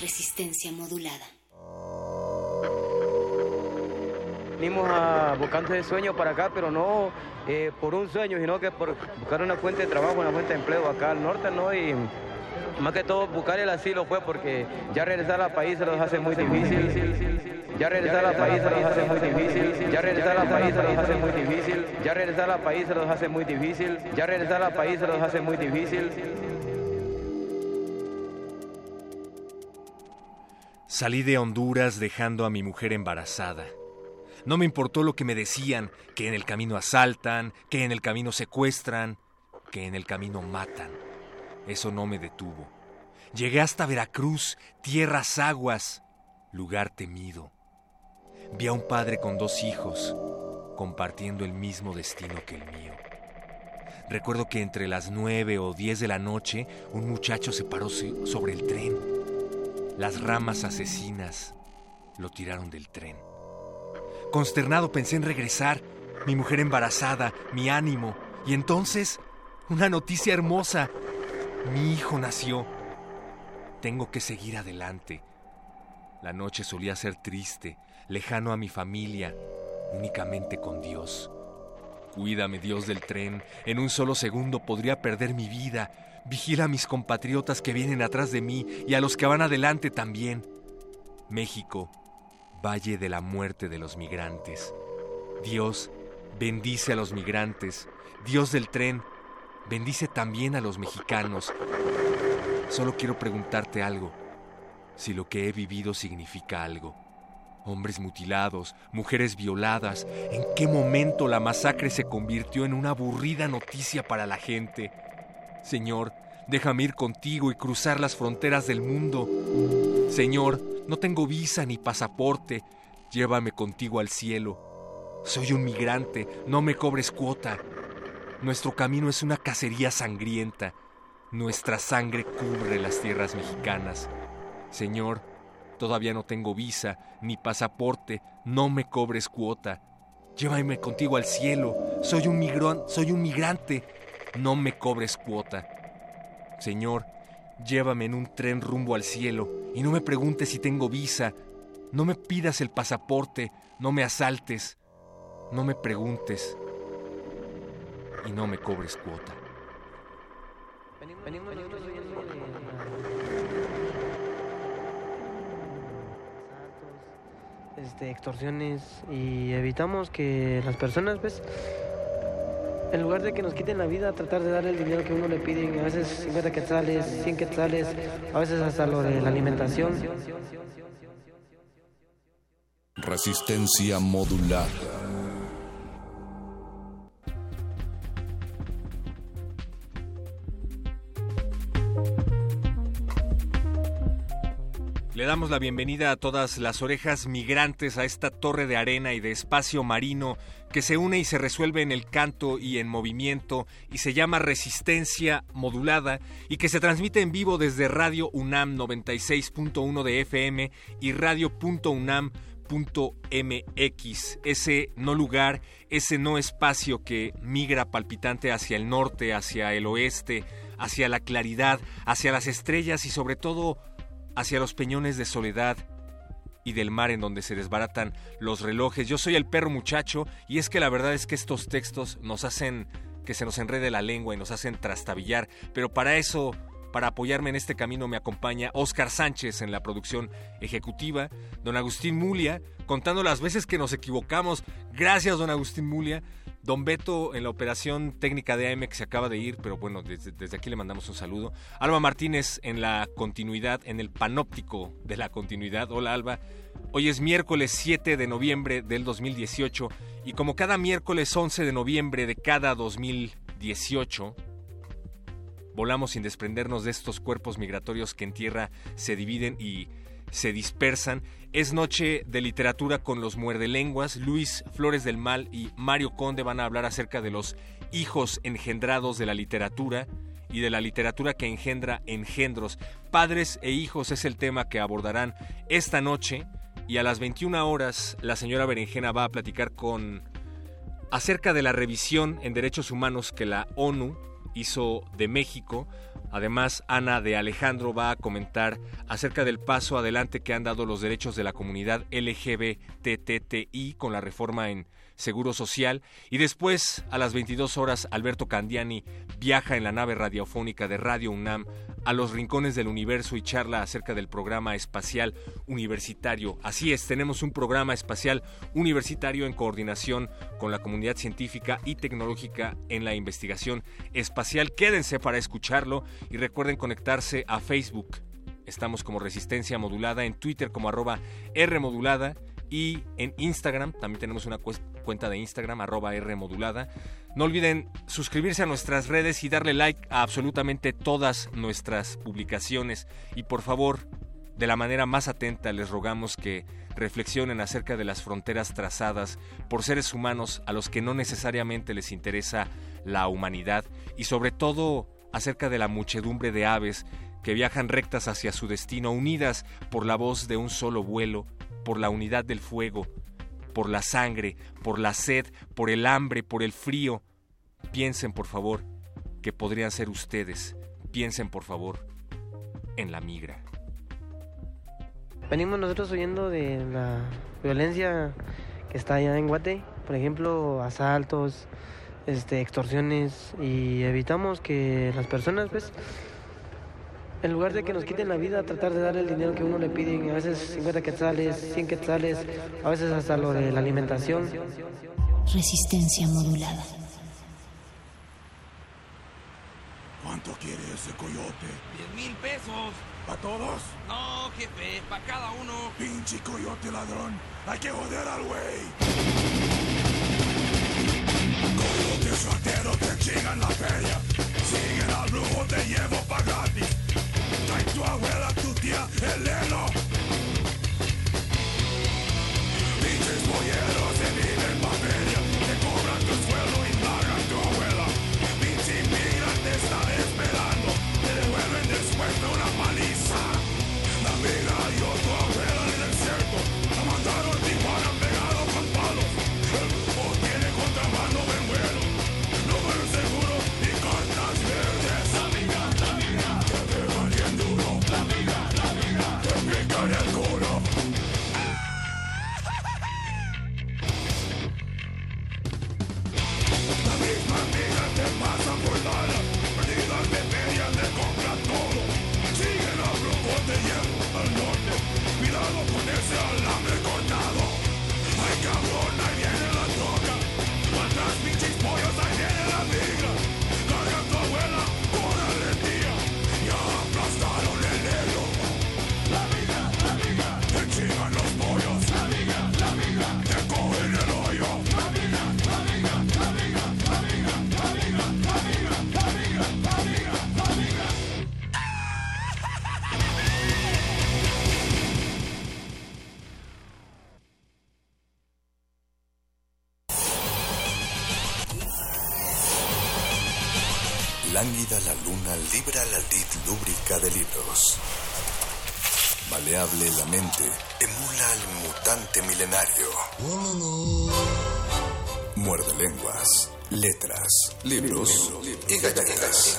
Resistencia modulada. Venimos a buscando ese sueño para acá, pero no eh, por un sueño, sino que por buscar una fuente de trabajo, una fuente de empleo acá al norte, ¿no? Y más que todo buscar el asilo fue porque ya regresar al país se los hace muy difícil. Ya regresar al país se los hace muy difícil. Ya regresar al país se los hace muy difícil. Ya regresar al país se los hace muy difícil. Ya regresar al país se los hace muy difícil. Salí de Honduras dejando a mi mujer embarazada. No me importó lo que me decían, que en el camino asaltan, que en el camino secuestran, que en el camino matan. Eso no me detuvo. Llegué hasta Veracruz, tierras aguas, lugar temido. Vi a un padre con dos hijos, compartiendo el mismo destino que el mío. Recuerdo que entre las nueve o diez de la noche un muchacho se paró so- sobre el tren. Las ramas asesinas lo tiraron del tren. Consternado pensé en regresar, mi mujer embarazada, mi ánimo, y entonces una noticia hermosa. Mi hijo nació. Tengo que seguir adelante. La noche solía ser triste, lejano a mi familia, únicamente con Dios. Cuídame, Dios del tren. En un solo segundo podría perder mi vida. Vigila a mis compatriotas que vienen atrás de mí y a los que van adelante también. México, Valle de la muerte de los migrantes. Dios, bendice a los migrantes. Dios del tren, bendice también a los mexicanos. Solo quiero preguntarte algo. Si lo que he vivido significa algo. Hombres mutilados, mujeres violadas. ¿En qué momento la masacre se convirtió en una aburrida noticia para la gente? Señor, déjame ir contigo y cruzar las fronteras del mundo. Señor, no tengo visa ni pasaporte. Llévame contigo al cielo. Soy un migrante, no me cobres cuota. Nuestro camino es una cacería sangrienta. Nuestra sangre cubre las tierras mexicanas. Señor, todavía no tengo visa ni pasaporte, no me cobres cuota. Llévame contigo al cielo. Soy un migrón, soy un migrante. No me cobres cuota. Señor, llévame en un tren rumbo al cielo y no me preguntes si tengo visa. No me pidas el pasaporte, no me asaltes. No me preguntes y no me cobres cuota. Este, extorsiones y evitamos que las personas, pues, en lugar de que nos quiten la vida, tratar de darle el dinero que uno le piden, a veces 50 quetzales, 100 quetzales, a veces hasta lo de la alimentación. Resistencia modulada. Le damos la bienvenida a todas las orejas migrantes a esta torre de arena y de espacio marino que se une y se resuelve en el canto y en movimiento y se llama Resistencia Modulada y que se transmite en vivo desde Radio UNAM 96.1 de FM y radio.unam.mx, ese no lugar, ese no espacio que migra palpitante hacia el norte, hacia el oeste, hacia la claridad, hacia las estrellas y sobre todo hacia los peñones de soledad del mar en donde se desbaratan los relojes. Yo soy el perro muchacho y es que la verdad es que estos textos nos hacen que se nos enrede la lengua y nos hacen trastabillar, pero para eso para apoyarme en este camino me acompaña Oscar Sánchez en la producción ejecutiva, don Agustín Mulia, contando las veces que nos equivocamos. Gracias, don Agustín Mulia. Don Beto en la operación técnica de AM que se acaba de ir, pero bueno, desde, aquí le mandamos un saludo. Alba Martínez en la continuidad, en el panóptico de la continuidad. Hola Alba. Hoy es miércoles 7 de noviembre del 2018 y como cada miércoles 11 de noviembre de cada 2018, volamos sin desprendernos de estos cuerpos migratorios que en tierra se dividen y se dispersan. Es noche de literatura con los muerdelenguas. Luis Flores del Mal y Mario Conde van a hablar acerca de los hijos engendrados de la literatura y de la literatura que engendra engendros. Padres e hijos es el tema que abordarán esta noche y a las 21 horas la señora Berenjena va a platicar con acerca de la revisión en derechos humanos que la ONU hizo de México. Además, Ana de Alejandro va a comentar acerca del paso adelante que han dado los derechos de la comunidad LGBTTI con la reforma en Seguro Social. Y después, a las 22 horas, Alberto Candiani viaja en la nave radiofónica de Radio UNAM a los rincones del universo y charla acerca del programa espacial universitario. Así es, tenemos un programa espacial universitario en coordinación con la comunidad científica y tecnológica en la investigación espacial. Quédense para escucharlo y recuerden conectarse a Facebook. Estamos como Resistencia Modulada, en Twitter como arroba R Modulada y en Instagram, también tenemos una cuenta de Instagram, arroba R modulada. No olviden suscribirse a nuestras redes y darle like a absolutamente todas nuestras publicaciones. Y por favor, de la manera más atenta les rogamos que reflexionen acerca de las fronteras trazadas por seres humanos a los que no necesariamente les interesa la humanidad y sobre todo acerca de la muchedumbre de aves que viajan rectas hacia su destino, unidas por la voz de un solo vuelo, por la unidad del fuego, por la sangre, por la sed, por el hambre, por el frío. Piensen, por favor, que podrían ser ustedes. Piensen, por favor, en la migra. Venimos nosotros oyendo de la violencia que está allá en Guate, por ejemplo, asaltos, este, extorsiones, y evitamos que las personas, pues, en lugar de que nos quiten la vida, tratar de dar el dinero que uno le piden, a veces 50 quetzales, 100 quetzales, a veces hasta lo de la alimentación. Resistencia modulada. ¿Cuánto quiere ese coyote? ¡Diez mil pesos! ¿Para todos? No, jefe, para cada uno. Pinche coyote ladrón. Hay que joder al güey. Coyote suertero te chingan la feria. Siguen al brujo, te llevo pa' gratis. Tu abuela, tu tía, el. Pinches bolleros Vamos. Lúbrica de libros. Maleable la mente emula al mutante milenario. Muerde lenguas, letras, libros y galletas.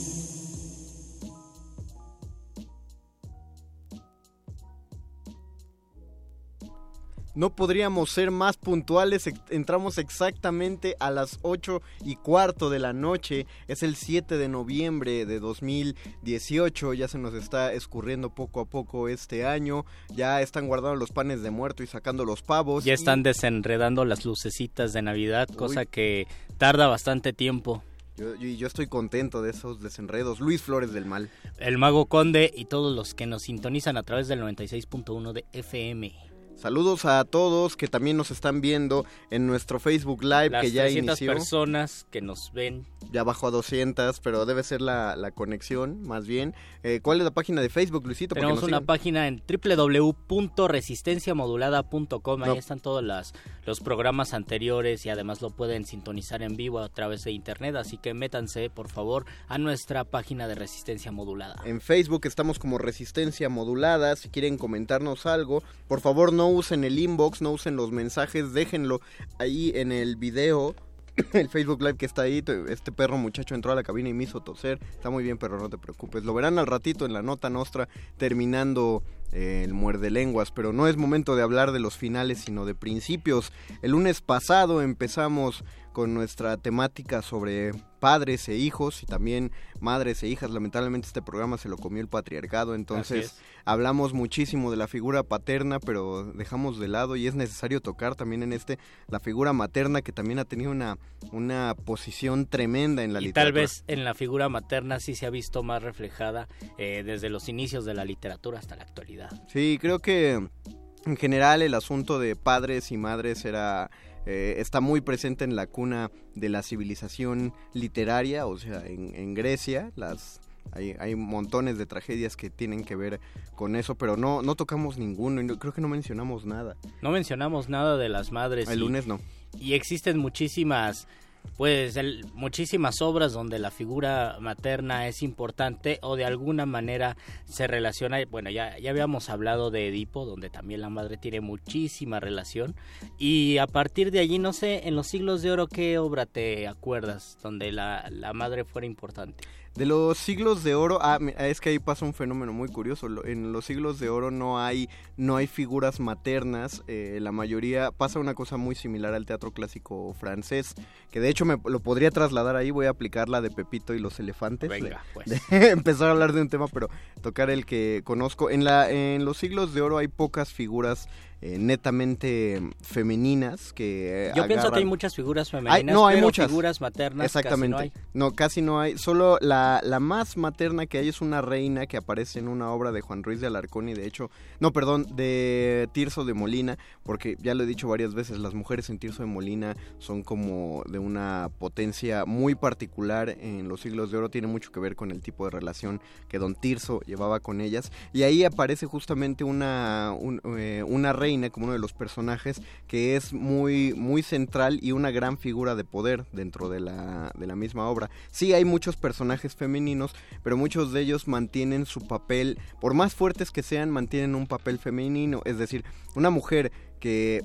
No podríamos ser más puntuales, entramos exactamente a las 8 y cuarto de la noche, es el 7 de noviembre de 2018, ya se nos está escurriendo poco a poco este año, ya están guardando los panes de muerto y sacando los pavos. Ya están desenredando las lucecitas de Navidad, cosa que tarda bastante tiempo. Yo, yo, yo, estoy contento de esos desenredos. Luis Flores del Mal. El Mago Conde y todos los que nos sintonizan a través del 96.1 de FM. Saludos a todos que también nos están viendo en nuestro Facebook Live Las que ya 300 inició. personas que nos ven. Ya bajó a 200, pero debe ser la, la conexión, más bien. Eh, ¿Cuál es la página de Facebook, Luisito? Tenemos una sigan? página en www.resistenciamodulada.com. Ahí No. están todos las, los programas anteriores y además lo pueden sintonizar en vivo a través de internet. Así que métanse, por favor, a nuestra página de Resistencia Modulada. En Facebook estamos como Resistencia Modulada. Si quieren comentarnos algo, por favor no usen el inbox, no usen los mensajes, déjenlo ahí en el video. El Facebook Live que está ahí, te- este perro muchacho entró a la cabina y me hizo toser. Está muy bien, pero no te preocupes. Lo verán al ratito en la nota nostra terminando el muerde lenguas. Pero no es momento de hablar de los finales, sino de principios. El lunes pasado empezamos con nuestra temática sobre padres e hijos y también madres e hijas. Lamentablemente este programa se lo comió el patriarcado, entonces hablamos muchísimo de la figura paterna, pero dejamos de lado y es necesario tocar también en este la figura materna que también ha tenido una, una posición tremenda en la Y literatura. tal vez en la figura materna sí se ha visto más reflejada eh, desde los inicios de la literatura hasta la actualidad. Sí, creo que en general el asunto de padres y madres era eh, está muy presente en la cuna de la civilización literaria, o sea, en, en Grecia, las hay, hay montones de tragedias que tienen que ver con eso, pero no no tocamos ninguno y no- creo que no mencionamos nada. No mencionamos nada de las madres. El y- lunes no. y existen muchísimas pues el- muchísimas obras donde la figura materna es importante o de alguna manera se relaciona. Bueno ya ya habíamos hablado de Edipo donde también la madre tiene muchísima relación. Y a partir de allí no sé en los siglos de oro qué obra te acuerdas donde la, la madre fuera importante De los siglos de oro, ah, es que ahí pasa un fenómeno muy curioso. En los siglos de oro no hay, no hay figuras maternas. eh, la mayoría pasa una cosa muy similar al teatro clásico francés, que de hecho me lo podría trasladar ahí. Voy a aplicar la de Pepito y los elefantes. Venga, de- pues. de empezar a hablar de un tema, pero tocar el que conozco. En la, en los siglos de oro hay pocas figuras eh, netamente femeninas que eh, yo pienso que hay muchas figuras femeninas Hay- no, hay pero muchas. figuras maternas Exactamente. casi no hay. No, casi no hay. Solo la, la más materna que hay es una reina que aparece en una obra de Juan Ruiz de Alarcón y de hecho, no, perdón, de Tirso de Molina, porque ya lo he dicho varias veces, las mujeres en Tirso de Molina son como de una potencia muy particular en los siglos de oro, tiene mucho que ver con el tipo de relación que don Tirso llevaba con ellas y ahí aparece justamente una, un- eh, una reina como uno de los personajes que es muy, muy central y una gran figura de poder dentro de la, de la misma obra. Sí hay muchos personajes femeninos, pero muchos de ellos mantienen su papel, por más fuertes que sean, mantienen un papel femenino. Es decir, una mujer que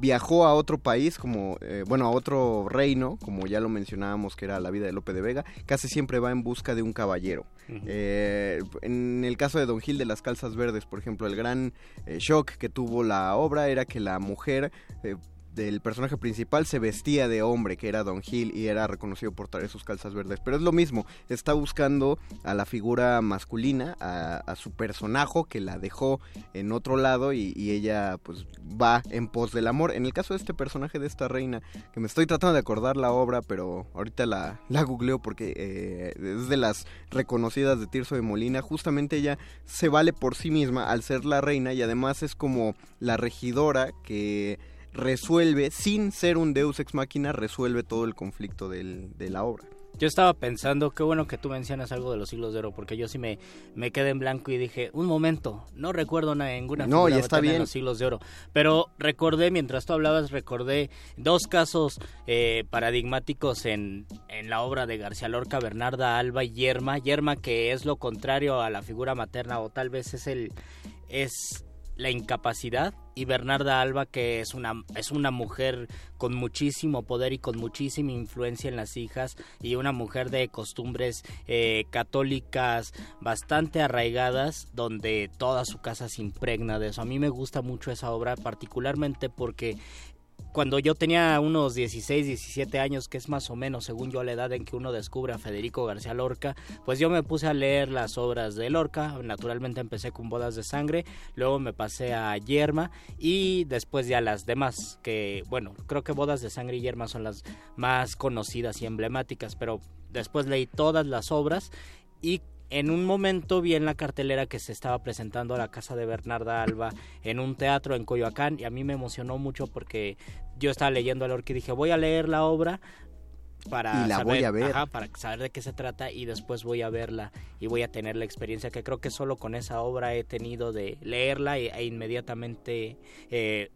viajó a otro país, como, eh, bueno, a otro reino, como ya lo mencionábamos que era la vida de Lope de Vega, casi siempre va en busca de un caballero. Eh, en el caso de Don Gil de las Calzas Verdes, por ejemplo, el gran eh, shock que tuvo la obra era que la mujer eh, del personaje principal se vestía de hombre, que era Don Gil, y era reconocido por traer sus calzas verdes. Pero es lo mismo, está buscando a la figura masculina, a, su personaje que la dejó en otro lado y, y ella pues va en pos del amor. En el caso de este personaje de esta reina, que me estoy tratando de acordar la obra, pero ahorita la, la googleo porque eh, es de las reconocidas de Tirso de Molina, justamente ella se vale por sí misma al ser la reina y además es como la regidora que resuelve, sin ser un deus ex machina, resuelve todo el conflicto del- de la obra. Yo estaba pensando, qué bueno que tú mencionas algo de los siglos de oro, porque yo sí me, me quedé en blanco y dije, un momento, no recuerdo na- ninguna No, figura y está materna en bien. los siglos de oro. Pero recordé, mientras tú hablabas, recordé dos casos eh, paradigmáticos en, en la obra de García Lorca, Bernarda Alba y Yerma. Yerma que es lo contrario a la figura materna, o tal vez es el... es la incapacidad. Y Bernarda Alba que es una es una mujer con muchísimo poder y con muchísima influencia en las hijas y una mujer de costumbres eh, católicas bastante arraigadas donde toda su casa se impregna de eso. A mí me gusta mucho esa obra particularmente porque cuando yo tenía unos 16, 17 años, que es más o menos según yo la edad en que uno descubre a Federico García Lorca, pues yo me puse a leer las obras de Lorca, naturalmente empecé con Bodas de Sangre, luego me pasé a Yerma y después ya las demás, que bueno, creo que Bodas de Sangre y Yerma son las más conocidas y emblemáticas, pero después leí todas las obras y en un momento vi en la cartelera que se estaba presentando a la casa de Bernarda Alba en un teatro en Coyoacán y a mí me emocionó mucho porque yo estaba leyendo a Lorca y dije voy a leer la obra para Y la saber, voy a ver. ajá, para saber de qué se trata y después voy a verla y voy a tener la experiencia que creo que solo con esa obra he tenido de leerla e, e inmediatamente eh,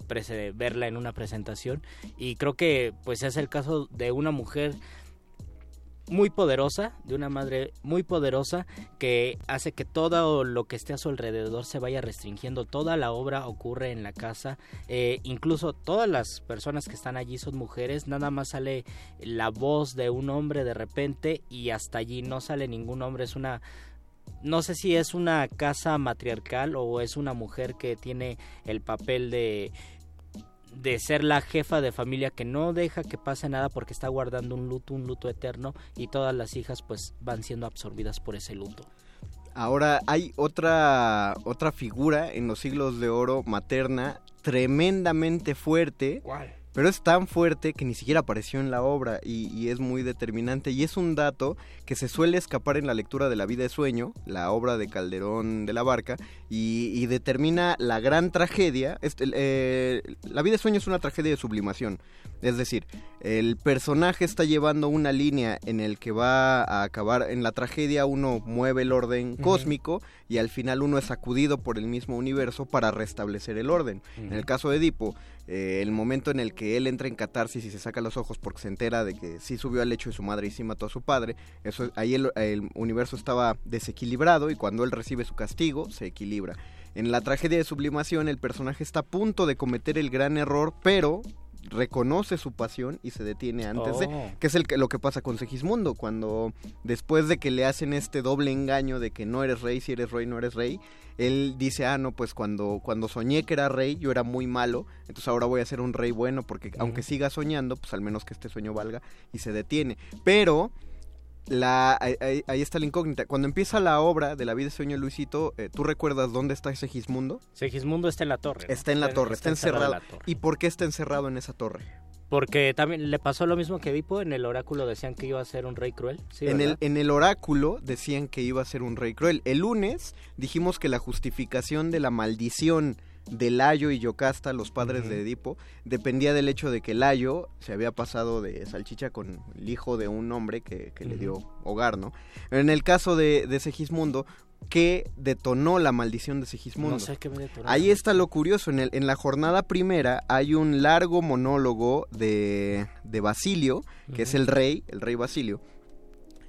verla en una presentación y creo que pues es el caso de una mujer muy poderosa, de una madre muy poderosa que hace que todo lo que esté a su alrededor se vaya restringiendo. Toda la obra ocurre en la casa, eh, incluso todas las personas que están allí son mujeres, nada más sale la voz de un hombre de repente y hasta allí no sale ningún hombre, es una no sé si es una casa matriarcal o es una mujer que tiene el papel de de ser la jefa de familia que no deja que pase nada porque está guardando un luto, un luto eterno y todas las hijas pues van siendo absorbidas por ese luto. Ahora hay otra otra figura en los siglos de oro materna tremendamente fuerte. Pero es tan fuerte que ni siquiera apareció en la obra y, es muy determinante. Y es un dato que se suele escapar en la lectura de La vida de sueño, la obra de Calderón de la Barca, y, y determina la gran tragedia. Este, eh, la vida de sueño es una tragedia de sublimación. Es decir, el personaje está llevando una línea en el que va a acabar en la tragedia, uno mueve el orden cósmico y al final uno es sacudido por el mismo universo para restablecer el orden. En el caso de Edipo, eh, el momento en el que él entra en catarsis y se saca los ojos porque se entera de que sí subió al lecho de su madre y sí mató a su padre, eso, ahí el, el universo estaba desequilibrado y cuando él recibe su castigo se equilibra. En la tragedia de sublimación el personaje está a punto de cometer el gran error, pero reconoce su pasión y se detiene antes de Oh. que es el que, lo que pasa con Segismundo cuando después de que le hacen este doble engaño de que no eres rey si eres rey no eres rey él dice ah no pues cuando cuando soñé que era rey yo era muy malo entonces ahora voy a ser un rey bueno porque aunque siga soñando pues al menos que este sueño valga y se detiene pero la, ahí, está la incógnita. Cuando empieza la obra de la vida de sueño Luisito, eh, ¿tú recuerdas dónde está Segismundo? Segismundo está en la torre. ¿no? Está en la torre, está, encerrado torre. ¿Y por qué está encerrado en esa torre? Porque también le pasó lo mismo que Edipo, en el oráculo decían que iba a ser un rey cruel. Sí, en, el, en el oráculo decían que iba a ser un rey cruel. El lunes dijimos que la justificación de la maldición de Layo y Yocasta, los padres de Edipo, dependía del hecho de que Layo se había pasado de salchicha con el hijo de un hombre que, que le dio hogar, ¿no? En el caso de, de Segismundo, ¿qué detonó la maldición de Segismundo? No sé qué me detonó. Ahí está lo curioso, en, el, en la jornada primera hay un largo monólogo de, de Basilio, que es el rey, el rey Basilio.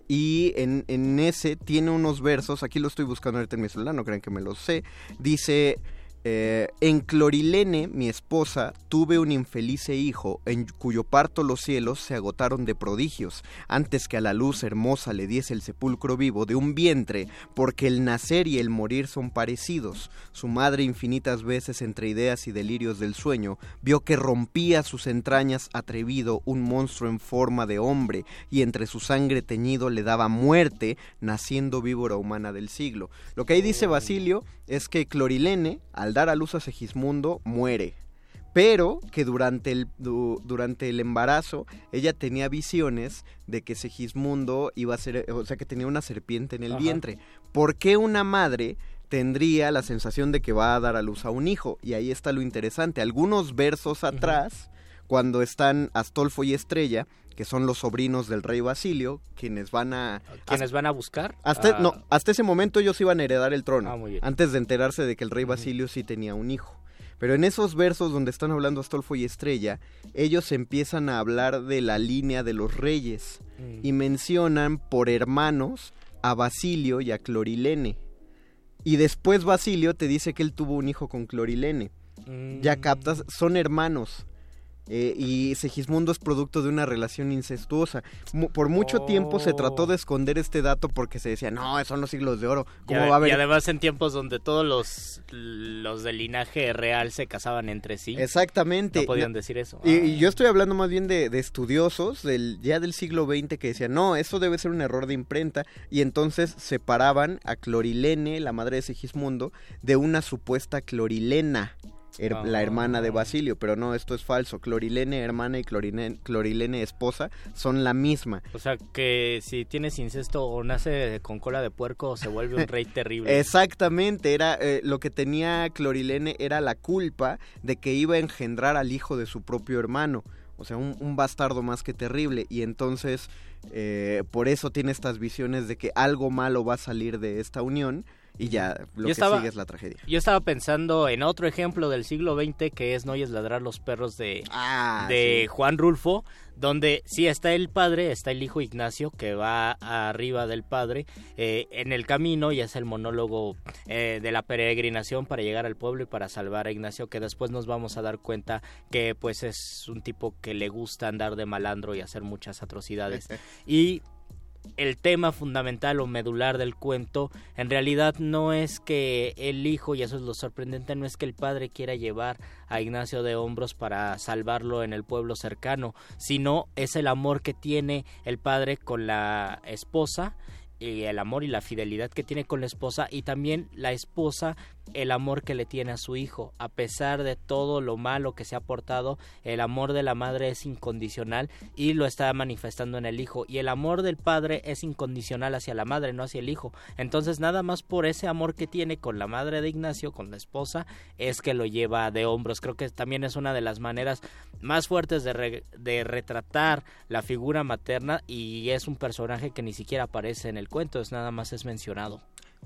Y en, en ese tiene unos versos, aquí lo estoy buscando ahorita en mi celular, no crean que me los sé. Dice, eh, en Clorilene, mi esposa, tuve un infelice hijo, en cuyo parto los cielos se agotaron de prodigios, antes que a la luz hermosa le diese el sepulcro vivo de un vientre, porque el nacer y el morir son parecidos. Su madre infinitas veces entre ideas y delirios del sueño, vio que rompía sus entrañas atrevido un monstruo en forma de hombre, y entre su sangre teñido le daba muerte, naciendo víbora humana del siglo. Lo que ahí dice Basilio es que Clorilene, al dar a luz a Segismundo, muere. Pero que durante el, du- durante el embarazo ella tenía visiones de que Segismundo iba a ser, o sea, que tenía una serpiente en el Ajá. vientre. ¿Por qué una madre tendría la sensación de que va a dar a luz a un hijo? Y ahí está lo interesante. Algunos versos atrás, cuando están Astolfo y Estrella, que son los sobrinos del rey Basilio, quienes van a... ¿Quienes van a buscar? Hasta, Ah, no, hasta ese momento ellos iban a heredar el trono, Ah, muy bien. antes de enterarse de que el rey Basilio sí tenía un hijo. Pero en esos versos donde están hablando Astolfo y Estrella, ellos empiezan a hablar de la línea de los reyes Mm. y mencionan por hermanos a Basilio y a Clorilene. Y después Basilio te dice que él tuvo un hijo con Clorilene. Ya Mm. captas, son hermanos. Eh, y Segismundo es producto de una relación incestuosa. Por mucho tiempo se trató de esconder este dato porque se decía, no, son los siglos de oro. Y, ¿Cómo ade- va a haber y además en tiempos donde todos los, los del linaje real se casaban entre sí. Exactamente. No podían No, decir eso. Y, y yo estoy hablando más bien de, de estudiosos del ya del siglo XX que decían, no, eso debe ser un error de imprenta. Y entonces separaban a Clorilene, la madre de Segismundo, de una supuesta Clorilena. Her- Ah. La hermana de Basilio, pero no, esto es falso. Clorilene hermana y Clorilene, Clorilene esposa son la misma. O sea, que si tienes incesto o nace con cola de puerco, se vuelve un rey terrible. Exactamente, era eh, lo que tenía Clorilene era la culpa de que iba a engendrar al hijo de su propio hermano. O sea, un, un bastardo más que terrible. Y entonces, eh, por eso tiene estas visiones de que algo malo va a salir de esta unión. Y ya lo Yo que estaba- sigue es la tragedia. Yo estaba pensando en otro ejemplo del siglo XX que es No ladrar los perros de, Ah, de sí. Juan Rulfo, donde sí está el padre, está el hijo Ignacio que va arriba del padre eh, en el camino y es el monólogo eh, de la peregrinación para llegar al pueblo y para salvar a Ignacio que después nos vamos a dar cuenta que pues es un tipo que le gusta andar de malandro y hacer muchas atrocidades y el tema fundamental o medular del cuento en realidad no es que el hijo, y eso es lo sorprendente, no es que el padre quiera llevar a Ignacio de hombros para salvarlo en el pueblo cercano, sino es el amor que tiene el padre con la esposa y el amor y la fidelidad que tiene con la esposa y también la esposa el amor que le tiene a su hijo. A pesar de todo lo malo que se ha portado el amor de la madre es incondicional y lo está manifestando en el hijo. Y el amor del padre es incondicional hacia la madre no hacia el hijo. Entonces nada más por ese amor que tiene con la madre de Ignacio con la esposa es que lo lleva de hombros. Creo que también es una de las maneras más fuertes de, de retratar la figura materna y es un personaje que ni siquiera aparece en el cuento es nada más es mencionado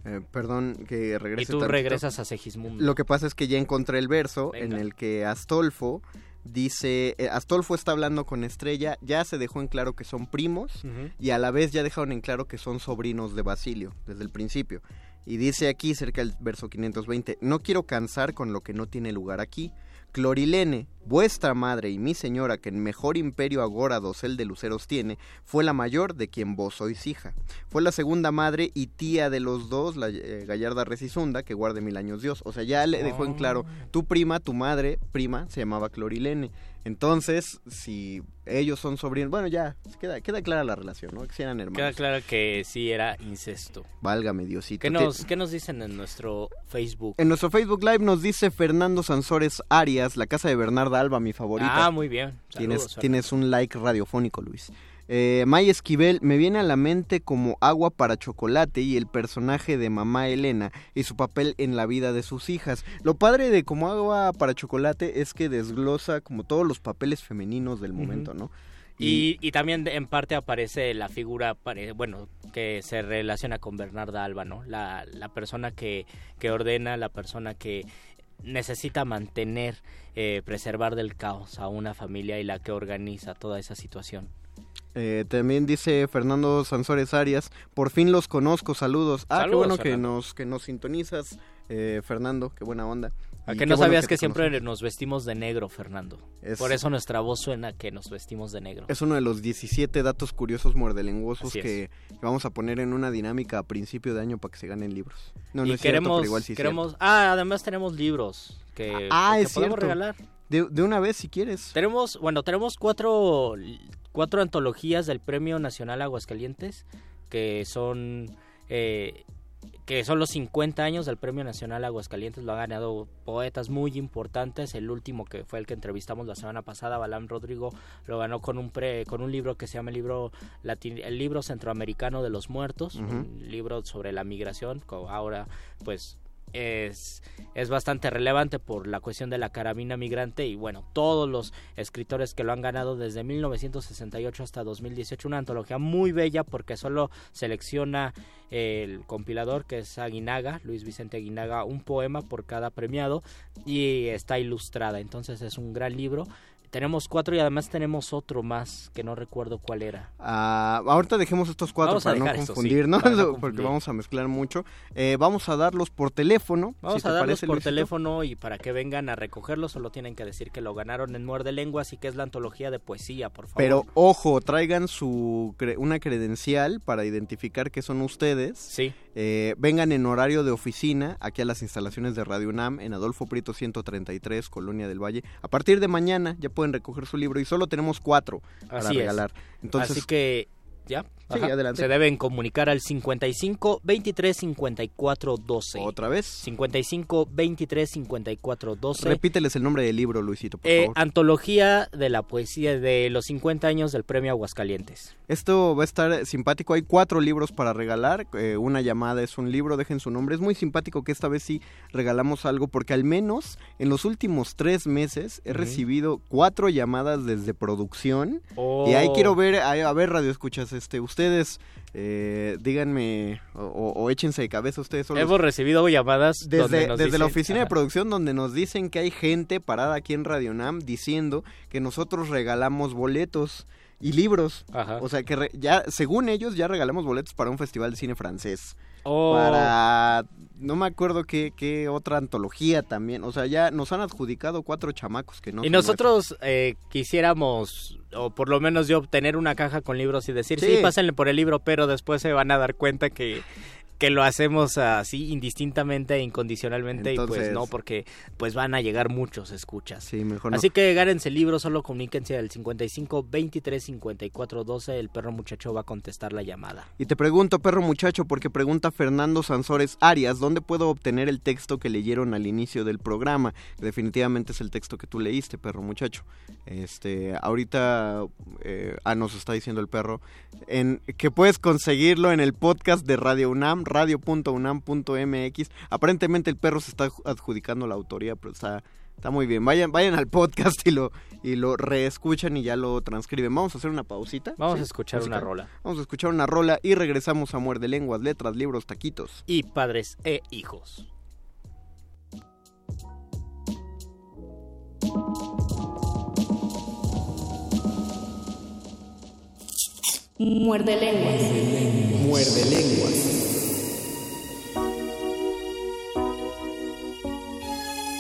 Eh, perdón que regrese y tú tantito. regresas a Segismundo Lo que pasa es que ya encontré el verso en el que Astolfo dice, eh, Astolfo está hablando con Estrella, ya se dejó en claro que son primos y a la vez ya dejaron en claro que son sobrinos de Basilio desde el principio. Y dice aquí cerca del verso 520, no quiero cansar con lo que no tiene lugar aquí. Clorilene, vuestra madre y mi señora, que en mejor imperio agora dosel de luceros tiene, fue la mayor de quien vos sois hija. Fue la segunda madre y tía de los dos, la eh, gallarda Recisunda, que guarde mil años Dios. O sea, ya le dejó en claro, tu prima, tu madre, prima, se llamaba Clorilene. Entonces, si ellos son sobrinos, bueno, ya, queda, queda clara la relación, ¿no? Que si eran queda hermanos. claro que sí era incesto Válgame Diosito. ¿Qué nos, ¿Qué nos dicen en nuestro Facebook? En nuestro Facebook Live nos dice Fernando Sansores Arias, la casa de Bernarda Alba, mi favorita. Ah, muy bien. Tienes, Saludos, tienes un like radiofónico, Luis. Eh, May Esquivel, me viene a la mente como agua para chocolate y el personaje de mamá Elena y su papel en la vida de sus hijas. Lo padre de como agua para chocolate es que desglosa como todos los papeles femeninos del momento, ¿no? Y, y también en parte aparece la figura, bueno, que se relaciona con Bernarda Alba, ¿no? La, la persona que, que ordena, la persona que necesita mantener, eh, preservar del caos a una familia y la que organiza toda esa situación. Eh, también dice Fernando Sansores Arias, por fin los conozco, saludos. Ah, qué bueno que nos, que nos sintonizas, eh, Fernando, qué buena onda. ¿A que no bueno sabías que, siempre conocemos. nos vestimos de negro, Fernando? Es- Por eso nuestra voz suena que nos vestimos de negro. Es uno de los 17 datos curiosos muerdelenguosos es. que, vamos a poner en una dinámica a principio de año para que se ganen libros. No, no y es cierto, queremos, pero igual sí es queremos, ah, además tenemos libros que, Ah, que es podemos cierto. regalar. De, de una vez, si quieres. Tenemos, bueno, tenemos cuatro, cuatro antologías del Premio Nacional Aguascalientes, que son, eh, que son los 50 años del Premio Nacional Aguascalientes. Lo han ganado poetas muy importantes. El último, que fue el que entrevistamos la semana pasada, Balam Rodrigo, lo ganó con un, pre, con un libro que se llama el libro, el libro centroamericano de los muertos, un libro sobre la migración, ahora pues es, es bastante relevante por la cuestión de la carabina migrante y bueno, todos los escritores que lo han ganado desde 1968 hasta 2018, una antología muy bella porque solo selecciona el compilador que es Aguinaga, Luis Vicente Aguinaga, un poema por cada premiado y está ilustrada, entonces es un gran libro. Tenemos cuatro y además tenemos otro más que no recuerdo cuál era. Ah, ahorita dejemos estos cuatro Vamos para no sí, confundirnos, no porque vamos a mezclar mucho. Eh, vamos a darlos por teléfono. Vamos si a te darlos parece, por Luisito. teléfono y para que vengan a recogerlos solo tienen que decir que lo ganaron en Muerde Lenguas y que es la antología de poesía, por favor. Pero ojo, traigan su cre- una credencial para identificar que son ustedes. Sí. Eh, vengan en horario de oficina aquí a las instalaciones de Radio UNAM en Adolfo Prieto 133, Colonia del Valle. A partir de mañana ya pueden recoger su libro y solo tenemos cuatro para Así regalar. Entonces, Así que ya. Sí, adelante. Se deben comunicar al 55 23 54 12. Otra vez. 55 23 54 12. repíteles el nombre del libro, Luisito, por Eh, favor. antología de la poesía de los 50 años del Premio Aguascalientes. Esto va a estar simpático. Hay cuatro libros para regalar. Eh, una llamada es un libro, dejen su nombre. Es muy simpático que esta vez sí regalamos algo porque al menos en los últimos tres meses he recibido cuatro llamadas desde producción. Oh. Y ahí quiero ver, a, a ver, Radio Escuchas, este, ustedes eh, díganme o, o- échense de cabeza ustedes solos. Hemos recibido llamadas donde Desde, nos desde la oficina de producción donde nos dicen que hay gente parada aquí en Radio Nam diciendo que nosotros regalamos boletos y libros. Ajá. O sea que re- ya, según ellos, ya regalamos boletos para un festival de cine francés. Oh. Para, no me acuerdo qué, qué otra antología también. O sea, ya nos han adjudicado cuatro chamacos que no. y nosotros eh, quisiéramos, o por lo menos yo, obtener una caja con libros y decir, sí. Sí. pásenle por el libro, pero después se van a dar cuenta que, que lo hacemos así indistintamente e incondicionalmente y pues no, porque pues van a llegar muchos escuchas. Sí, mejor no. Así que gárense el libro, solo comuníquense al 55 23 54 12, el perro muchacho va a contestar la llamada. Y te pregunto, perro muchacho, porque pregunta Fernando Sansores Arias, ¿dónde puedo obtener el texto que leyeron al inicio del programa? Definitivamente es el texto que tú leíste, perro muchacho. Este, ahorita, eh, ah, nos está diciendo el perro, en, que puedes conseguirlo en el podcast de Radio UNAM, radio.unam.mx. Aparentemente el perro se está adjudicando la autoría, pero está... Está muy bien. Vayan, vayan al podcast y lo, y lo reescuchan y ya lo transcriben. Vamos a hacer una pausita. Vamos ¿sí? a escuchar una rola. Vamos a escuchar una rola y regresamos a Muerde Lenguas, Letras, Libros, Taquitos. Y padres e hijos. Muerde lenguas. Muerde Lenguas.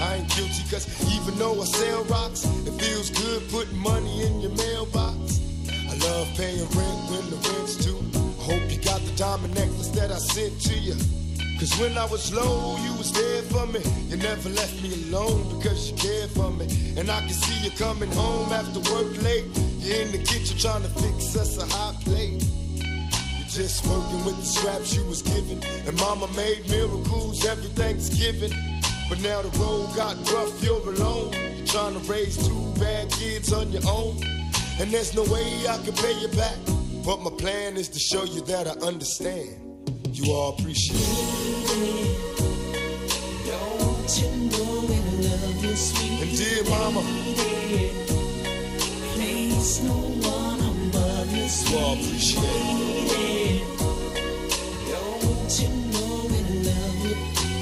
I ain't guilty, cause even though I sell rocks, it feels good putting money in your mailbox. I love paying rent when the rent's due. I hope you got the diamond necklace that I sent to you. Cause when I was low, you was there for me. You never left me alone because you cared for me. And I can see you coming home after work late. You're in the kitchen trying to fix us a hot plate. You're just working with the scraps you was given. And mama made miracles every Thanksgiving. But now the road got rough, you're alone. Trying to raise two bad kids on your own. And there's no way I can pay you back. But my plan is to show you that I understand. You all appreciate it. Don't you know when love is sweet? And dear mama, Place no one above you, you all appreciate it. Don't you know when love is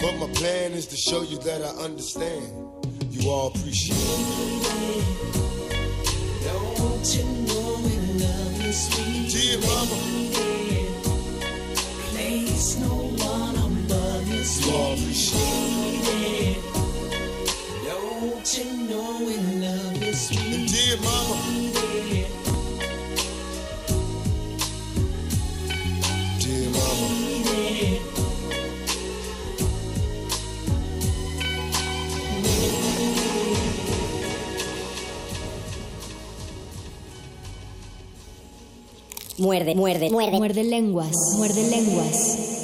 But my plan is to show you that I understand. You all appreciate it. Don't you know when love is sweet? Dear mama, Place no one above you, you all appreciate sweet. Don't you know when love is sweet? And dear mama, Muerde, muerde, muerde. Muerde lenguas. Muerde lenguas.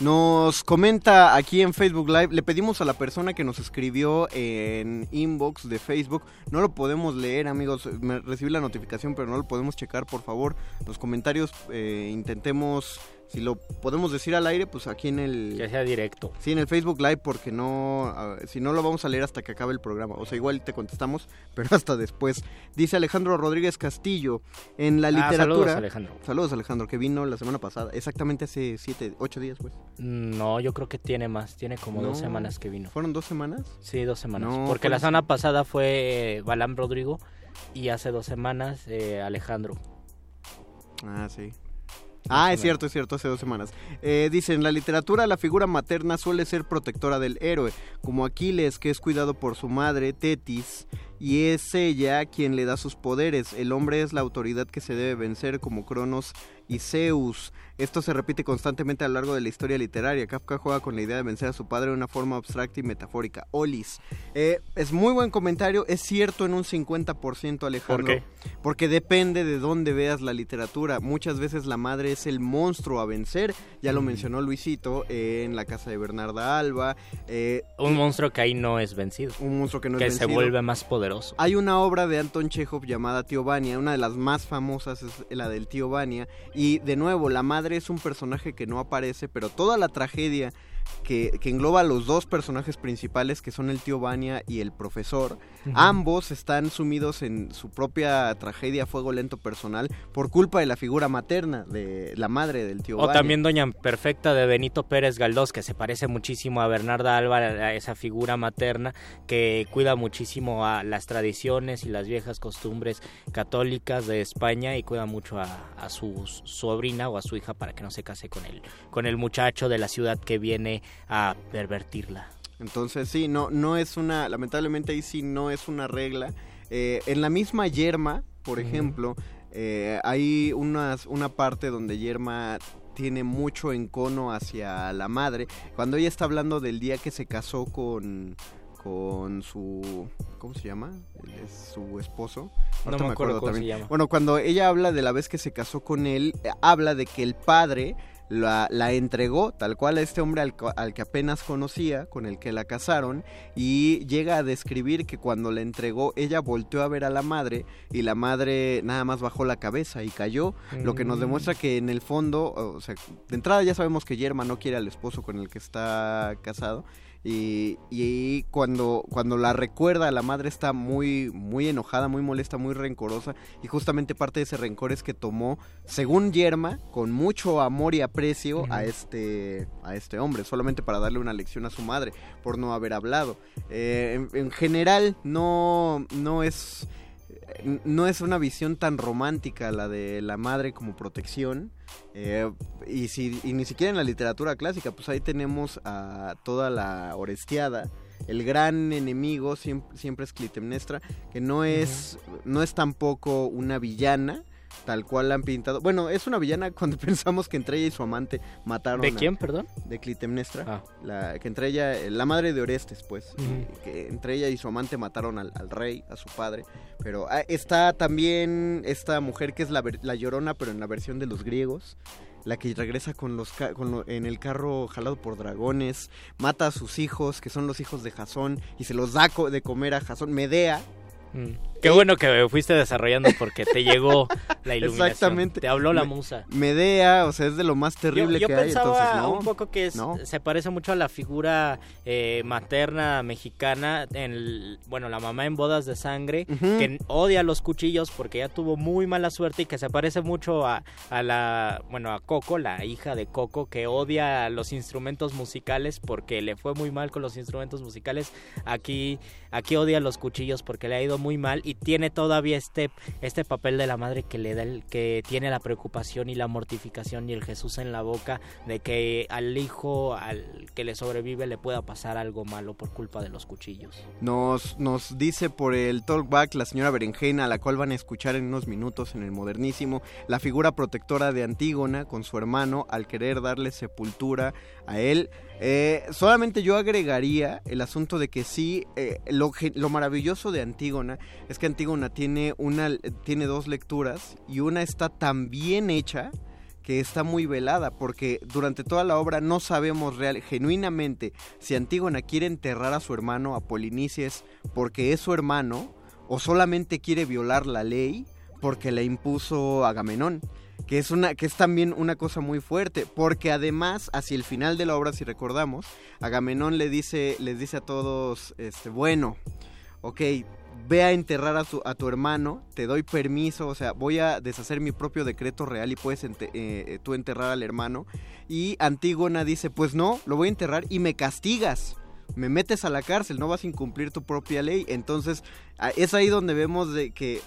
Nos comenta aquí en Facebook Live, le pedimos a la persona que nos escribió en inbox de Facebook, no lo podemos leer amigos, me recibí la notificación pero no lo podemos checar por favor, los comentarios eh, intentemos, si lo podemos decir al aire pues aquí en el... Que sea directo. Sí, en el Facebook Live porque no, si no lo vamos a leer hasta que acabe el programa. O sea, igual te contestamos, pero hasta después. Dice Alejandro Rodríguez Castillo, en la Ah, literatura... saludos, Alejandro. Saludos, Alejandro, que vino la semana pasada, exactamente hace siete, ocho días, pues. No, yo creo que tiene más, tiene como dos semanas que vino. ¿Fueron dos semanas? Sí, dos semanas. No, Porque la semana pasada fue Balam Rodrigo y hace dos semanas eh, Alejandro. Ah, sí. Ah, es cierto, es cierto, hace dos semanas. Eh, dice, en la literatura la figura materna suele ser protectora del héroe, como Aquiles, que es cuidado por su madre, Tetis, y es ella quien le da sus poderes. El hombre es la autoridad que se debe vencer, como Cronos y Zeus. Esto se repite constantemente a lo largo de la historia literaria. Kafka juega con la idea de vencer a su padre de una forma abstracta y metafórica. Olis. Eh, es muy buen comentario, es cierto en un 50% Alejandro. ¿Por qué? Porque depende de dónde veas la literatura. Muchas veces la madre es el monstruo a vencer. Ya lo mencionó Luisito eh, en la casa de Bernarda Alba. eh, Un monstruo que ahí no es vencido. un monstruo que no que es se vencido. vuelve más poderoso. Hay una obra de Anton Chekhov llamada Tío Vania, una de las más famosas es la del Tío Vania. Y de nuevo, la madre es un personaje que no aparece, pero toda la tragedia que, que engloba a los dos personajes principales, que son el Tío Vania y el profesor, ambos están sumidos en su propia tragedia a fuego lento personal por culpa de la figura materna de la madre del Tío O Vania. también Doña Perfecta de Benito Pérez Galdós, que se parece muchísimo a Bernarda Alba, a esa figura materna que cuida muchísimo a las tradiciones y las viejas costumbres católicas de España y cuida mucho a, a su sobrina o a su hija para que no se case con él, con el muchacho de la ciudad que viene a pervertirla. Entonces sí, no, no es una, lamentablemente ahí sí no es una regla. Eh, en la misma Yerma, por ejemplo, eh, hay unas, una parte donde Yerma tiene mucho encono hacia la madre. Cuando ella está hablando del día que se casó con, con su ¿cómo se llama? Es su esposo. No me acuerdo cómo se llama. Bueno, cuando ella habla de la vez que se casó con él, eh, habla de que el padre la, la entregó tal cual a este hombre al, al que apenas conocía, con el que la casaron, y llega a describir que cuando la entregó, ella volteó a ver a la madre y la madre nada más bajó la cabeza y cayó, lo que nos demuestra que en el fondo, o sea, de entrada ya sabemos que Yerma no quiere al esposo con el que está casado. Y, y cuando, cuando la recuerda, la madre está muy, muy enojada, muy molesta, muy rencorosa. Y justamente parte de ese rencor es que tomó, según Yerma, con mucho amor y aprecio a, este, a este hombre, solamente para darle una lección a su madre por no haber hablado. Eh, en, en general, no, no es no es una visión tan romántica la de la madre como protección. eh, y, si, y ni siquiera en la literatura clásica, pues ahí tenemos a toda la Orestiada. El gran enemigo siempre, siempre es Clitemnestra, que no es, no es tampoco una villana, tal cual la han pintado. Bueno, es una villana cuando pensamos que entre ella y su amante mataron ¿De a- quién, perdón? de Clitemnestra, Ah. la, que entre ella, la madre de Orestes, pues, y que entre ella y su amante mataron al, al rey, a su padre, pero ah, está también esta mujer que es la, llorona, pero en la versión de los griegos, la que regresa con los ca- con lo- en el carro jalado por dragones, mata a sus hijos, que son los hijos de Jasón, y se los da co- de comer a Jasón, Medea, Mm. Qué bueno que fuiste desarrollando porque te llegó la iluminación. Exactamente. Te habló la musa. Medea, o sea, es de lo más terrible yo, yo que hay, pensaba entonces no. un poco que es- no. se parece mucho a la figura eh, materna mexicana, en el- bueno, la mamá en bodas de sangre, que odia los cuchillos porque ya tuvo muy mala suerte y que se parece mucho a, a la, bueno, a Coco, la hija de Coco, que odia los instrumentos musicales porque le fue muy mal con los instrumentos musicales. Aquí, aquí odia los cuchillos porque le ha ido muy mal y tiene todavía este, este papel de la madre que le da el, que tiene la preocupación y la mortificación y el Jesús en la boca de que al hijo al que le sobrevive le pueda pasar algo malo por culpa de los cuchillos. Nos, nos dice por el talkback la señora Berenjena, a la cual van a escuchar en unos minutos en el modernísimo, la figura protectora de Antígona con su hermano al querer darle sepultura a él. Eh, solamente yo agregaría el asunto de que sí, eh, lo, lo maravilloso de Antígona es que Antígona tiene, una, tiene dos lecturas y una está tan bien hecha que está muy velada porque durante toda la obra no sabemos real, genuinamente si Antígona quiere enterrar a su hermano a Polinices porque es su hermano o solamente quiere violar la ley porque la impuso Agamenón que es una que es también una cosa muy fuerte porque además hacia el final de la obra si recordamos Agamenón le dice les dice a todos este bueno ok, ve a enterrar a, su- a tu hermano, te doy permiso, o sea, voy a deshacer mi propio decreto real y puedes ente- eh, eh, tú enterrar al hermano. Y Antígona dice, pues no, lo voy a enterrar y me castigas. Me metes a la cárcel, no vas a incumplir tu propia ley. Entonces, es ahí donde vemos de que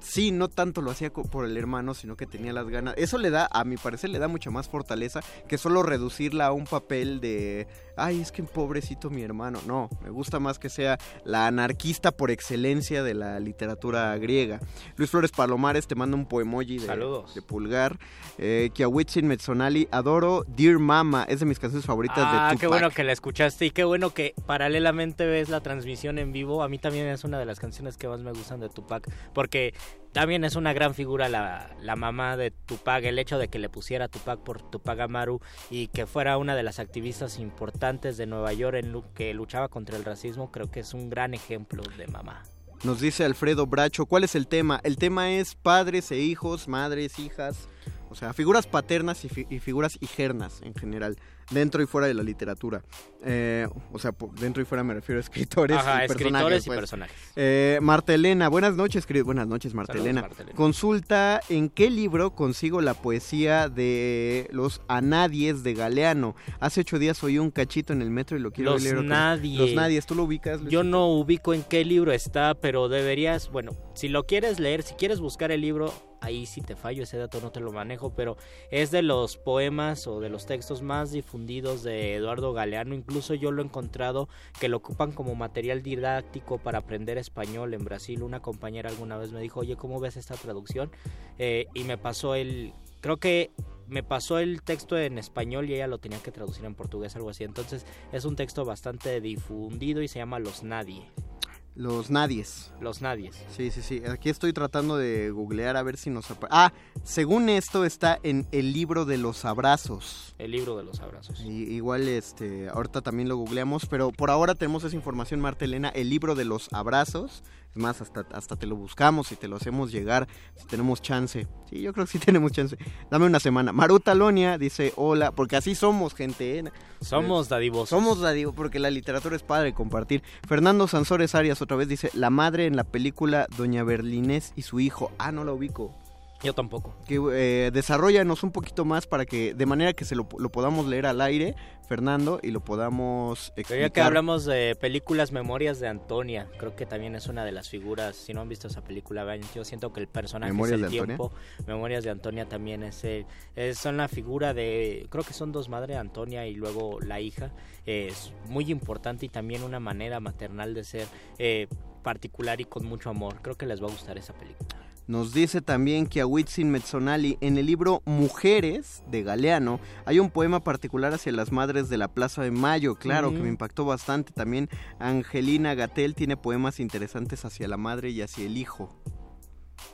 sí, no tanto lo hacía por el hermano, sino que tenía las ganas. Eso le da, a mi parecer, le da mucha más fortaleza que solo reducirla a un papel de, ay, es que pobrecito mi hermano. No, me gusta más que sea la anarquista por excelencia de la literatura griega. Luis Flores Palomares te manda un poemoji de, Saludos. de pulgar. Eh, Kiawitzin Mezzonali, adoro Dear Mama, es de mis canciones favoritas Ah, de Tupac. qué bueno que la escuchaste y qué bueno que paralelamente ves la transmisión en vivo. A mí también es una de las canciones que más me gustan de Tupac, porque también es una gran figura la, la mamá de Tupac. El hecho de que le pusiera Tupac por Tupac Amaru y que fuera una de las activistas importantes de Nueva York en que luchaba contra el racismo, creo que es un gran ejemplo de mamá. Nos dice Alfredo Bracho, ¿cuál es el tema? El tema es padres e hijos, madres, hijas, o sea, figuras paternas y, y figuras hijernas en general, dentro y fuera de la literatura. Eh, o sea, dentro y fuera me refiero a escritores Ajá, y personajes. escritores y pues. personajes. Eh, Marta Elena, buenas noches, querido. Buenas noches, Marta Elena. Consulta en qué libro consigo la poesía de los Anadies de Galeano. Hace ocho días oí un cachito en el metro y lo quiero Los leer. vez. Nadies. Los Nadies, ¿tú lo ubicas? Luis? Yo no ubico en qué libro está, pero deberías, bueno, si lo quieres leer, si quieres buscar el libro, ahí sí te fallo, ese dato no te lo manejo, pero es de los poemas o de los textos más difundidos de Eduardo Galeano, incluso yo lo he encontrado que lo ocupan como material didáctico para aprender español en Brasil. Una compañera alguna vez me dijo, oye, ¿cómo ves esta traducción? Eh, y me pasó el creo que me pasó el texto en español y ella lo tenía que traducir en portugués, algo así. Entonces es un texto bastante difundido y se llama Los Nadie. Los nadies. Los Nadies. Sí, sí, sí. Aquí estoy tratando de googlear a ver si nos aparece. Ah, según esto está en el libro de los abrazos. El libro de los abrazos. Y, igual, este, ahorita también lo googleamos, pero por ahora tenemos esa información, Marta Elena, el libro de los abrazos. Es más, hasta, hasta te lo buscamos y te lo hacemos llegar si tenemos chance. Sí, yo creo que sí tenemos chance. Dame una semana. Maruta Lonia dice hola, porque así somos, gente. ¿eh? Somos dadivosos. Somos dadivosos, porque la literatura es padre compartir. Fernando Sansores Arias otra vez dice, la madre en la película Doña Berlinés y su hijo. Ah, no la ubico. Yo tampoco. Que eh, desarrollanos un poquito más para que, de manera que se lo, lo podamos leer al aire, Fernando, y lo podamos Pero explicar. ya que hablamos de películas Memorias de Antonia, creo que también es una de las figuras, si no han visto esa película, vean, yo siento que el personaje ¿Memorias es el de Antonia? tiempo, Memorias de Antonia también es, el- es- son la figura de, creo que son dos madres, Antonia y luego la hija, es muy importante y también una manera maternal de ser eh, particular y con mucho amor, creo que les va a gustar esa película. Nos dice también que a Huitzin Mezzonali, en el libro Mujeres de Galeano, hay un poema particular hacia las madres de la Plaza de Mayo, claro, que me impactó bastante. También Angelina Gatel tiene poemas interesantes hacia la madre y hacia el hijo.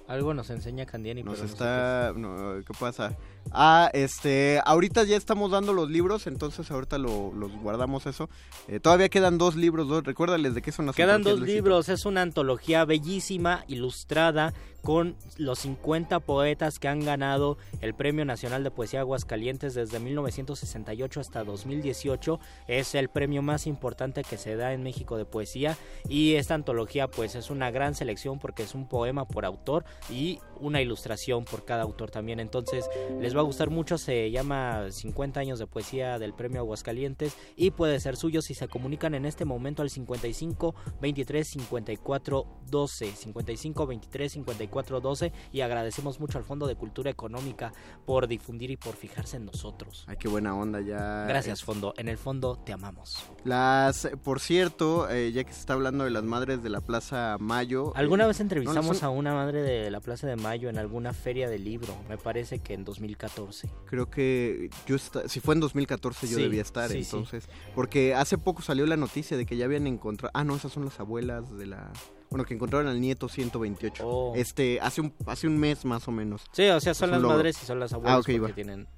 Algo nos enseña Candiani, Nos pero está... no, ¿Qué pasa? Ah, este... Ahorita ya estamos dando los libros, entonces ahorita lo- los guardamos eso. Eh, todavía quedan dos libros, dos. Recuérdales de qué son las Quedan dos Luisito. libros, es una antología bellísima, ilustrada, con los 50 poetas que han ganado el Premio Nacional de Poesía Aguascalientes desde 1968 hasta 2018. Es el premio más importante que se da en México de poesía y esta antología pues es una gran selección porque es un poema por autor y una ilustración por cada autor también. Entonces les va a gustar mucho, se llama 50 años de poesía del Premio Aguascalientes y puede ser suyo si se comunican en este momento al 55 23 54 12 55 23 54 12 y agradecemos mucho al Fondo de Cultura Económica por difundir y por fijarse en nosotros. Ay, qué buena onda ya. Gracias Fondo, en el fondo te amamos. Las, por cierto, eh, ya que se está hablando de las madres de la Plaza Mayo. ¿Alguna eh, vez entrevistamos son- a una madre de la Plaza de Mayo en alguna feria de libro? Me parece que en 2014. Creo que yo esta- si fue en 2014 yo Sí, debía estar, sí, sí. entonces, porque hace poco salió la noticia de que ya habían encontrado, ah no, esas son las abuelas de la, bueno, que encontraron al nieto 128. Oh. Este, hace un hace un mes más o menos. Sí, o sea, son Es las madres y son las abuelas Ah, ok, porque va. tienen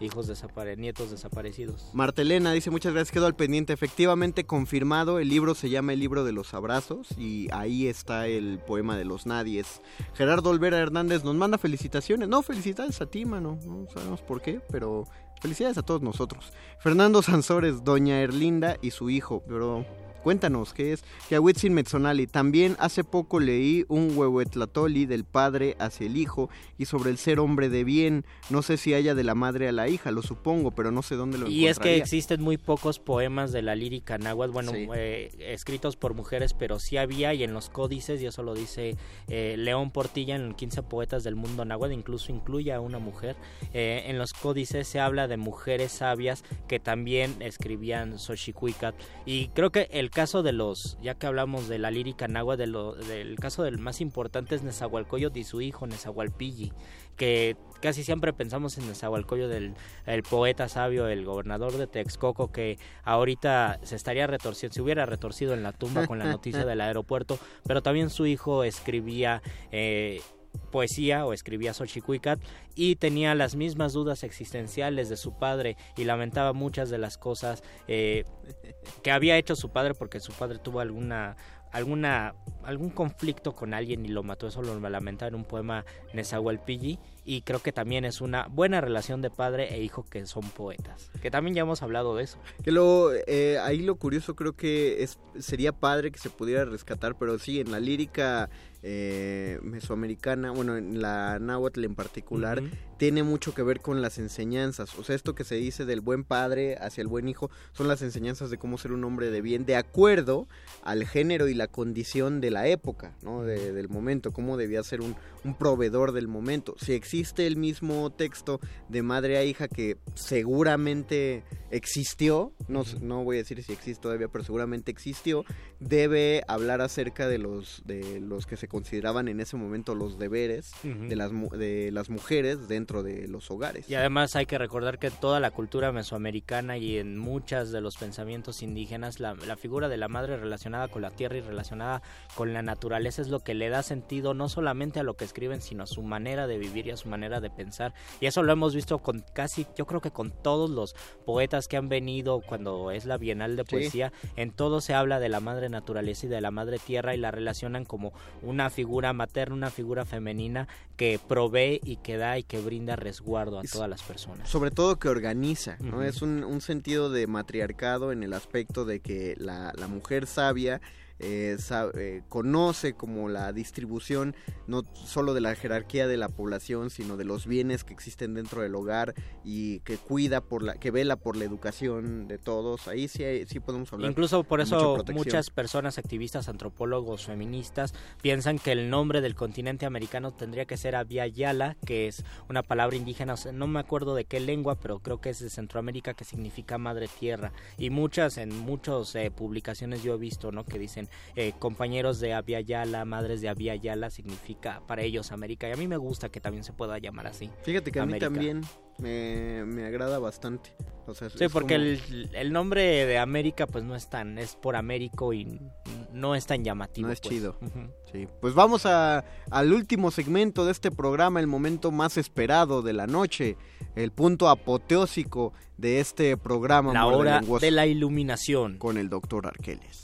hijos desapare nietos desaparecidos. Martelena dice muchas gracias, quedó al pendiente. Efectivamente, confirmado, el libro se llama El libro de los abrazos y ahí está el poema de los nadies. Gerardo Olvera Hernández nos manda felicitaciones. No, felicidades a ti, mano. No sabemos por qué, pero felicidades a todos nosotros. Fernando Sansores, Doña Erlinda y su hijo, pero... Cuéntanos, ¿qué es? Que a Huitzin Mezzonali. También hace poco leí un huehuetlatoli del padre hacia el hijo y sobre el ser hombre de bien. No sé si haya de la madre a la hija, lo supongo, pero no sé dónde lo Y es que existen muy pocos poemas de la lírica náhuatl, bueno, Sí. eh, escritos por mujeres, pero sí había y en los códices, y eso lo dice eh, León Portilla en 15 poetas del mundo náhuatl, incluso incluye a una mujer. Eh, en los códices se habla de mujeres sabias que también escribían Xochicuicat. Y creo que el caso de los, ya que hablamos de la lírica náhuatl, de lo- del caso del más importante es Nezahualcóyotl y su hijo Nezahualpilli que casi siempre pensamos en Nezahualcóyotl del el poeta sabio, el gobernador de Texcoco, que ahorita se estaría retorciendo, se hubiera retorcido en la tumba con la noticia del aeropuerto, pero también su hijo escribía eh, poesía o escribía Xochicuicat y tenía las mismas dudas existenciales de su padre y lamentaba muchas de las cosas eh, que había hecho su padre porque su padre tuvo alguna alguna algún conflicto con alguien y lo mató. Eso lo lamentaba en un poema Nezahualpilli y creo que también es una buena relación de padre e hijo que son poetas que también ya hemos hablado de eso. Que lo, eh, ahí lo curioso creo que es, sería padre que se pudiera rescatar, pero sí, en la lírica eh, mesoamericana, bueno, en la náhuatl en particular. Tiene mucho que ver con las enseñanzas. O sea, esto que se dice del buen padre hacia el buen hijo, son las enseñanzas de cómo ser un hombre de bien, de acuerdo al género y la condición de la época, ¿no? De- del momento, cómo debía ser un, un proveedor del momento. Si existe el mismo texto de madre a hija que seguramente existió, no, no voy a decir si existe todavía, pero seguramente existió, debe hablar acerca de los, de los que se consideraban en ese momento los deberes de, las, de las mujeres dentro dentro de los hogares. Y además hay que recordar que toda la cultura mesoamericana y en muchas de los pensamientos indígenas, la, la, figura de la madre relacionada con la tierra y relacionada con la naturaleza es lo que le da sentido no solamente a lo que escriben, sino a su manera de vivir y a su manera de pensar. Y eso lo hemos visto con casi, yo creo que con todos los poetas que han venido cuando es la Bienal de Poesía, sí. en todo se habla de la madre naturaleza y de la madre tierra y la relacionan como una figura materna, una figura femenina que provee y que da y que brinda resguardo a todas las personas. Sobre todo que organiza, ¿no? Uh -huh. Es un, un, sentido de matriarcado en el aspecto de que la, la mujer sabia eh, sabe, eh, conoce como la distribución no solo de la jerarquía de la población sino de los bienes que existen dentro del hogar y que cuida por la que vela por la educación de todos ahí sí sí podemos hablar incluso por eso muchas personas activistas antropólogos feministas piensan que el nombre del continente americano tendría que ser Abya Yala que es una palabra indígena no me acuerdo de qué lengua pero creo que es de Centroamérica que significa madre tierra. Y muchas en muchas eh, publicaciones yo he visto no que dicen eh, compañeros de Abya Yala, madres de Abya Yala, significa para ellos América. Y a mí me gusta que también se pueda llamar así. Fíjate que América. a mí también me, me agrada bastante. O sea, sí, porque como... el, el, nombre de América pues no es tan, es por Américo y no es tan llamativo. No es pues. chido. Uh -huh. Sí, pues vamos a, al último segmento de este programa, el momento más esperado de la noche, el punto apoteósico de este programa. La hora de la iluminación. Con el doctor Arqueles.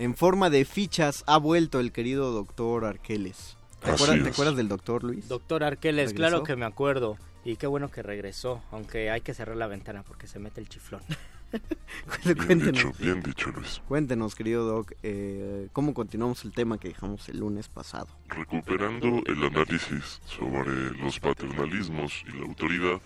En forma de fichas ha vuelto el querido doctor Arqueles. ¿Te acuerdas, ¿Te acuerdas, del doctor Luis? Doctor Arqueles, ¿Regresó? claro que me acuerdo. Y qué bueno que regresó, aunque hay que cerrar la ventana porque se mete el chiflón. bien Cuéntenos. Dicho, bien dicho, Luis. Cuéntenos, querido Doc, eh, ¿cómo continuamos el tema que dejamos el lunes pasado? Recuperando el análisis sobre los paternalismos y la autoridad,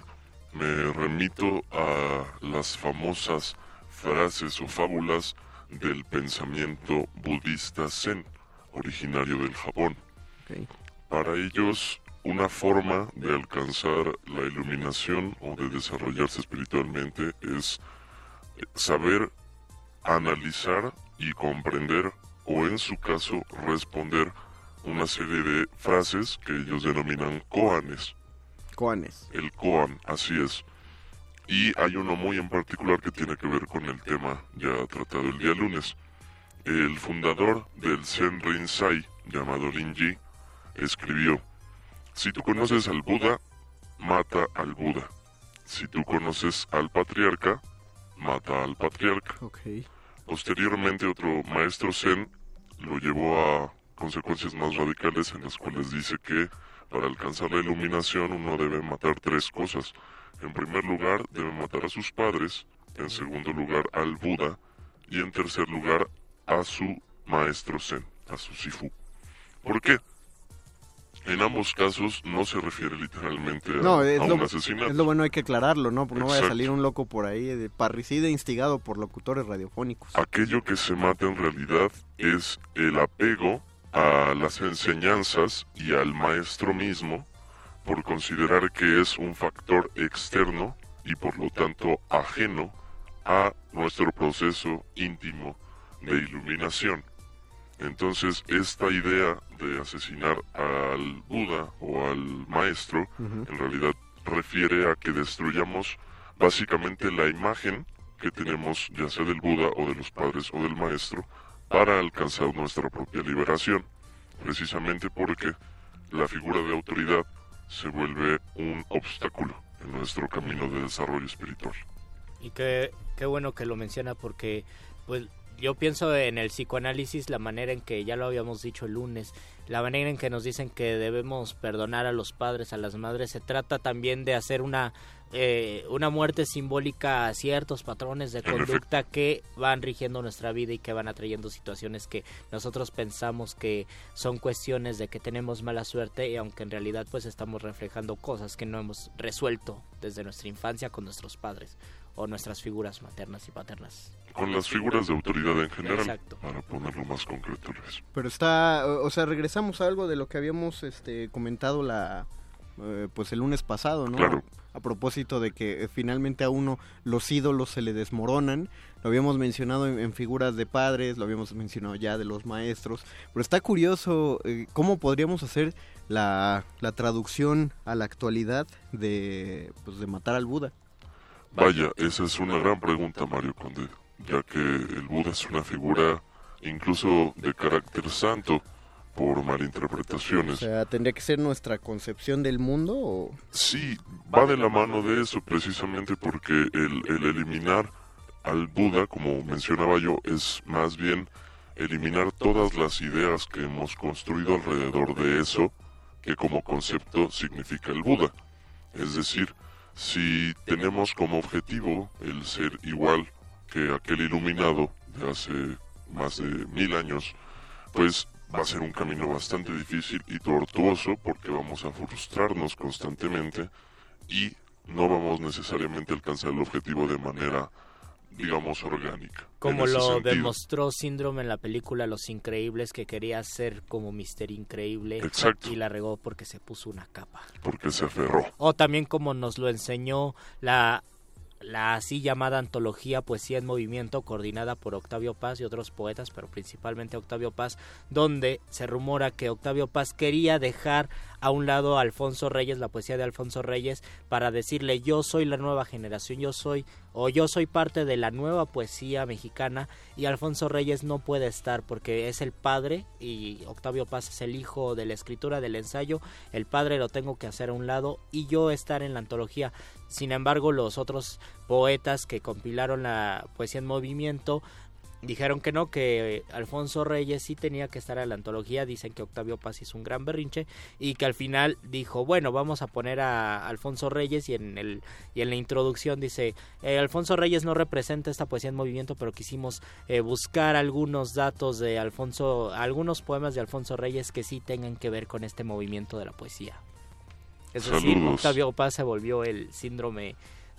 me remito a las famosas frases o fábulas del pensamiento budista zen, originario del Japón. Okay. Para ellos, una forma de alcanzar la iluminación o de desarrollarse espiritualmente es saber analizar y comprender o en su caso responder una serie de frases que ellos denominan koanes. Koanes. El koan, así es. Y hay uno muy en particular que tiene que ver con el tema ya tratado el día lunes. El fundador del Zen Rinzai, llamado Linji, escribió, si tú conoces al Buda, mata al Buda. Si tú conoces al patriarca, mata al patriarca. Okay. Posteriormente otro maestro Zen lo llevó a consecuencias más radicales en las cuales dice que para alcanzar la iluminación uno debe matar tres cosas en primer lugar, debe matar a sus padres, en segundo lugar al Buda y en tercer lugar a su maestro Zen, a su Sifu. ¿Por qué? En ambos casos no se refiere literalmente a, no, es a lo, un asesinato. Es lo bueno, hay que aclararlo, ¿no? Porque no vaya a salir un loco por ahí de parricida instigado por locutores radiofónicos. Aquello que se mata en realidad es el apego a las enseñanzas y al maestro mismo por considerar que es un factor externo y por lo tanto ajeno a nuestro proceso íntimo de iluminación. Entonces esta idea de asesinar al Buda o al maestro uh -huh. en realidad refiere a que destruyamos básicamente la imagen que tenemos ya sea del Buda o de los padres o del maestro para alcanzar nuestra propia liberación, precisamente porque la figura de autoridad se vuelve un obstáculo en nuestro camino de desarrollo espiritual. Y qué, qué bueno que lo menciona porque pues yo pienso en el psicoanálisis, la manera en que, ya lo habíamos dicho el lunes, la manera en que nos dicen que debemos perdonar a los padres, a las madres, se trata también de hacer una, eh, una muerte simbólica a ciertos patrones de conducta que van rigiendo nuestra vida y que van atrayendo situaciones que nosotros pensamos que son cuestiones de que tenemos mala suerte y aunque en realidad pues estamos reflejando cosas que no hemos resuelto desde nuestra infancia con nuestros padres o nuestras figuras maternas y paternas. Con las figuras de autoridad en general, Exacto. para ponerlo más concreto, Luis. Pero está, o o sea, regresamos a algo de lo que habíamos este, comentado la, eh, pues el lunes pasado, ¿no? Claro. A propósito de que eh, finalmente a uno los ídolos se le desmoronan. Lo habíamos mencionado en, figuras de padres, lo habíamos mencionado ya de los maestros. Pero está curioso eh, cómo podríamos hacer la, la traducción a la actualidad de, pues, de matar al Buda. Vaya, esa es una gran pregunta, Mario Conde, ya que el Buda es una figura incluso de carácter santo por O malinterpretaciones. sea, ¿tendría que ser nuestra concepción del mundo o...? Sí, va de la mano de eso precisamente porque el, el eliminar al Buda, como mencionaba yo, es más bien eliminar todas las ideas que hemos construido alrededor de eso que como concepto significa el Buda. Es decir, si tenemos como objetivo el ser igual que aquel iluminado de hace más de mil años, pues va a ser un camino bastante difícil y tortuoso porque vamos a frustrarnos constantemente y no vamos necesariamente a alcanzar el objetivo de manera, digamos, orgánica. Como lo sentido. demostró Síndrome en la película Los Increíbles, que quería ser como Mister Increíble Exacto. y la regó porque se puso una capa. porque se aferró. O también como nos lo enseñó la, la así llamada antología Poesía en Movimiento, coordinada por Octavio Paz y otros poetas, pero principalmente Octavio Paz, donde se rumora que Octavio Paz quería dejar a un lado Alfonso Reyes, la poesía de Alfonso Reyes, para decirle yo soy la nueva generación, yo soy o yo soy parte de la nueva poesía mexicana y Alfonso Reyes no puede estar porque es el padre y Octavio Paz es el hijo de la escritura del ensayo, el padre lo tengo que hacer a un lado y yo estar en la antología. Sin embargo, los otros poetas que compilaron la poesía en movimiento dijeron que no, que Alfonso Reyes sí tenía que estar en la antología, dicen que Octavio Paz hizo un gran berrinche y que al final dijo, bueno, vamos a poner a Alfonso Reyes y en el y en la introducción dice, eh, Alfonso Reyes no representa esta poesía en movimiento, pero quisimos eh, buscar algunos datos de Alfonso, algunos poemas de Alfonso Reyes que sí tengan que ver con este movimiento de la poesía. Es decir. Octavio Paz se volvió el síndrome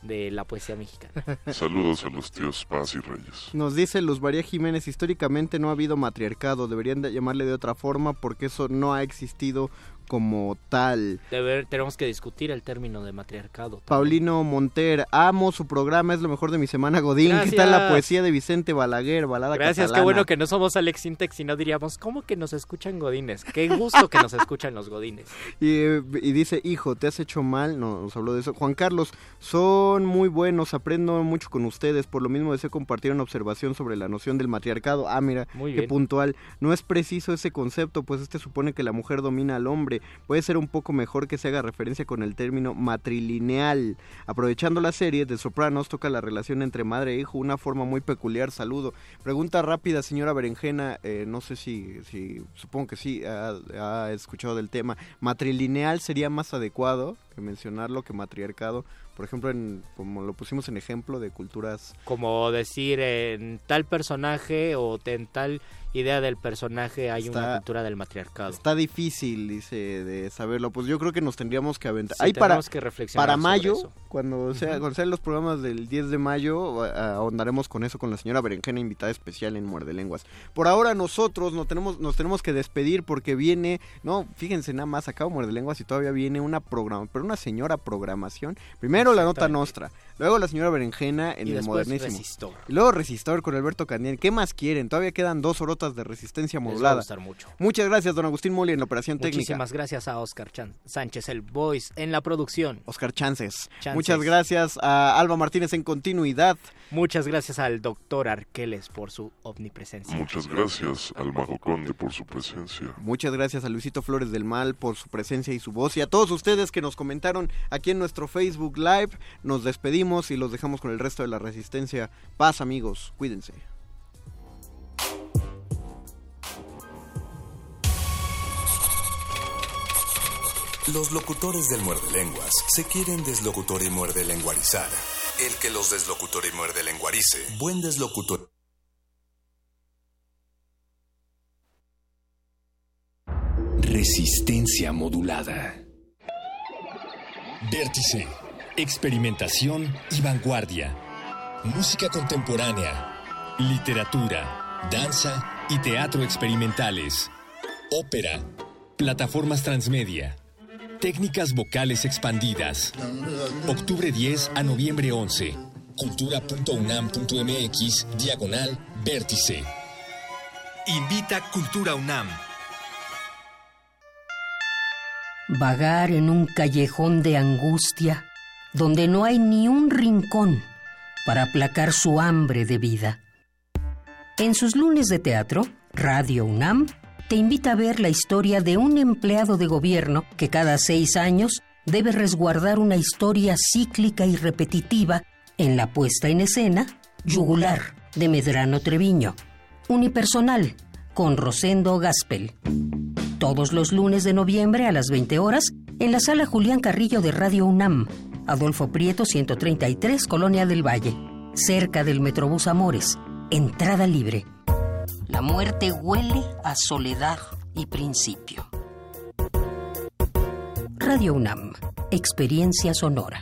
de la poesía mexicana. Saludos a los tíos Paz y Reyes. Nos dice Luz María Jiménez, históricamente no ha habido matriarcado, deberían de llamarle de otra forma porque eso no ha existido como tal. Tenemos que discutir el término de matriarcado. Paulino Monter, amo su programa, es lo mejor de mi semana Godín. ¿Qué tal la Gracias. poesía de Vicente Balaguer, balada Gracias, qué bueno que no somos Alex Sintex y no diríamos, ¿cómo que nos escuchan godines? Qué gusto que nos escuchan los godines. Y, y dice, hijo, te has hecho mal, no, nos habló de eso. Juan Carlos, son muy buenos, aprendo mucho con ustedes, por lo mismo deseo compartir una observación sobre la noción del matriarcado. Ah, mira, Muy qué bien. puntual. No es preciso ese concepto, pues este supone que la mujer domina al hombre. Puede ser un poco mejor que se haga referencia con el término matrilineal. Aprovechando la serie de Sopranos, toca la relación entre madre e hijo, una forma muy peculiar. Saludo. Pregunta rápida, señora Berenjena, eh, no sé si, si, supongo que sí, ha, ha escuchado del tema. ¿Matrilineal sería más adecuado que mencionarlo que matriarcado? Por ejemplo, en, como lo pusimos en ejemplo de culturas Como decir, en tal personaje o en tal idea del personaje hay una Está- cultura del matriarcado. Está difícil, dice, de saberlo. Pues yo creo que nos tendríamos que aventar. Sí, Ahí para, que reflexionar para sobre mayo, eso. Cuando, sea, cuando sean los programas del 10 de mayo, ahondaremos con eso con la señora Berenjena, invitada especial en Muerde Lenguas. Por ahora nosotros nos tenemos, nos tenemos que despedir porque viene, no, fíjense nada más, acabo Muerde Lenguas y todavía viene una programa, pero una señora programación. Primero la nota nostra, luego la señora Berenjena en Y el modernísimo. Resistor. Y luego Resistor con Alberto Candiel. ¿Qué más quieren? Todavía quedan dos horotas de resistencia Les va a modulada. gustar mucho. Muchas gracias, don Agustín Moli, en la operación técnica. Muchísimas gracias a Oscar Chan- Sánchez, el voice, en la producción. Oscar Chances. Chances. Muchas gracias a Alba Martínez en continuidad. Muchas gracias al doctor Arqueles por su omnipresencia. Muchas gracias al Mago Conde por su presencia. Muchas gracias a Luisito Flores del Mal por su presencia y su voz. Y a todos ustedes que nos comentaron aquí en nuestro Facebook Live. Nos despedimos y los dejamos con el resto de la resistencia. Paz amigos, cuídense. Los locutores del muerde lenguas se quieren deslocutor y muerde lenguarizar. El que los deslocutor y muerde lenguarice, buen deslocutor. Resistencia modulada. Vértice. Experimentación y vanguardia. Música contemporánea. Literatura. Danza y teatro experimentales. Ópera. Plataformas transmedia. Técnicas vocales expandidas. Octubre 10 a noviembre 11. Cultura.unam.mx, diagonal, vértice. Invita Cultura UNAM. Vagar en un callejón de angustia donde no hay ni un rincón para aplacar su hambre de vida. En sus lunes de teatro, Radio UNAM te invita a ver la historia de un empleado de gobierno que cada seis años debe resguardar una historia cíclica y repetitiva en la puesta en escena Yugular de Medrano Treviño. Unipersonal con Rosendo Gaspel. Todos los lunes de noviembre a las 20 horas en la sala Julián Carrillo de Radio UNAM. Adolfo Prieto 133, Colonia del Valle. Cerca del Metrobús Amores. Entrada libre. La muerte huele a soledad y principio. Radio UNAM. Experiencia sonora.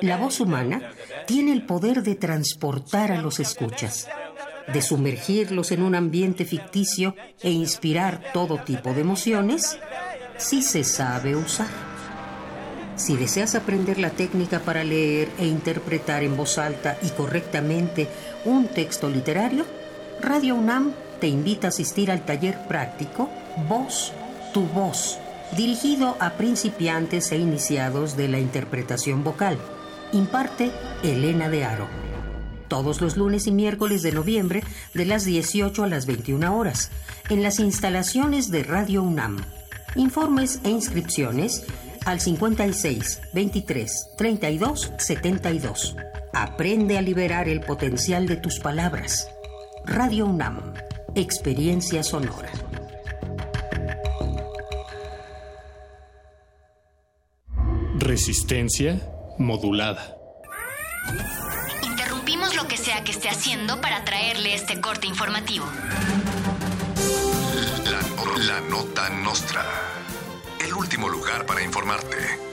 La voz humana tiene el poder de transportar a los escuchas, de sumergirlos en un ambiente ficticio e inspirar todo tipo de emociones si se sabe usar. Si deseas aprender la técnica para leer e interpretar en voz alta y correctamente un texto literario, Radio UNAM te invita a asistir al taller práctico Voz, tu voz dirigido a principiantes e iniciados de la interpretación vocal. Imparte Elena de Aro. Todos los lunes y miércoles de noviembre de las 18 a las 21 horas, en las instalaciones de Radio UNAM. Informes e inscripciones al 56 23 32 72. Aprende a liberar el potencial de tus palabras. Radio UNAM. Experiencia sonora. Resistencia modulada. Interrumpimos lo que sea que esté haciendo para traerle este corte informativo. La, la nota nostra. El último lugar para informarte.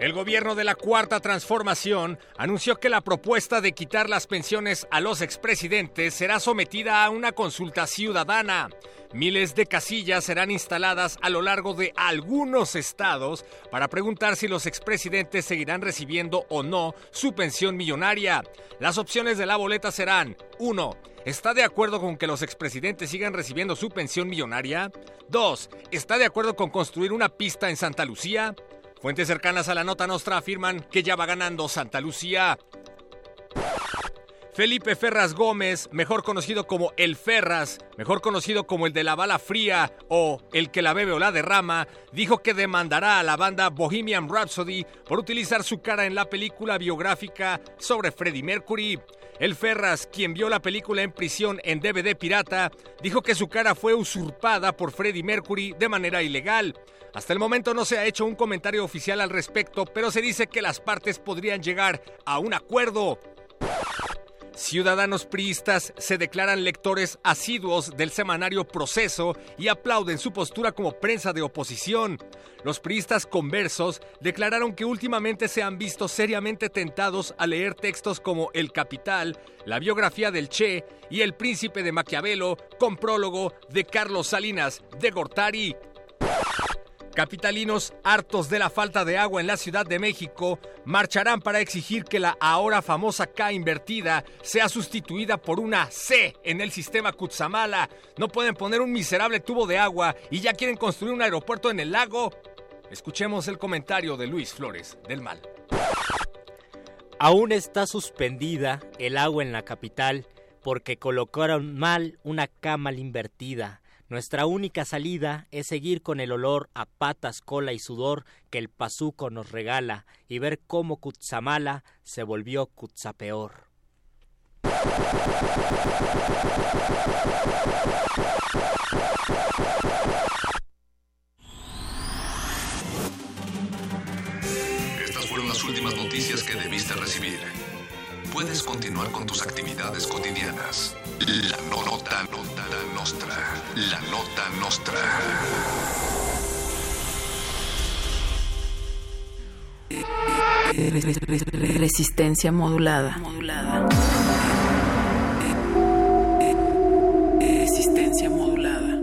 El gobierno de la Cuarta Transformación anunció que la propuesta de quitar las pensiones a los expresidentes será sometida a una consulta ciudadana. Miles de casillas serán instaladas a lo largo de algunos estados para preguntar si los expresidentes seguirán recibiendo o no su pensión millonaria. Las opciones de la boleta serán 1. ¿Está de acuerdo con que los expresidentes sigan recibiendo su pensión millonaria? 2. ¿Está de acuerdo con construir una pista en Santa Lucía? Fuentes cercanas a la nota nostra afirman que ya va ganando Santa Lucía. Felipe Ferras Gómez, mejor conocido como El Ferras, mejor conocido como el de la bala fría o el que la bebe o la derrama, dijo que demandará a la banda Bohemian Rhapsody por utilizar su cara en la película biográfica sobre Freddie Mercury. El Ferras, quien vio la película en prisión en DVD pirata, dijo que su cara fue usurpada por Freddie Mercury de manera ilegal. Hasta el momento no se ha hecho un comentario oficial al respecto, pero se dice que las partes podrían llegar a un acuerdo. Ciudadanos priistas se declaran lectores asiduos del semanario Proceso y aplauden su postura como prensa de oposición. Los priistas conversos declararon que últimamente se han visto seriamente tentados a leer textos como El Capital, la biografía del Che y El Príncipe de Maquiavelo con prólogo de Carlos Salinas de Gortari. Capitalinos hartos de la falta de agua en la Ciudad de México marcharán para exigir que la ahora famosa K invertida sea sustituida por una C en el sistema Cutzamala. No pueden poner un miserable tubo de agua y ya quieren construir un aeropuerto en el lago. Escuchemos el comentario de Luis Flores del Mal. Aún está suspendida el agua en la capital porque colocaron mal una cama invertida. Nuestra única salida es seguir con el olor a patas, cola y sudor que el pazuco nos regala y ver cómo Cutzamala se volvió Cutzapeor. Estas fueron las últimas noticias que debiste recibir. Puedes continuar con tus actividades cotidianas. La nota, nota nostra. La nota nostra. Resistencia modulada. Modulada. Resistencia modulada.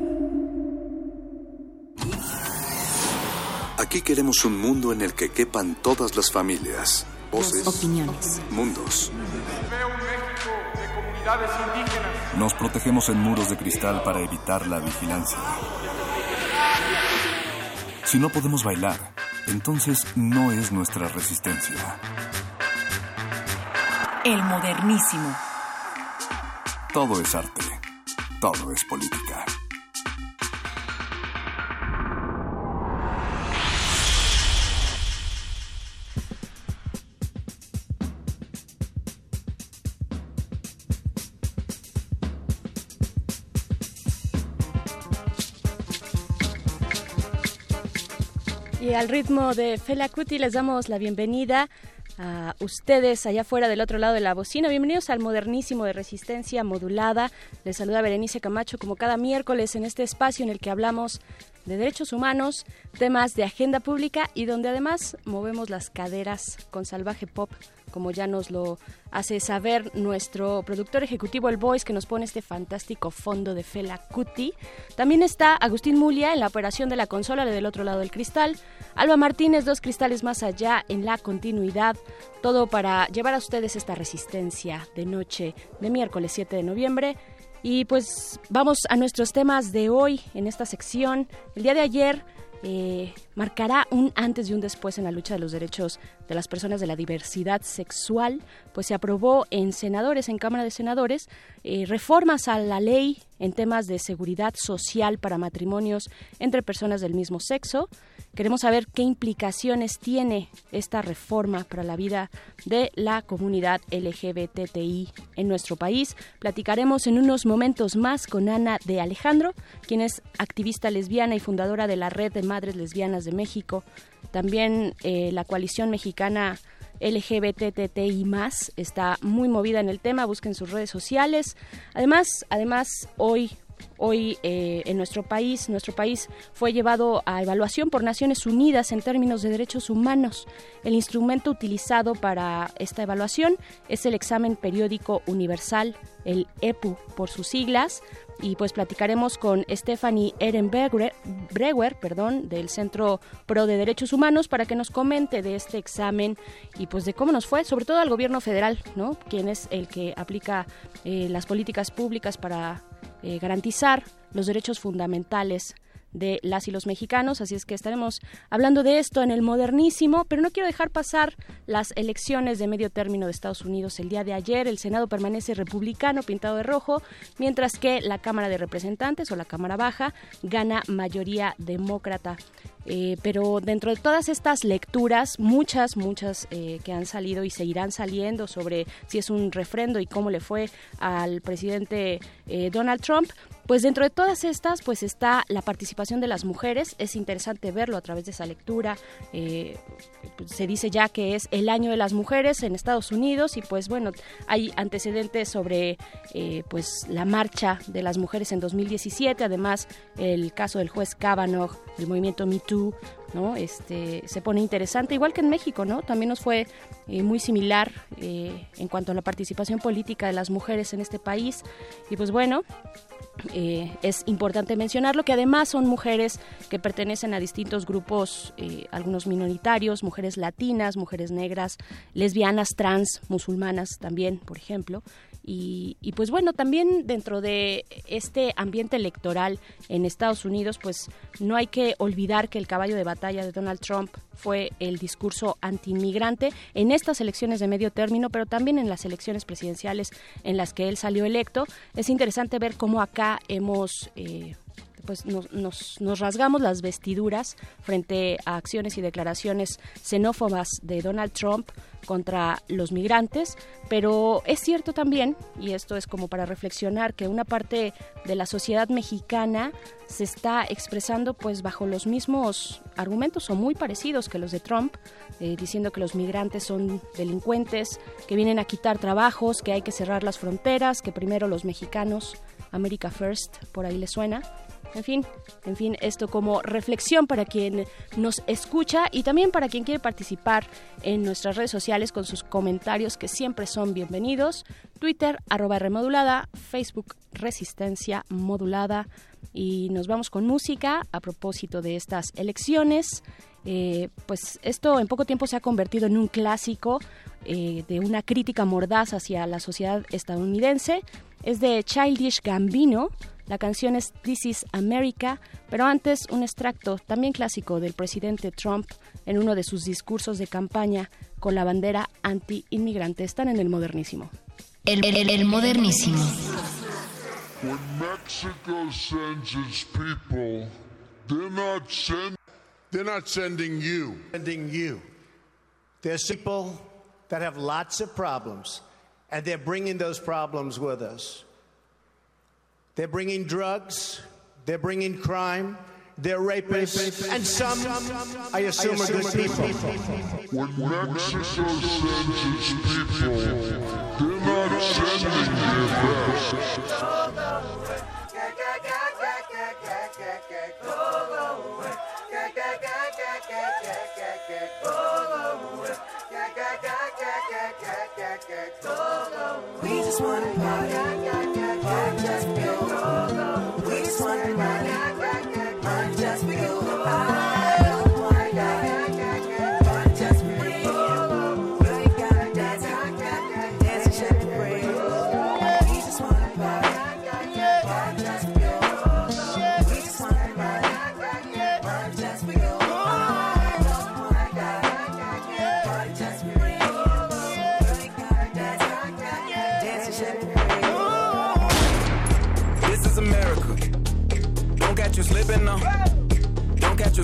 Aquí queremos un mundo en el que quepan todas las familias, voces, Opiniones. mundos. Veo un México de comunidades indígenas. Nos protegemos en muros de cristal para evitar la vigilancia. Si no podemos bailar, entonces no es nuestra resistencia. El modernísimo. Todo es arte. Todo es política. Al ritmo de Fela Kuti les damos la bienvenida a ustedes allá afuera del otro lado de la bocina. Bienvenidos al modernísimo de resistencia modulada. Les saluda Berenice Camacho como cada miércoles en este espacio en el que hablamos de derechos humanos, temas de agenda pública y donde además movemos las caderas con salvaje pop como ya nos lo hace saber nuestro productor ejecutivo El Voice, que nos pone este fantástico fondo de Fela Kuti. También está Agustín Mulia en la operación de la consola del otro lado del cristal. Alba Martínez, dos cristales más allá en la continuidad. Todo para llevar a ustedes esta resistencia de noche de miércoles 7 de noviembre. Y pues vamos a nuestros temas de hoy en esta sección. El día de ayer eh, marcará un antes y un después en la lucha de los derechos de las personas de la diversidad sexual, pues se aprobó en senadores, en Cámara de Senadores, eh, reformas a la ley en temas de seguridad social para matrimonios entre personas del mismo sexo. Queremos saber qué implicaciones tiene esta reforma para la vida de la comunidad LGBTI en nuestro país. Platicaremos en unos momentos más con Ana de Alejandro, quien es activista lesbiana y fundadora de la Red de Madres Lesbianas de México. También eh, la coalición mexicana LGBTTI más está muy movida en el tema, busquen sus redes sociales. Además, además hoy Hoy eh, en nuestro país, nuestro país fue llevado a evaluación por Naciones Unidas en términos de derechos humanos. El instrumento utilizado para esta evaluación es el examen periódico universal, el EPU por sus siglas, y pues platicaremos con Stephanie Ehrenberger, Brewer, perdón, del Centro Pro de Derechos Humanos para que nos comente de este examen y pues de cómo nos fue, sobre todo al gobierno federal, ¿no? Quien es el que aplica eh, las políticas públicas para eh, garantizar los derechos fundamentales de las y los mexicanos, así es que estaremos hablando de esto en el modernísimo, pero no quiero dejar pasar las elecciones de medio término de Estados Unidos el día de ayer. El Senado permanece republicano pintado de rojo, mientras que la Cámara de Representantes o la Cámara Baja gana mayoría demócrata. Eh, pero dentro de todas estas lecturas, muchas, muchas eh, que han salido y seguirán saliendo sobre si es un refrendo y cómo le fue al presidente eh, Donald Trump, pues dentro de todas estas, pues está la participación de las mujeres. Es interesante verlo a través de esa lectura. Pues, se dice ya que es el año de las mujeres en Estados Unidos y pues bueno, hay antecedentes sobre pues la marcha de las mujeres en 2017. Además, el caso del juez Kavanaugh, el movimiento Me Too, ¿no? Este, se pone interesante, igual que en México, ¿no? También nos fue eh, muy similar eh, en cuanto a la participación política de las mujeres en este país. Y pues bueno, eh, es importante mencionarlo, que además son mujeres que pertenecen a distintos grupos, eh, algunos minoritarios, mujeres latinas, mujeres negras, lesbianas, trans, musulmanas también, por ejemplo. Y, y, pues bueno, también dentro de este ambiente electoral en Estados Unidos, pues no hay que olvidar que el caballo de batalla de Donald Trump fue el discurso antiinmigrante en estas elecciones de medio término, pero también en las elecciones presidenciales en las que él salió electo. Es interesante ver cómo acá hemos... Eh, pues nos, nos, rasgamos las vestiduras frente a acciones y declaraciones xenófobas de Donald Trump contra los migrantes, pero es cierto también, y esto es como para reflexionar, que una parte de la sociedad mexicana se está expresando pues bajo los mismos argumentos o muy parecidos que los de Trump, eh, diciendo que los migrantes son delincuentes, que vienen a quitar trabajos, que hay que cerrar las fronteras, que primero los mexicanos, America First, por ahí le suena. En fin, en fin, esto como reflexión para quien nos escucha y también para quien quiere participar en nuestras redes sociales con sus comentarios que siempre son bienvenidos. Twitter, arroba remodulada, Facebook, resistencia modulada. Y nos vamos con música a propósito de estas elecciones. Eh, pues esto en poco tiempo se ha convertido en un clásico eh, de una crítica mordaz hacia la sociedad estadounidense. Es de Childish Gambino. La canción es This is America, pero antes un extracto también clásico del presidente Trump en uno de sus discursos de campaña con la bandera anti-inmigrante. Están en el modernísimo. El, el, el modernísimo. When Mexico sends its people, they're not send, they're not sending you. Sending you. There's people that have lots of problems, and they're bringing those problems with us. They're bringing drugs, they're bringing crime, they're rapists, and some, I assume, are good people. When Mexico sends its people, they're not sending their best. We just wanna party, I just feel older. We just wondering why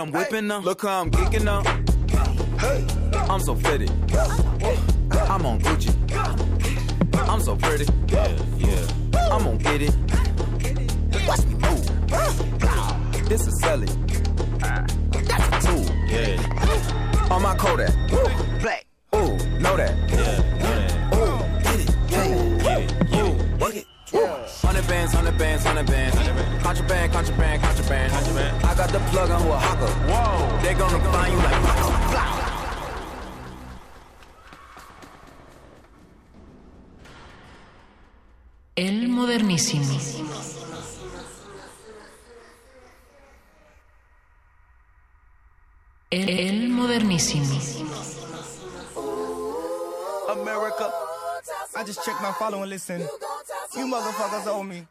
I'm whipping now. Look how I'm geeking now. I'm so fitted. I'm on Gucci. I'm so pretty. Yeah, yeah. I'm gonna get it. Watch me move. This is Sally. That's a tool. Yeah. On my Kodak. El, el modernísimo. America. I just checked my follow and listen. You motherfuckers owe me.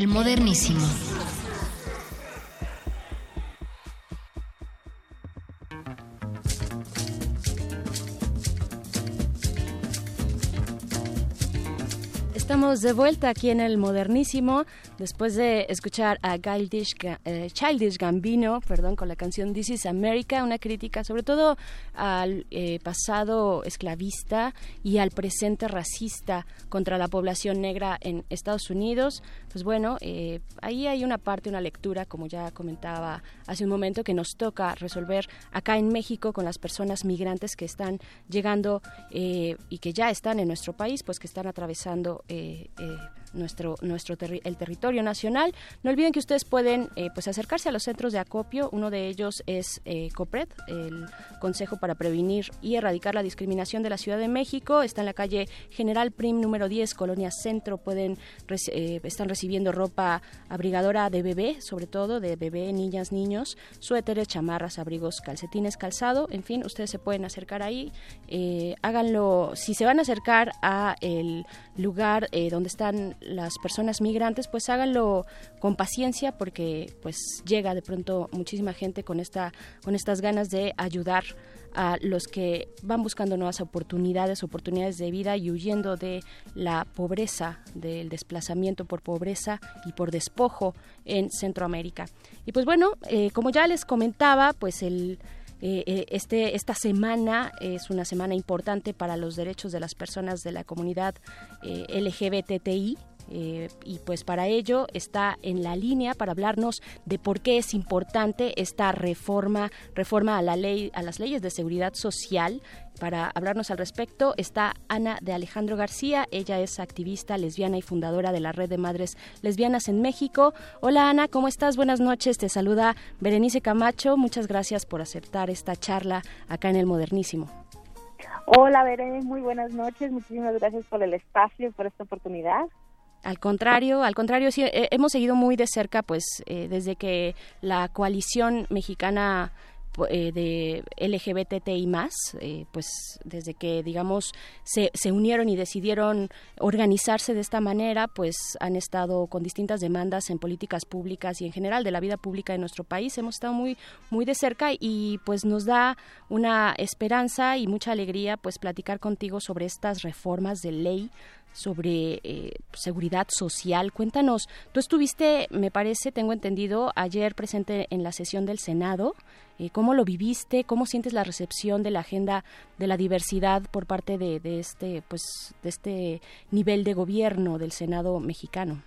El modernísimo. Estamos de vuelta aquí en el modernísimo después de escuchar a Childish, eh, Childish Gambino, perdón, con la canción This is America, una crítica sobre todo al eh, pasado esclavista y al presente racista contra la población negra en Estados Unidos. Pues bueno, eh, ahí hay una parte, una lectura, como ya comentaba hace un momento, que nos toca resolver acá en México con las personas migrantes que están llegando eh, y que ya están en nuestro país, pues que están atravesando eh, eh, nuestro nuestro terri- el territorio nacional. No olviden que ustedes pueden eh, pues acercarse a los centros de acopio. Uno de ellos es eh, COPRED, el Consejo para prevenir y erradicar la discriminación de la Ciudad de México. Está en la calle General Prim número 10, Colonia Centro. Pueden eh, están recibiendo ropa abrigadora de bebé, sobre todo de bebé, niñas, niños, suéteres, chamarras, abrigos, calcetines, calzado. En fin, ustedes se pueden acercar ahí. Eh, háganlo si se van a acercar a el lugar eh, donde están las personas migrantes, pues háganlo con paciencia porque pues llega de pronto muchísima gente con esta con estas ganas de ayudar a los que van buscando nuevas oportunidades, oportunidades de vida y huyendo de la pobreza, del desplazamiento por pobreza y por despojo en Centroamérica. Y pues bueno, eh, como ya les comentaba, pues el eh, eh, este, esta semana es una semana importante para los derechos de las personas de la comunidad eh, LGBTI. Eh, y pues para ello está en la línea para hablarnos de por qué es importante esta reforma reforma a la ley a las leyes de seguridad social. Para hablarnos al respecto está Ana de Alejandro García ella es activista lesbiana y fundadora de la red de madres lesbianas en México. Hola Ana cómo estás buenas noches te saluda Berenice Camacho. Muchas gracias por aceptar esta charla acá en el Modernísimo. Hola, Veré, muy buenas noches. Muchísimas gracias por el espacio, por esta oportunidad. Al contrario, al contrario, sí, eh, hemos seguido muy de cerca, pues, eh, desde que la coalición mexicana eh, de LGBTI más, eh, pues desde que digamos se, se unieron y decidieron organizarse de esta manera, pues han estado con distintas demandas en políticas públicas y en general de la vida pública de nuestro país. Hemos estado muy muy de cerca y pues nos da una esperanza y mucha alegría pues platicar contigo sobre estas reformas de ley sobre eh, seguridad social. Cuéntanos, tú estuviste, me parece, tengo entendido, ayer presente en la sesión del Senado. Eh, ¿Cómo lo viviste? ¿Cómo sientes la recepción de la agenda de la diversidad por parte de, de este, pues, de este nivel de gobierno del Senado mexicano?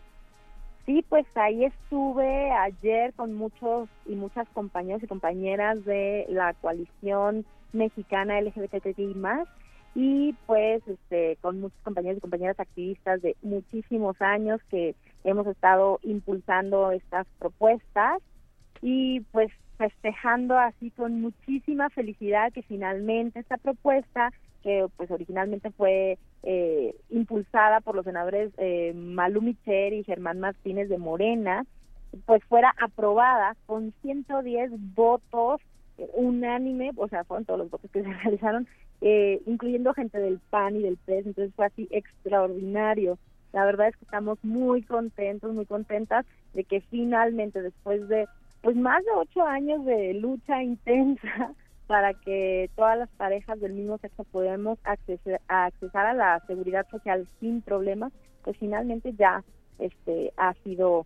Sí, pues ahí estuve ayer con muchos y muchas compañeros y compañeras de la coalición mexicana LGBTI más y pues este con muchos compañeros y compañeras activistas de muchísimos años que hemos estado impulsando estas propuestas y pues festejando así con muchísima felicidad que finalmente esta propuesta que pues originalmente fue eh, impulsada por los senadores eh, Malú Micher y Germán Martínez de Morena pues fuera aprobada con 110 votos unánime, o sea, fueron todos los votos que se realizaron, eh, incluyendo gente del PAN y del PES, entonces fue así extraordinario. La verdad es que estamos muy contentos, muy contentas de que finalmente, después de pues más de ocho años de lucha intensa para que todas las parejas del mismo sexo podamos acceder, a accesar a la seguridad social sin problemas, pues finalmente ya este ha sido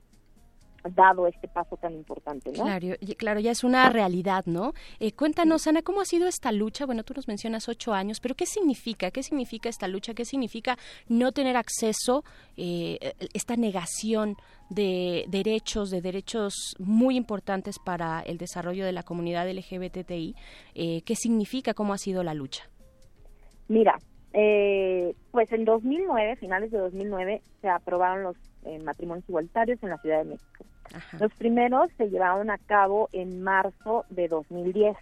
dado este paso tan importante, ¿no? Claro, claro, ya es una realidad, ¿no? Eh, cuéntanos, Ana, ¿cómo ha sido esta lucha? Bueno, tú nos mencionas ocho años, pero ¿qué significa? ¿Qué significa esta lucha? ¿Qué significa no tener acceso, eh, esta negación de derechos, de derechos muy importantes para el desarrollo de la comunidad LGBTI? Eh, ¿Qué significa? ¿Cómo ha sido la lucha? Mira, eh, pues en 2009, finales de 2009, se aprobaron los eh, matrimonios igualitarios en la Ciudad de México. Los primeros se llevaron a cabo en marzo de 2010.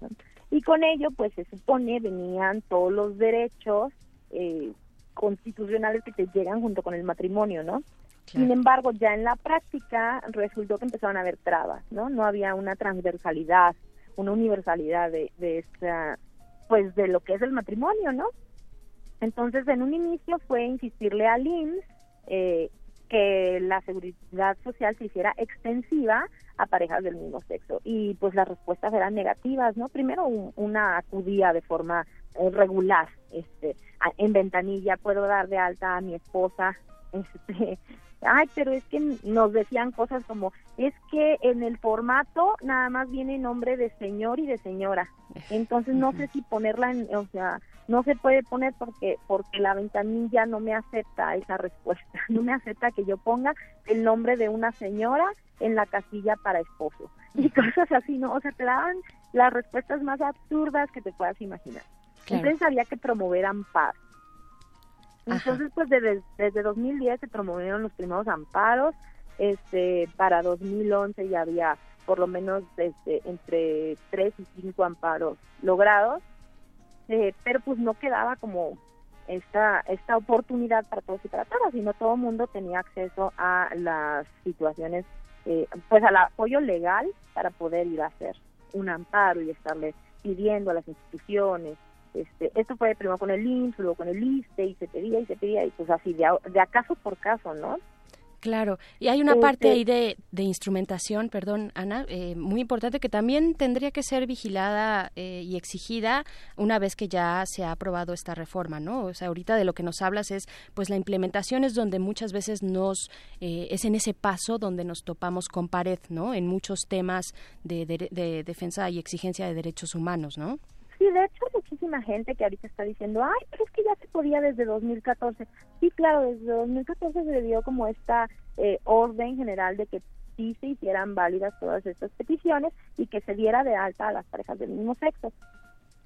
¿no? Y con ello, pues se supone, venían todos los derechos eh, constitucionales que te llegan junto con el matrimonio, ¿no? Sin embargo, ya en la práctica resultó que empezaron a haber trabas, ¿no? No había una transversalidad, una universalidad de, de esta, pues de lo que es el matrimonio, ¿no? Entonces, en un inicio fue insistirle al IMSS eh, que la seguridad social se hiciera extensiva a parejas del mismo sexo. Y pues las respuestas eran negativas, ¿no? Primero, un- una acudía de forma eh, regular, este, en ventanilla, puedo dar de alta a mi esposa, este, ay, pero es que nos decían cosas como, es que en el formato nada más viene nombre de señor y de señora, entonces no sé si ponerla en, o sea, no se puede poner porque porque la ventanilla no me acepta esa respuesta, no me acepta que yo ponga el nombre de una señora en la casilla para esposo y cosas así, ¿no? O sea, te daban las respuestas más absurdas que te puedas imaginar. Claro. Entonces había que promover amparo. Entonces, pues desde, desde 2010 se promovieron los primeros amparos. Este, para 2011 ya había por lo menos este, entre 3 y 5 amparos logrados. Eh, pero pues no quedaba como esta esta oportunidad para todos y para todas, sino todo el mundo tenía acceso a las situaciones, eh, pues al apoyo legal para poder ir a hacer un amparo y estarle pidiendo a las instituciones. Este, esto fue primero con el IMSS, luego con el ISTE, y se pedía y se pedía, y pues así, de, de por caso, ¿no? Claro, y hay una Este- parte ahí de, de instrumentación, perdón, Ana, eh, muy importante que también tendría que ser vigilada eh, y exigida una vez que ya se ha aprobado esta reforma, ¿no? O sea, ahorita de lo que nos hablas es, pues la implementación es donde muchas veces nos, eh, es en ese paso donde nos topamos con pared, ¿no? En muchos temas de, de- de defensa y exigencia de derechos humanos, ¿no? Sí, de hecho, hay muchísima gente que ahorita está diciendo, ay, pero es que ya se podía desde 2014. Sí, claro, desde 2014 se dio como esta eh, orden general de que sí se hicieran válidas todas estas peticiones y que se diera de alta a las parejas del mismo sexo.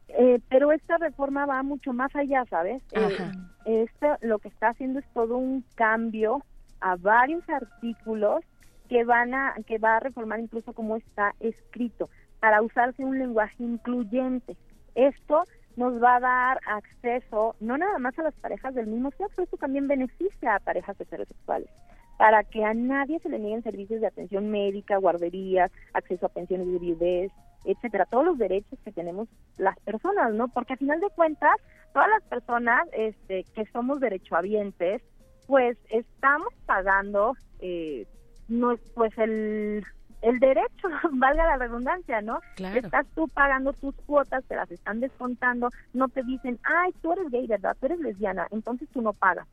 Eh, pero esta reforma va mucho más allá, ¿sabes? Eh, esto lo que está haciendo es todo un cambio a varios artículos que van a que va a reformar incluso cómo está escrito para usarse un lenguaje incluyente. Esto nos va a dar acceso no nada más a las parejas del mismo sexo, esto también beneficia a parejas heterosexuales para que a nadie se le nieguen servicios de atención médica, guarderías, acceso a pensiones de viudez, etcétera, todos los derechos que tenemos las personas, ¿no? Porque a final de cuentas, todas las personas este, que somos derechohabientes, pues estamos pagando, eh, no, pues el, el derecho, valga la redundancia, ¿no? Claro. Estás tú pagando tus cuotas, te las están descontando, no te dicen, ay, tú eres gay, ¿verdad? Tú eres lesbiana, entonces tú no pagas.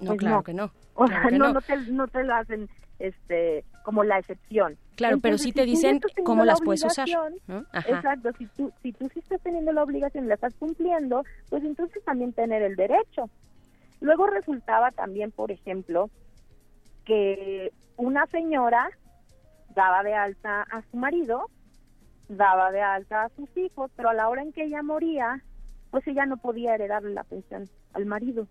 No, Pues claro no. que no. O claro sea, no, no. no te, no te lo hacen este, como la excepción. Claro, pero sí te si dicen cómo la las puedes usar, ¿no? Exacto, si tú, si tú sí estás teniendo la obligación y la estás cumpliendo, pues entonces también tener el derecho. Luego resultaba también, por ejemplo, que una señora daba de alta a su marido, daba de alta a sus hijos, pero a la hora en que ella moría, pues ella no podía heredarle la pensión al marido.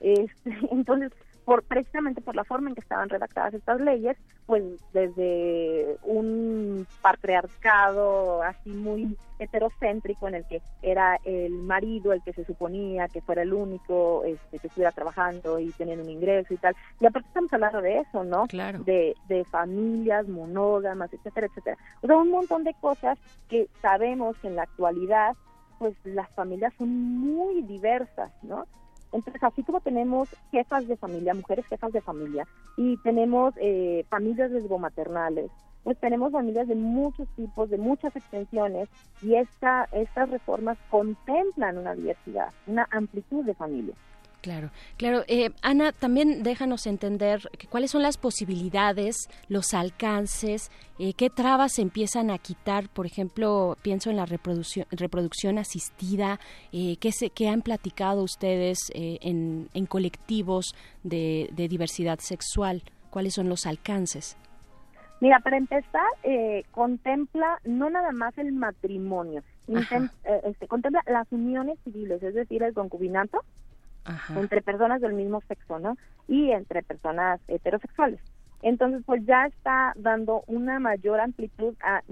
Este, entonces, por precisamente por la forma en que estaban redactadas estas leyes, pues desde un patriarcado así muy heterocéntrico en el que era el marido el que se suponía que fuera el único este, que estuviera trabajando y teniendo un ingreso y tal. Y aparte estamos hablando de eso, ¿no? Claro. De, de familias monógamas, etcétera, etcétera. O sea, un montón de cosas que sabemos que en la actualidad pues las familias son muy diversas, ¿no? Entonces, así como tenemos jefas de familia, mujeres jefas de familia, y tenemos eh, familias lesbomaternales, pues tenemos familias de muchos tipos, de muchas extensiones, y esta, estas reformas contemplan una diversidad, una amplitud de familias. Claro, claro. Eh, Ana, también déjanos entender que cuáles son las posibilidades, los alcances, eh, qué trabas se empiezan a quitar. Por ejemplo, pienso en la reproducción, reproducción asistida, eh, ¿qué, se, qué han platicado ustedes eh, en, en colectivos de, de diversidad sexual? ¿Cuáles son los alcances? Mira, para empezar, eh, contempla no nada más el matrimonio, eh, este, contempla las uniones civiles, es decir, el concubinato entre personas del mismo sexo, ¿no? Y entre personas heterosexuales. Entonces, pues ya está dando una mayor amplitud a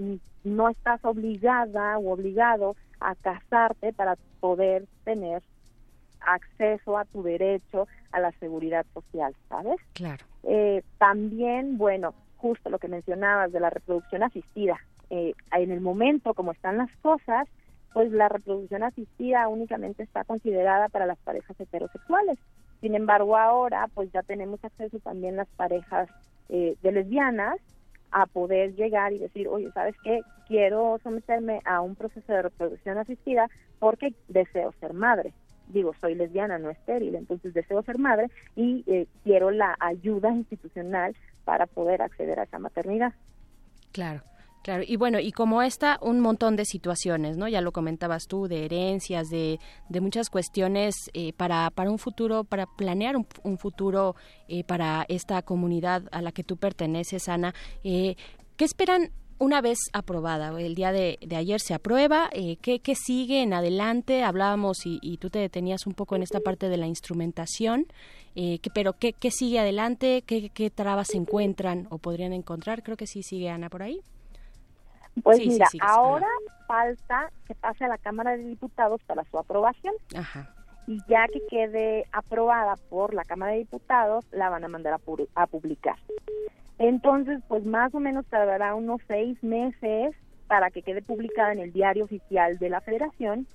no estás obligada o obligado a casarte para poder tener acceso a tu derecho a la seguridad social, ¿sabes? Claro. Eh, también, bueno, justo lo que mencionabas de la reproducción asistida. Eh, en el momento como están las cosas, pues la reproducción asistida únicamente está considerada para las parejas heterosexuales. Sin embargo, ahora pues ya tenemos acceso también las parejas eh, de lesbianas a poder llegar y decir, oye, ¿sabes qué? Quiero someterme a un proceso de reproducción asistida porque deseo ser madre. Digo, soy lesbiana, no estéril, entonces deseo ser madre y eh, quiero la ayuda institucional para poder acceder a esa maternidad. Claro. Claro, y bueno, y como esta, un montón de situaciones, ¿no? Ya lo comentabas tú, de herencias, de, de muchas cuestiones eh, para, para un futuro, para planear un, un futuro eh, para esta comunidad a la que tú perteneces, Ana. Eh, ¿Qué esperan una vez aprobada? El día de, de ayer se aprueba, eh, ¿qué, ¿qué sigue en adelante? Hablábamos y, y tú te detenías un poco en esta parte de la instrumentación, eh, que, pero ¿qué, ¿qué sigue adelante? ¿Qué, ¿Qué trabas se encuentran o podrían encontrar? Creo que sí sigue Ana por ahí. Pues Sí, mira, sí, ahora falta que pase a la Cámara de Diputados para su aprobación. Ajá. y ya que quede aprobada por la Cámara de Diputados, la van a mandar a, pu- a publicar. Entonces, pues más o menos tardará unos seis meses para que quede publicada en el diario oficial de la Federación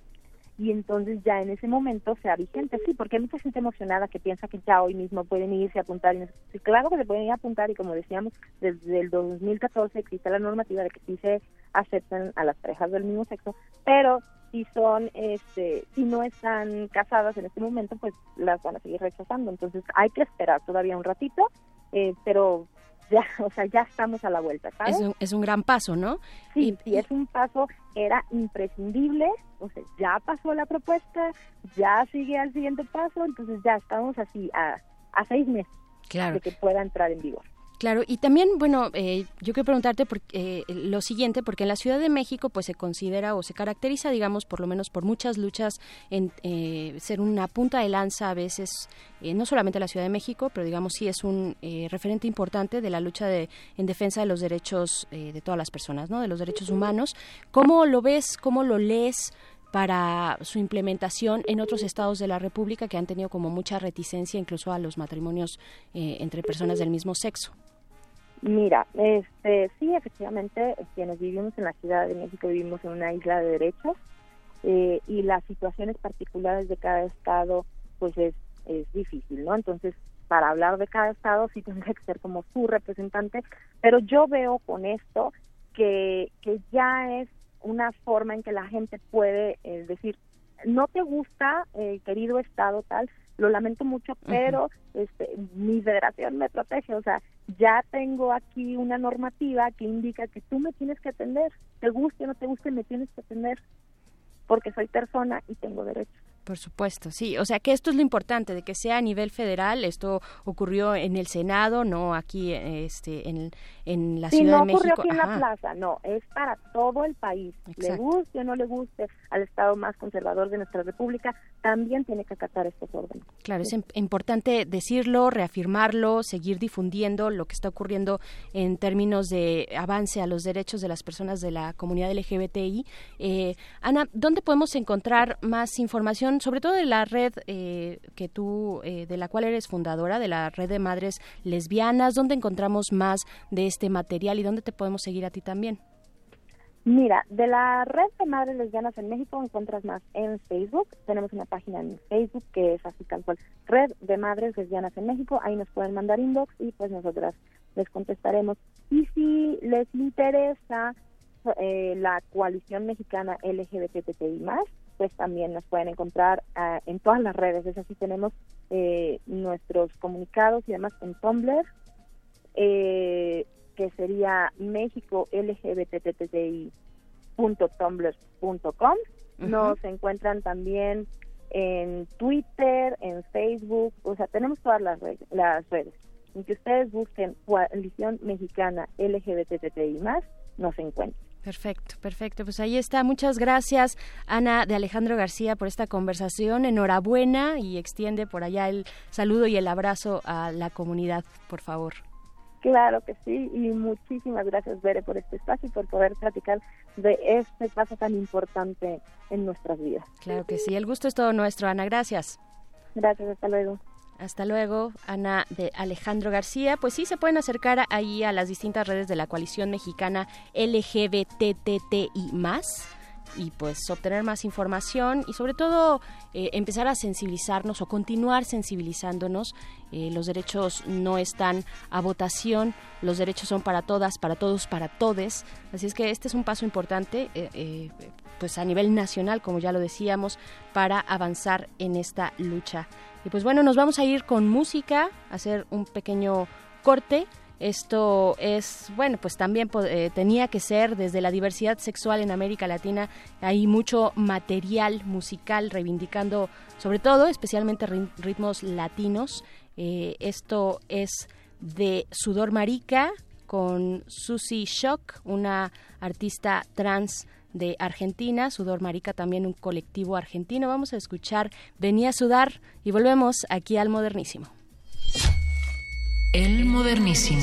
y entonces ya en ese momento sea vigente. Sí, porque hay mucha gente emocionada que piensa que ya hoy mismo pueden irse a apuntar. Y claro que se pueden ir a apuntar y como decíamos, desde el 2014 existe la normativa de que sí se aceptan a las parejas del mismo sexo, pero si son, este, si no están casadas en este momento, pues las van a seguir rechazando. Entonces hay que esperar todavía un ratito, eh, pero ya, o sea, ya estamos a la vuelta, ¿sabes? Es un, es un gran paso, ¿no? Sí, sí, es un paso, era imprescindible, o sea, ya pasó la propuesta, ya sigue al siguiente paso, entonces ya estamos así a, a seis meses Claro. de que pueda entrar en vigor. Claro, y también, bueno, eh, yo quiero preguntarte por, eh, lo siguiente, porque en la Ciudad de México pues se considera o se caracteriza, digamos, por lo menos por muchas luchas en eh, ser una punta de lanza a veces, eh, no solamente la Ciudad de México, pero digamos sí es un eh, referente importante de la lucha de, en defensa de los derechos eh, de todas las personas, ¿no? De los derechos humanos. ¿Cómo lo ves? ¿Cómo lo lees? Para su implementación en otros estados de la República que han tenido como mucha reticencia incluso a los matrimonios eh, entre personas del mismo sexo. Mira, este, sí, efectivamente, quienes vivimos en la Ciudad de México vivimos en una isla de derechos eh, y las situaciones particulares de cada estado, pues es, es difícil, ¿no? Entonces, para hablar de cada estado sí tendría que ser como su representante, pero yo veo con esto que, que ya es una forma en que la gente puede eh, decir, no te gusta, eh, querido estado tal, lo lamento mucho, pero este, mi federación me protege, o sea, ya tengo aquí una normativa que indica que tú me tienes que atender, te guste o no te guste, me tienes que atender, porque soy persona y tengo derechos. Por supuesto, sí. O sea que esto es lo importante, de que sea a nivel federal. Esto ocurrió en el Senado, no aquí este, en, en la Sí, Ciudad no de ocurrió México. aquí en la plaza, no, es para todo el país. Le guste o no le guste al Estado más conservador de nuestra República, también tiene que acatar estos órdenes. Claro, es im- importante decirlo, reafirmarlo, seguir difundiendo lo que está ocurriendo en términos de avance a los derechos de las personas de la comunidad LGBTI. Eh, Ana, ¿dónde podemos encontrar más información, sobre todo de la red eh, que tú, eh, de la cual eres fundadora, de la red de madres lesbianas? ¿Dónde encontramos más de este material y dónde te podemos seguir a ti también? Mira, de la red de madres lesbianas en México encuentras más en Facebook. Tenemos una página en Facebook que es así tal cual, Red de Madres Lesbianas en México. Ahí nos pueden mandar inbox y pues nosotras les contestaremos. Y si les interesa eh, la coalición mexicana LGBTTI+, pues también nos pueden encontrar ah, en todas las redes. Es así, tenemos eh, nuestros comunicados y demás en Tumblr, eh, que sería México LGBTTTI.tumblr.com. Nos encuentran también en Twitter, en Facebook, o sea, tenemos todas las, re- las redes. En que ustedes busquen Coalición Mexicana LGBTTI más, nos encuentran. Perfecto, perfecto. Pues ahí está. Muchas gracias, Ana de Alejandro García, por esta conversación. Enhorabuena y extiende por allá el saludo y el abrazo a la comunidad, por favor. Claro que sí, y muchísimas gracias, Bere, por este espacio y por poder platicar de este paso tan importante en nuestras vidas. Claro que sí. El gusto es todo nuestro, Ana. Gracias. Gracias, hasta luego. Hasta luego, Ana de Alejandro García. Pues sí, se pueden acercar ahí a las distintas redes de la coalición mexicana LGBTTI y pues obtener más información y sobre todo eh, empezar a sensibilizarnos o continuar sensibilizándonos. Eh, los derechos no están a votación, los derechos son para todas, para todos, para todes. Así es que este es un paso importante, eh, pues a nivel nacional, como ya lo decíamos, para avanzar en esta lucha. Y pues bueno, nos vamos a ir con música, hacer un pequeño corte. Esto es, bueno, pues también eh, tenía que ser desde la diversidad sexual en América Latina. Hay mucho material musical reivindicando, sobre todo, especialmente ri- ritmos latinos. Eh, esto es de Sudor Marica con Susie Shock, una artista trans de Argentina, Sudor Marica también un colectivo argentino. Vamos a escuchar Venía a sudar y volvemos aquí al modernísimo. El modernísimo.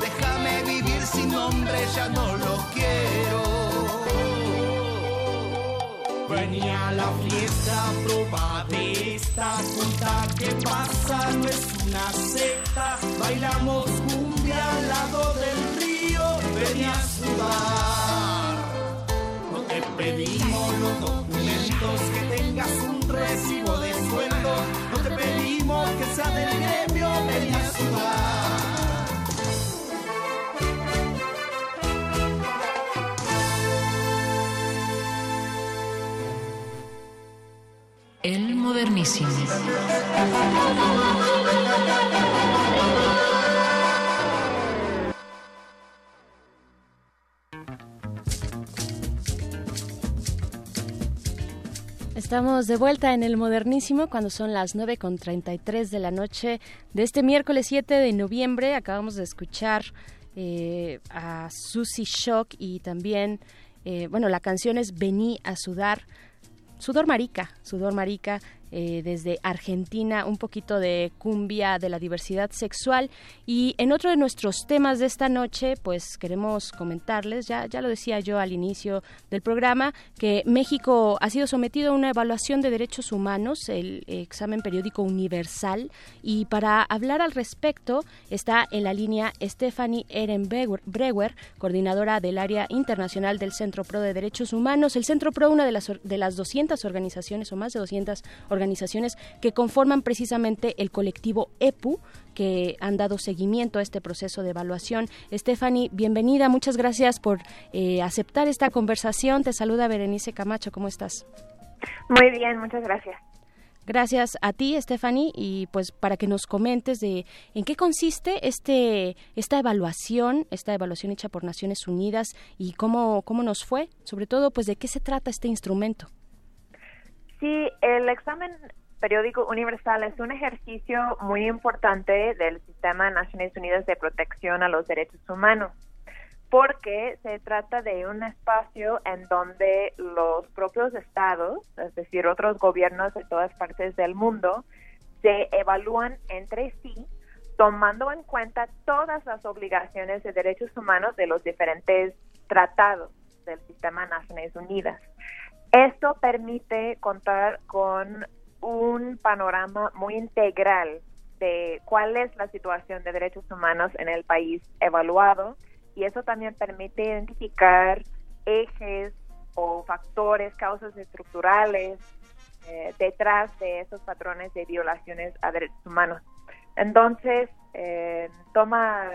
Déjame vivir sin nombre, ya no lo quiero. Venía a la fiesta, proba de esta tonta que pasa, no es una secta. Bailamos cumbia al lado del río, venía a sudar. No te pedimos los documentos, que tengas un recibo de sueldo. No te pedimos que sea del gremio, venía a Estamos de vuelta en el modernísimo cuando son las 9 con 33 de la noche de este miércoles 7 de noviembre. Acabamos de escuchar eh, a Susie Shock y también, eh, bueno, la canción es Vení a sudar. Sudor Marica, Sudor Marica, eh, desde Argentina, un poquito de cumbia de la diversidad sexual. Y en otro de nuestros temas de esta noche, pues queremos comentarles, ya, ya lo decía yo al inicio del programa, que México ha sido sometido a una evaluación de derechos humanos, el examen periódico universal, y para hablar al respecto está en la línea Stephanie Ehrenbrewer, coordinadora del área internacional del Centro Pro de Derechos Humanos. El Centro Pro, una de las, de las 200 organizaciones o más de 200 organizaciones organizaciones que conforman precisamente el colectivo EPU, que han dado seguimiento a este proceso de evaluación. Stephanie, bienvenida, muchas gracias por eh, aceptar esta conversación. Te saluda Berenice Camacho, ¿cómo estás? Muy bien, muchas gracias. Gracias a ti, Stephanie, y pues para que nos comentes de en qué consiste este esta evaluación, esta evaluación hecha por Naciones Unidas y cómo cómo nos fue, sobre todo pues de qué se trata este instrumento. Sí, el examen periódico universal es un ejercicio muy importante del Sistema de Naciones Unidas de Protección a los Derechos Humanos, porque se trata de un espacio en donde los propios estados, es decir, otros gobiernos de todas partes del mundo, se evalúan entre sí tomando en cuenta todas las obligaciones de derechos humanos de los diferentes tratados del Sistema de Naciones Unidas. Esto permite contar con un panorama muy integral de cuál es la situación de derechos humanos en el país evaluado y eso también permite identificar ejes o factores, causas estructurales eh, detrás de esos patrones de violaciones a derechos humanos. Entonces, eh, toma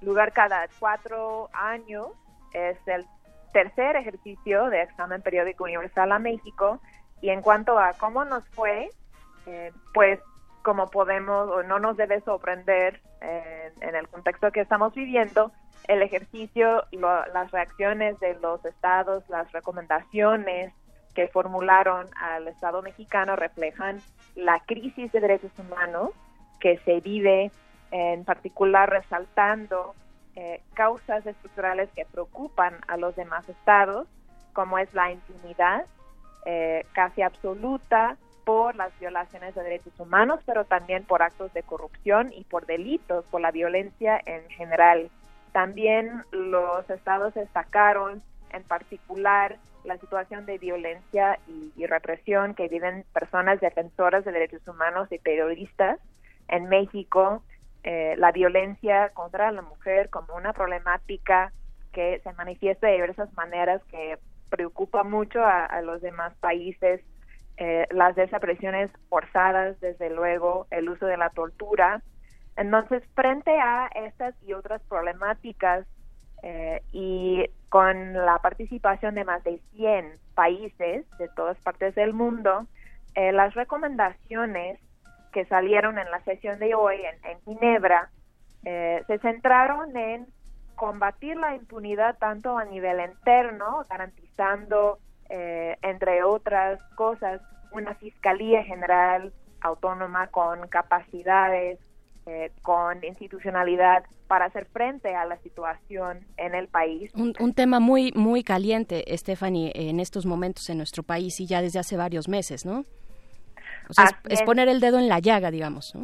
lugar cada cuatro años, es el tercer ejercicio de examen periódico universal a México. Y en cuanto a cómo nos fue, eh, pues como podemos o no nos debe sorprender eh, en el contexto que estamos viviendo, el ejercicio, las reacciones de los estados, las recomendaciones que formularon al Estado mexicano reflejan la crisis de derechos humanos que se vive, en particular resaltando eh, causas estructurales que preocupan a los demás estados, como es la impunidad eh, casi absoluta por las violaciones de derechos humanos, pero también por actos de corrupción y por delitos, por la violencia en general. También los estados destacaron en particular la situación de violencia y, y, represión que viven personas defensoras de derechos humanos y periodistas en México, eh, la violencia contra la mujer como una problemática que se manifiesta de diversas maneras que preocupa mucho a, los demás países, eh, las desapariciones forzadas, desde luego, el uso de la tortura. Entonces, frente a estas y otras problemáticas eh, y con la participación de más de 100 países de todas partes del mundo, las recomendaciones que salieron en la sesión de hoy en, Ginebra eh, se centraron en combatir la impunidad tanto a nivel interno, garantizando, eh, entre otras cosas, una fiscalía general autónoma con capacidades, eh, con institucionalidad para hacer frente a la situación en el país. Un, tema muy muy caliente, Stephanie, en estos momentos en nuestro país y ya desde hace varios meses, ¿no? Es, poner el dedo en la llaga, digamos.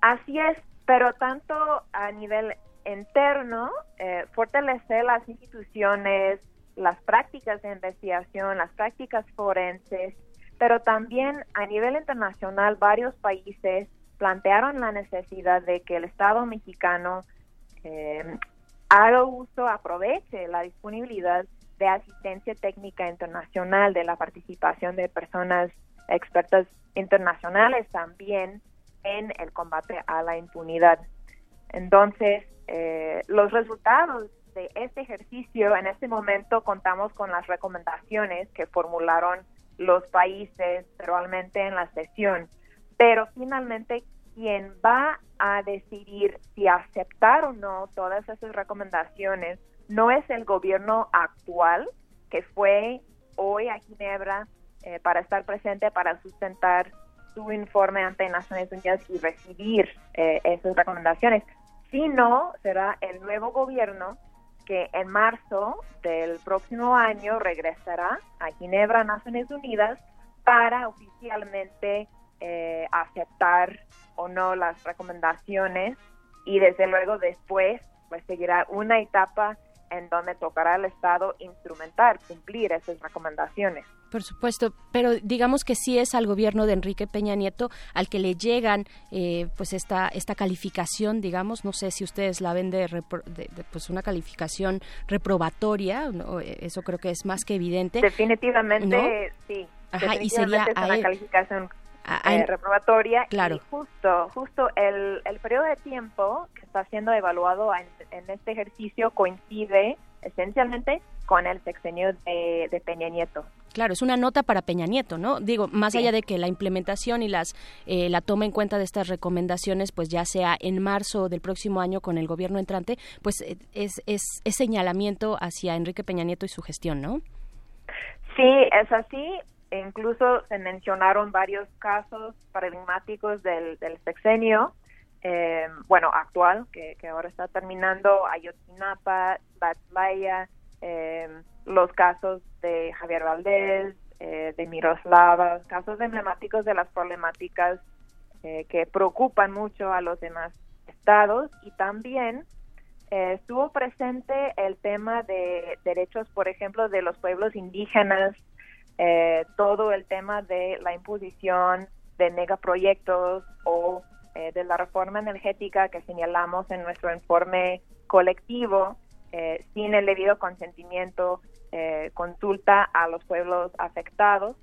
Así es, pero tanto a nivel interno, eh, fortalecer las instituciones, las prácticas de investigación, las prácticas forenses, pero también a nivel internacional varios países plantearon la necesidad de que el Estado mexicano eh, haga uso, aproveche la disponibilidad de asistencia técnica internacional, de la participación de personas expertas internacionales también en el combate a la impunidad. Entonces, eh, los resultados de este ejercicio, en este momento contamos con las recomendaciones que formularon los países probablemente en la sesión. Pero finalmente quien va a decidir si aceptar o no todas esas recomendaciones no es el gobierno actual que fue hoy a Ginebra eh, para estar presente, para sustentar su informe ante Naciones Unidas y recibir eh, esas recomendaciones, sino será el nuevo gobierno que en marzo del próximo año regresará a Ginebra, Naciones Unidas, para oficialmente eh, aceptar o no las recomendaciones y desde luego después pues seguirá una etapa en donde tocará al Estado instrumentar, cumplir esas recomendaciones. Por supuesto, pero digamos que sí es al gobierno de Enrique Peña Nieto al que le llegan eh, pues esta esta calificación, digamos, no sé si ustedes la ven de, repro- de- de, pues una calificación reprobatoria, ¿no? Eso creo que es más que evidente. Definitivamente ¿no? sí. Ajá, y sería es a una él. calificación A- a eh, reprobatoria Claro. y justo justo el, el periodo de tiempo que está siendo evaluado en, en este ejercicio coincide esencialmente con el sexenio de, de Peña Nieto. Claro, es una nota para Peña Nieto, ¿no? Digo, más Sí. allá de que la implementación y las eh, la toma en cuenta de estas recomendaciones, pues ya sea en marzo del próximo año con el gobierno entrante, pues eh, es, es, es señalamiento hacia Enrique Peña Nieto y su gestión, ¿no? Sí, es así. E Incluso se mencionaron varios casos paradigmáticos del, del sexenio, eh, bueno, actual, que, que ahora está terminando, Ayotzinapa, Batlaya, eh, los casos de Javier Valdés, eh, de Miroslava, casos emblemáticos de las problemáticas eh, que preocupan mucho a los demás estados. Y también eh, estuvo presente el tema de derechos, por ejemplo, de los pueblos indígenas, eh, todo el tema de la imposición de megaproyectos o de la reforma energética que señalamos en nuestro informe colectivo, sin el debido consentimiento, eh, consulta a los pueblos afectados.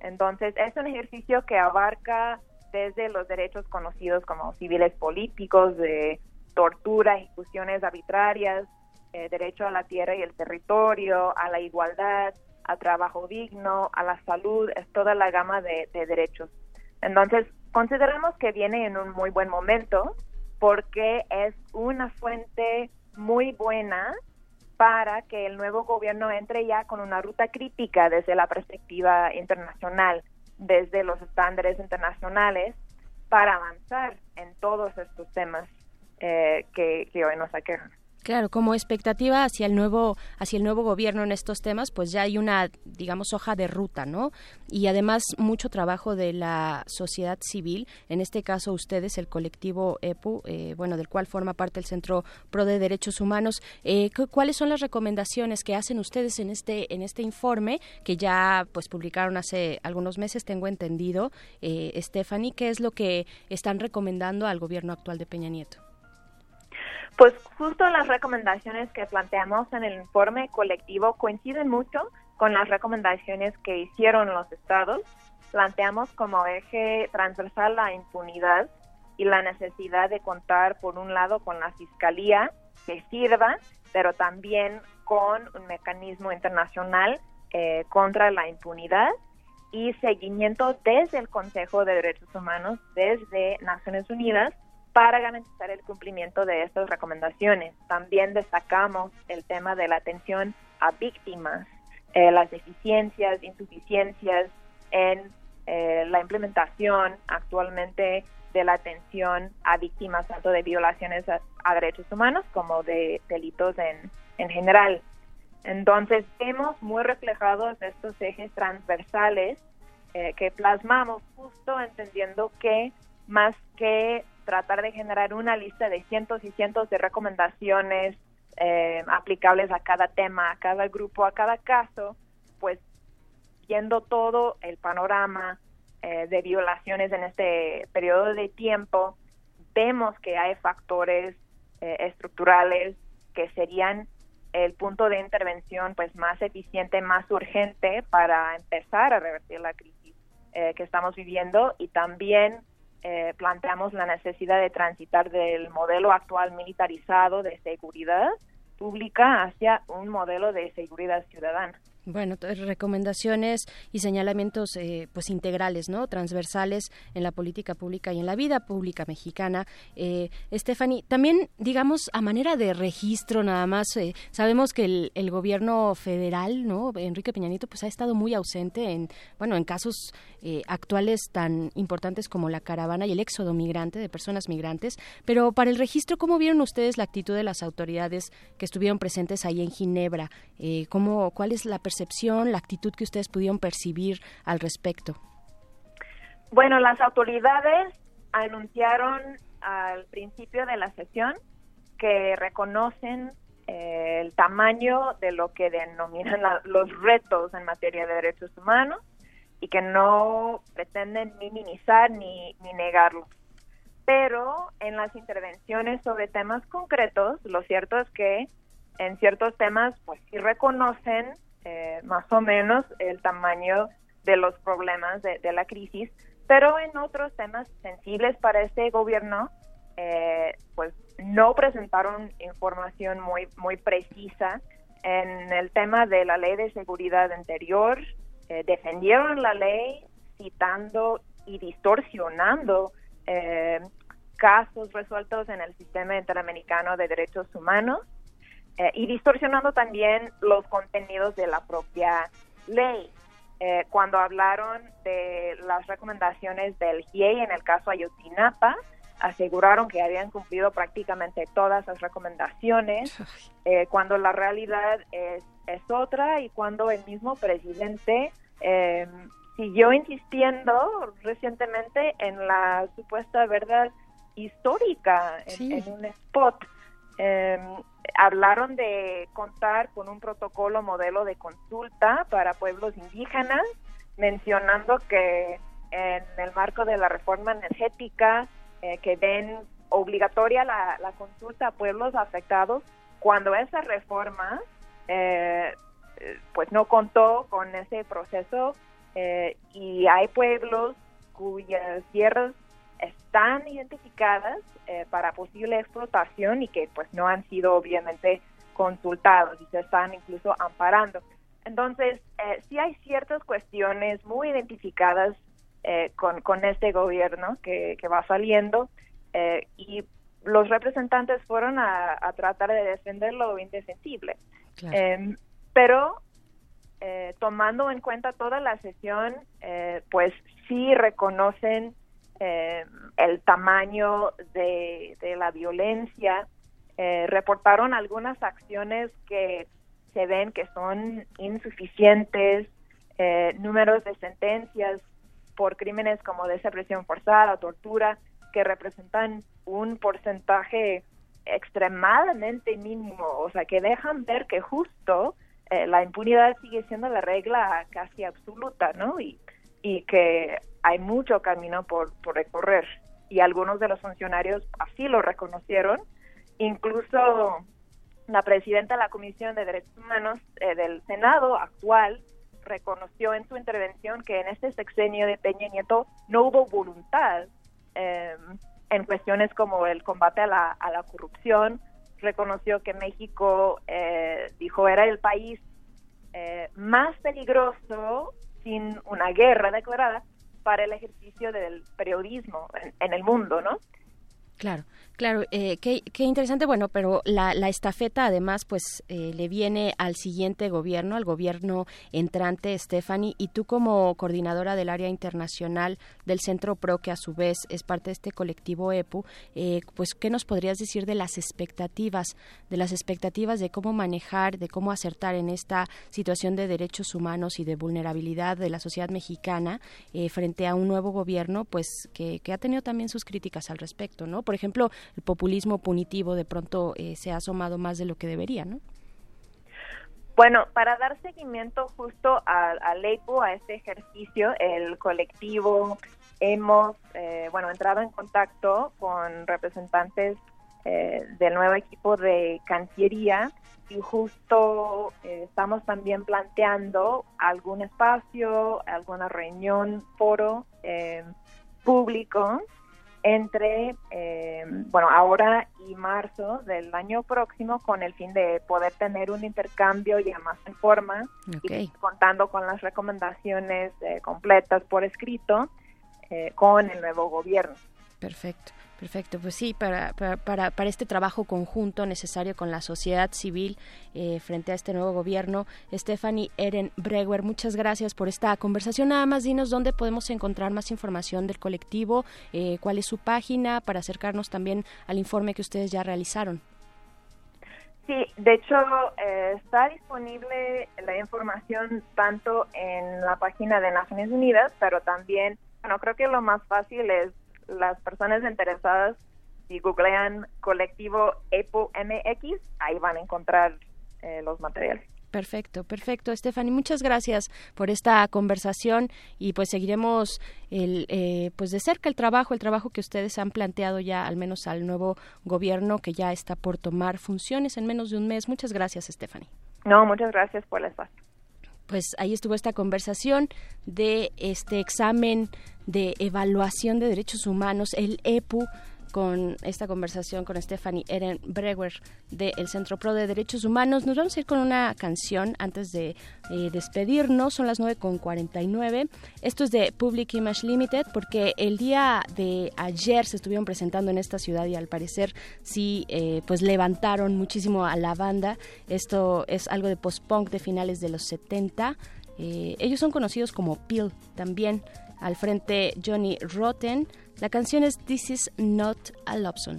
Entonces, es un ejercicio que abarca desde los derechos conocidos como civiles políticos, de tortura, ejecuciones arbitrarias, eh, derecho a la tierra y el territorio, a la igualdad, al trabajo digno, a la salud, es toda la gama de derechos. Entonces, consideramos que viene en un muy buen momento porque es una fuente muy buena para que el nuevo gobierno entre ya con una ruta crítica desde la perspectiva internacional, desde los estándares internacionales, para avanzar en todos estos temas eh, que, que hoy nos aquejan. Claro, como expectativa hacia el nuevo hacia el nuevo gobierno en estos temas, pues ya hay una, digamos, hoja de ruta, ¿no? Y además mucho trabajo de la sociedad civil, en este caso ustedes, el colectivo EPU, eh, bueno, del cual forma parte el Centro Pro de Derechos Humanos. Eh, cu- ¿Cuáles son las recomendaciones que hacen ustedes en este en este informe que ya pues publicaron hace algunos meses, tengo entendido, eh, Stephanie? ¿Qué es lo que están recomendando al gobierno actual de Peña Nieto? Pues justo las recomendaciones que planteamos en el informe colectivo coinciden mucho con las recomendaciones que hicieron los estados. Planteamos como eje transversal la impunidad y la necesidad de contar, por un lado, con la fiscalía que sirva, pero también con un mecanismo internacional eh, contra la impunidad y seguimiento desde el Consejo de Derechos Humanos, desde Naciones Unidas, para garantizar el cumplimiento de estas recomendaciones. También destacamos el tema de la atención a víctimas, eh, las deficiencias, insuficiencias en eh, la implementación actualmente de la atención a víctimas tanto de violaciones a, derechos humanos como de delitos en, en general. Entonces, vemos muy reflejados estos ejes transversales eh, que plasmamos justo entendiendo que más que tratar de generar una lista de cientos y cientos de recomendaciones eh, aplicables a cada tema, a cada grupo, a cada caso, pues viendo todo el panorama eh, de violaciones en este periodo de tiempo, vemos que hay factores eh, estructurales que serían el punto de intervención pues más eficiente, más urgente para empezar a revertir la crisis que estamos viviendo y también eh, planteamos la necesidad de transitar del modelo actual militarizado de seguridad pública hacia un modelo de seguridad ciudadana. Bueno, recomendaciones y señalamientos eh, pues integrales, ¿no? Transversales en la política pública y en la vida pública mexicana. Eh, Stephanie, también, digamos, a manera de registro nada más, eh, sabemos que el, el gobierno federal, ¿no? Enrique Peña Nieto, pues ha estado muy ausente en, bueno, en casos eh, actuales tan importantes como la caravana y el éxodo migrante de personas migrantes. Pero para el registro, ¿cómo vieron ustedes la actitud de las autoridades que estuvieron presentes ahí en Ginebra? Eh, ¿cómo, ¿Cuál es la percepción, la actitud que ustedes pudieron percibir al respecto? Bueno, las autoridades anunciaron al principio de la sesión que reconocen eh, el tamaño de lo que denominan la- los retos en materia de derechos humanos y que no pretenden minimizar ni, ni negarlos. Pero en las intervenciones sobre temas concretos, lo cierto es que en ciertos temas, pues sí reconocen eh, más o menos el tamaño de los problemas de, de la crisis, pero en otros temas sensibles para este gobierno, eh, pues no presentaron información muy, muy precisa en el tema de la ley de seguridad interior, eh, defendieron la ley citando y distorsionando eh, casos resueltos en el sistema interamericano de derechos humanos eh, y distorsionando también los contenidos de la propia ley. Eh, cuando hablaron de las recomendaciones del GIEI en el caso Ayotzinapa, aseguraron que habían cumplido prácticamente todas las recomendaciones, eh, cuando la realidad es, es otra y cuando el mismo presidente eh, siguió insistiendo recientemente en la supuesta verdad histórica en, Sí. en un spot. Eh, hablaron de contar con un protocolo modelo de consulta para pueblos indígenas, mencionando que en el marco de la reforma energética, eh, que ven obligatoria la, la consulta a pueblos afectados, cuando esa reforma eh, pues no contó con ese proceso eh, y hay pueblos cuyas tierras están identificadas eh, para posible explotación y que pues no han sido obviamente consultados y se están incluso amparando. Entonces, eh, sí hay ciertas cuestiones muy identificadas eh, con, con este gobierno que, que va saliendo eh, y los representantes fueron a, a tratar de defender lo indefendible. Em, pero eh, tomando en cuenta toda la sesión, eh, pues sí reconocen eh, el tamaño de, de la violencia, eh, reportaron algunas acciones que se ven que son insuficientes, eh, números de sentencias por crímenes como desaparición forzada, tortura, que representan un porcentaje extremadamente mínimo, o sea, que dejan ver que justo eh, la impunidad sigue siendo la regla casi absoluta, ¿no? Y, que hay mucho camino por, por recorrer. Y algunos de los funcionarios así lo reconocieron. Incluso la presidenta de la Comisión de Derechos Humanos eh, del Senado actual reconoció en su intervención que en este sexenio de Peña Nieto no hubo voluntad eh, en cuestiones como el combate a la, a la corrupción. Reconoció que México, eh, dijo, era el país eh, más peligroso sin una guerra declarada para el ejercicio del periodismo en, en el mundo, ¿no? Claro, claro, eh, qué, qué interesante, bueno, pero la, estafeta además pues eh, le viene al siguiente gobierno, al gobierno entrante, Stephanie, y tú como coordinadora del área internacional del Centro PRO, que a su vez es parte de este colectivo EPU, eh, pues ¿qué nos podrías decir de las expectativas, de las expectativas de cómo manejar, de cómo acertar en esta situación de derechos humanos y de vulnerabilidad de la sociedad mexicana eh, frente a un nuevo gobierno, pues que, que ha tenido también sus críticas al respecto, ¿no? Por ejemplo, el populismo punitivo de pronto eh, se ha asomado más de lo que debería, ¿no? Bueno, para dar seguimiento justo al, EPU, a este ejercicio, el colectivo hemos, eh, bueno, entrado en contacto con representantes eh, del nuevo equipo de Cancillería y justo eh, estamos también planteando algún espacio, alguna reunión, foro eh, público entre, eh, bueno, ahora y marzo del año próximo con el fin de poder tener un intercambio ya más en forma y contando con las recomendaciones eh, completas por escrito eh, con el nuevo gobierno. Perfecto, perfecto. Pues sí, para, para, para, este trabajo conjunto necesario con la sociedad civil eh, frente a este nuevo gobierno, Stephanie Eren Brewer, muchas gracias por esta conversación. Nada más dinos dónde podemos encontrar más información del colectivo, eh, cuál es su página, para acercarnos también al informe que ustedes ya realizaron. Sí, de hecho eh, está disponible la información tanto en la página de Naciones Unidas, pero también, bueno, creo que lo más fácil es las personas interesadas, si googlean colectivo EPO MX, ahí van a encontrar eh, los materiales. Perfecto, perfecto. Stephanie, muchas gracias por esta conversación y pues seguiremos el, eh, pues de cerca el trabajo, el trabajo que ustedes han planteado ya al menos al nuevo gobierno que ya está por tomar funciones en menos de un mes. Muchas gracias, Stephanie. No, muchas gracias por el espacio. Pues ahí estuvo esta conversación de este examen de evaluación de derechos humanos, el EPU, con esta conversación con Stephanie Eren Brewer del Centro Pro de Derechos Humanos. Nos vamos a ir con una canción antes de eh, despedirnos. Son las 9.49. Esto es de Public Image Limited porque el día de ayer se estuvieron presentando en esta ciudad y al parecer sí eh, pues levantaron muchísimo a la banda. Esto es algo de post-punk de finales de los 70. Eh, ellos son conocidos como Peel también. Al frente Johnny Rotten. La canción es This is not a love song.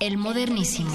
El modernísimo.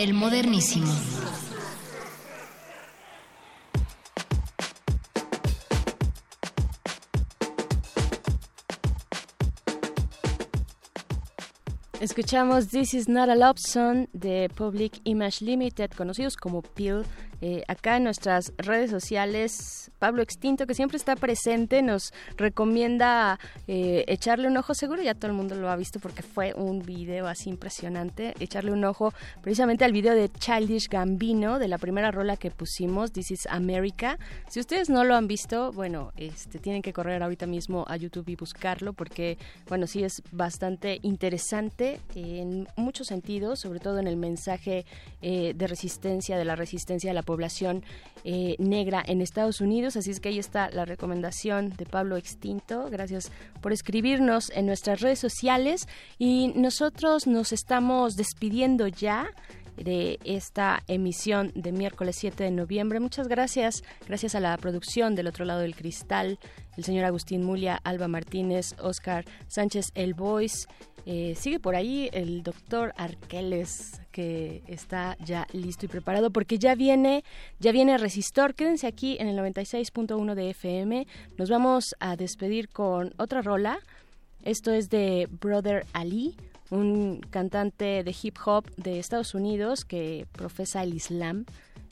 El modernísimo. Escuchamos This Is Not a Love Song de Public Image Limited, conocidos como PIL. Eh, acá en nuestras redes sociales, Pablo Extinto, que siempre está presente, nos recomienda eh, echarle un ojo. Seguro ya todo el mundo lo ha visto porque fue un video así impresionante. Echarle un ojo precisamente al video de Childish Gambino, de la primera rola que pusimos, This Is America. Si ustedes no lo han visto, bueno, este, tienen que correr ahorita mismo a YouTube y buscarlo porque, bueno, sí es bastante interesante en muchos sentidos, sobre todo en el mensaje eh, de resistencia, de la resistencia de la población eh, negra en Estados Unidos. Así es que ahí está la recomendación de Pablo Extinto. Gracias por escribirnos en nuestras redes sociales y nosotros nos estamos despidiendo ya de esta emisión de miércoles 7 de noviembre. Muchas gracias. Gracias a la producción del otro lado del cristal, el señor Agustín Mulia, Alba Martínez, Oscar Sánchez El Voice. Eh, sigue por ahí el doctor Arqueles que está ya listo y preparado porque ya viene ya viene Resistor. Quédense aquí en el 96.1 de FM. Nos vamos a despedir con otra rola. Esto es de Brother Ali, un cantante de hip hop de Estados Unidos que profesa el Islam.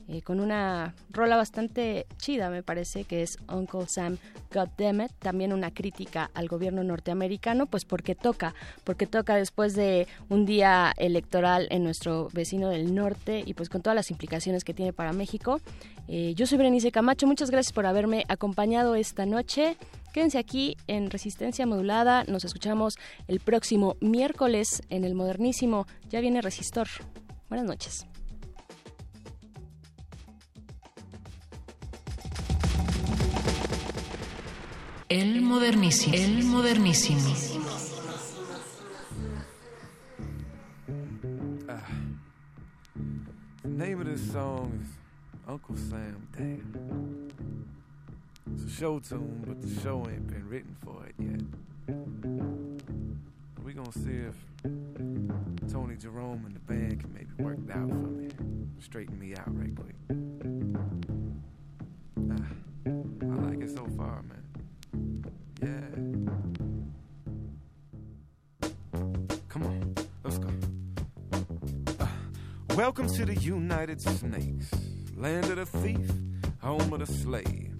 Eh, con una rola bastante chida, me parece, que es Uncle Sam Goddammit, también una crítica al gobierno norteamericano, pues porque toca, porque toca después de un día electoral en nuestro vecino del norte y pues con todas las implicaciones que tiene para México. Eh, yo soy Berenice Camacho, muchas gracias por haberme acompañado esta noche. Quédense aquí en Resistencia Modulada. Nos escuchamos el próximo miércoles en el Modernísimo. Ya viene Resistor. Buenas noches. El modernísimo. El modernísimo. The name of this song is Uncle Sam Damn. It's a show tune, but the show ain't been written for it yet. we gonna see if Tony Jerome and the band can maybe work it out for me. Straighten me out right quick. Ah, I like it so far, man. Yeah. Come on, let's go. Uh, welcome to the United Snakes, land of the thief, home of the slave.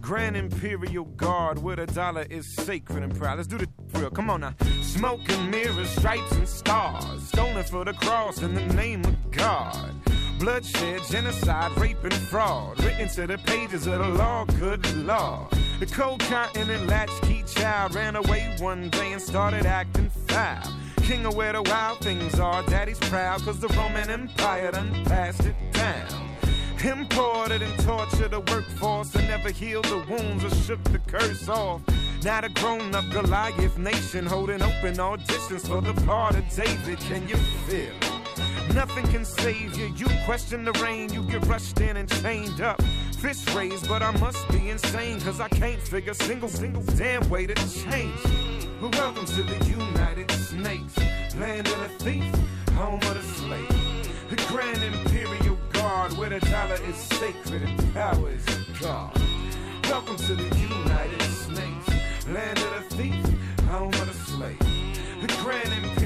Grand Imperial Guard, where the dollar is sacred and proud. Let's do the real. Come on now. Smoke and mirrors, stripes and stars. Stoning for the cross in the name of God. Bloodshed, genocide, rape, and fraud. Written to the pages of the law, good law. The cold continent latchkey child ran away one day and started acting foul. King of where the wild things are, daddy's proud, cause the Roman Empire done passed it down. Imported and tortured the workforce and never healed the wounds or shook the curse off. Now the grown up Goliath nation holding open auditions for the part of David. Can you feel? it? Nothing can save you. You question the rain, you get rushed in and chained up. Fist raised, but I must be insane, cause I can't figure single, single damn way to change. But welcome to the United Snakes, land of the thief, home of the slave. The Grand Imperial Guard, where the dollar is sacred and power is God. Welcome to the United Snakes, land of the thief, home of the slave. The Grand Imperial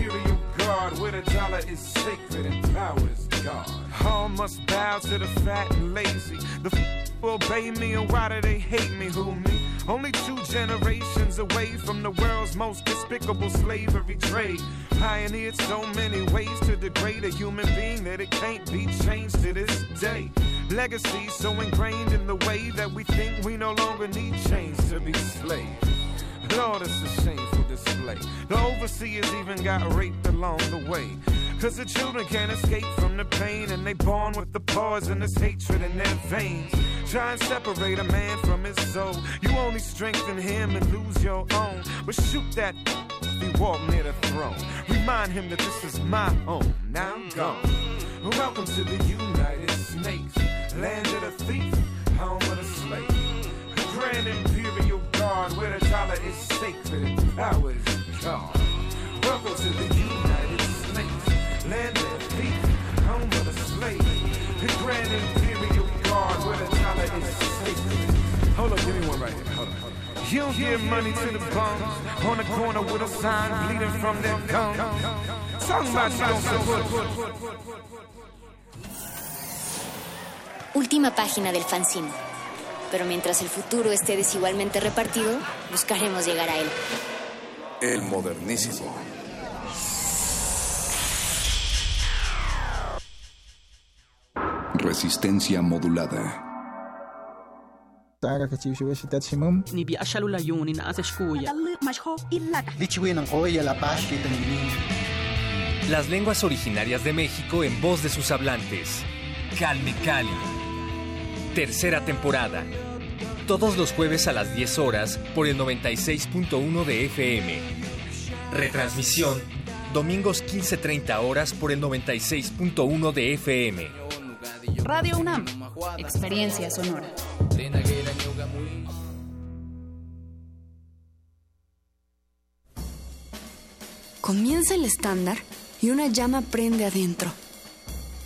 Where the dollar is sacred and power is God. All must bow to the fat and lazy. The f- obey me, and why do they hate me? Who me? Only two generations away from the world's most despicable slavery trade. Pioneered so many ways to degrade a human being that it can't be changed to this day. Legacy so ingrained in the way that we think we no longer need chains to be slaves. Lord, it's a shameful display. The overseers even got raped along the way. Cause the children can't escape from the pain, and they born with the poisonous hatred in their veins. Try and separate a man from his soul. You only strengthen him and lose your own. But shoot that if he walk near the throne. Remind him that this is my home. Now I'm gone. Welcome to the United Snakes, land of the thief, home of the slave. Grand yard where the dollar is sacred and power gone. Welcome to the United States, land of peace, home of the slave, the grand imperial guard where the dollar is sacred. Hold on, give me one right here. Hold on, hold on. You give money to the bums on the corner with a sign bleeding from their gums. Talking about you don't support. Última página del fanzine. Pero mientras el futuro esté desigualmente repartido, buscaremos llegar a él. El modernísimo. Resistencia modulada. Las lenguas originarias de México en voz de sus hablantes. Calme Cali. Tercera temporada. Todos los jueves a las 10 horas por el 96.1 de FM. Retransmisión. Domingos 15.30 horas por el 96.1 de FM. Radio UNAM. Experiencia sonora. Comienza el estándar y una llama prende adentro.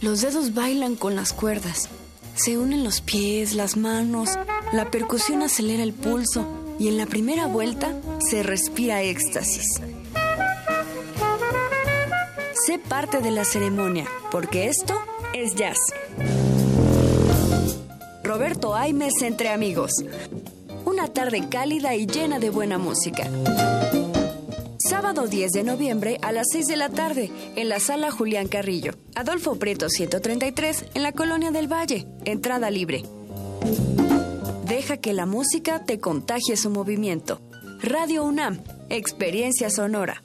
Los dedos bailan con las cuerdas. Se unen los pies, las manos, la percusión acelera el pulso y en la primera vuelta se respira éxtasis. Sé parte de la ceremonia, porque esto es jazz. Roberto Aimes entre amigos. Una tarde cálida y llena de buena música. Sábado 10 de noviembre a las 6 de la tarde en la sala Julián Carrillo. Adolfo Prieto 133 en la Colonia del Valle. Entrada libre. Deja que la música te contagie su movimiento. Radio UNAM, experiencia sonora.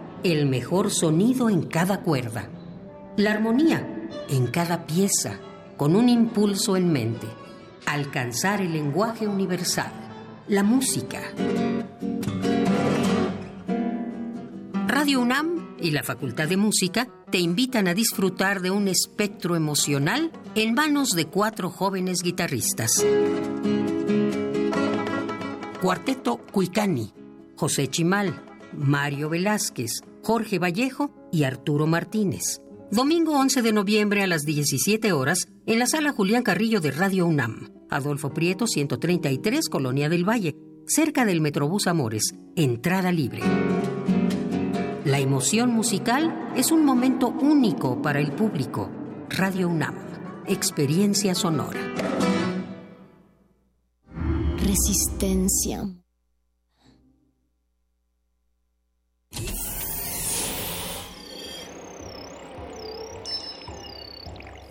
el mejor sonido en cada cuerda. La armonía en cada pieza, con un impulso en mente. Alcanzar el lenguaje universal. La música. Radio UNAM y la Facultad de Música te invitan a disfrutar de un espectro emocional en manos de cuatro jóvenes guitarristas. Cuarteto Cuicani, José Chimal, Mario Velázquez, Jorge Vallejo y Arturo Martínez. Domingo 11 de noviembre a las 17 horas en la sala Julián Carrillo de Radio UNAM. Adolfo Prieto 133, Colonia del Valle, cerca del Metrobús Amores. Entrada libre. La emoción musical es un momento único para el público. Radio UNAM. Experiencia sonora. Resistencia.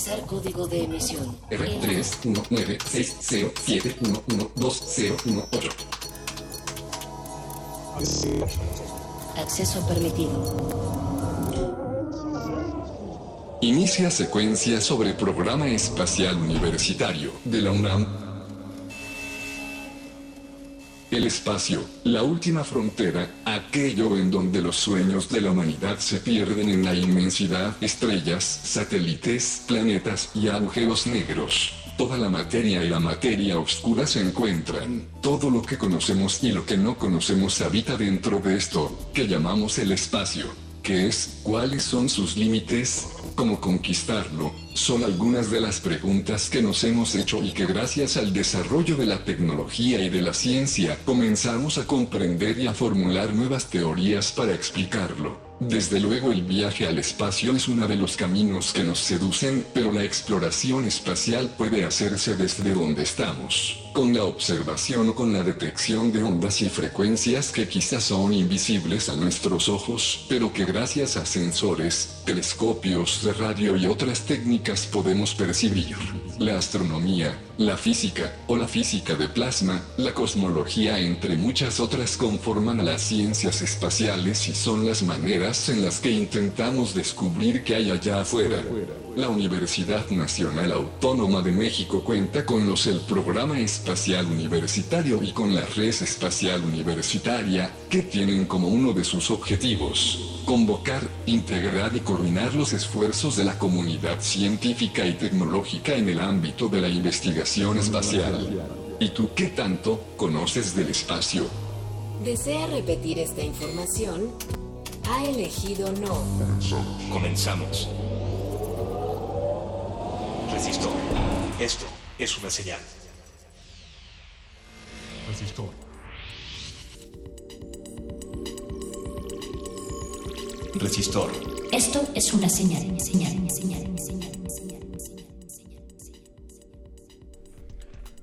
Ingresar código de emisión. R31960711208. Acceso permitido. Inicia secuencia sobre programa espacial universitario de la UNAM. El espacio, la última frontera, aquello en donde los sueños de la humanidad se pierden en la inmensidad, estrellas, satélites, planetas y agujeros negros. Toda la materia y la materia oscura se encuentran. Todo lo que conocemos y lo que no conocemos habita dentro de esto, que llamamos el espacio. Que es cuáles son sus límites, cómo conquistarlo, son algunas de las preguntas que nos hemos hecho y que gracias al desarrollo de la tecnología y de la ciencia comenzamos a comprender y a formular nuevas teorías para explicarlo. Desde luego el viaje al espacio es uno de los caminos que nos seducen, pero la exploración espacial puede hacerse desde donde estamos, con la observación o con la detección de ondas y frecuencias que quizás son invisibles a nuestros ojos, pero que gracias a sensores, telescopios de radio y otras técnicas podemos percibir. La astronomía, la física o la física de plasma, la cosmología entre muchas otras conforman a las ciencias espaciales y son las maneras en las que intentamos descubrir qué hay allá afuera. La Universidad Nacional Autónoma de México cuenta con los el Programa Espacial Universitario y con la Red Espacial Universitaria, que tienen como uno de sus objetivos convocar, integrar y coordinar los esfuerzos de la comunidad científica y tecnológica en el ámbito de la investigación espacial. ¿Y tú qué tanto conoces del espacio? ¿Desea repetir esta información? Ha elegido no. Comenzamos. Resistor. Esto es una señal. Resistor. Resistor. Esto es una señal, señal, señal, señal.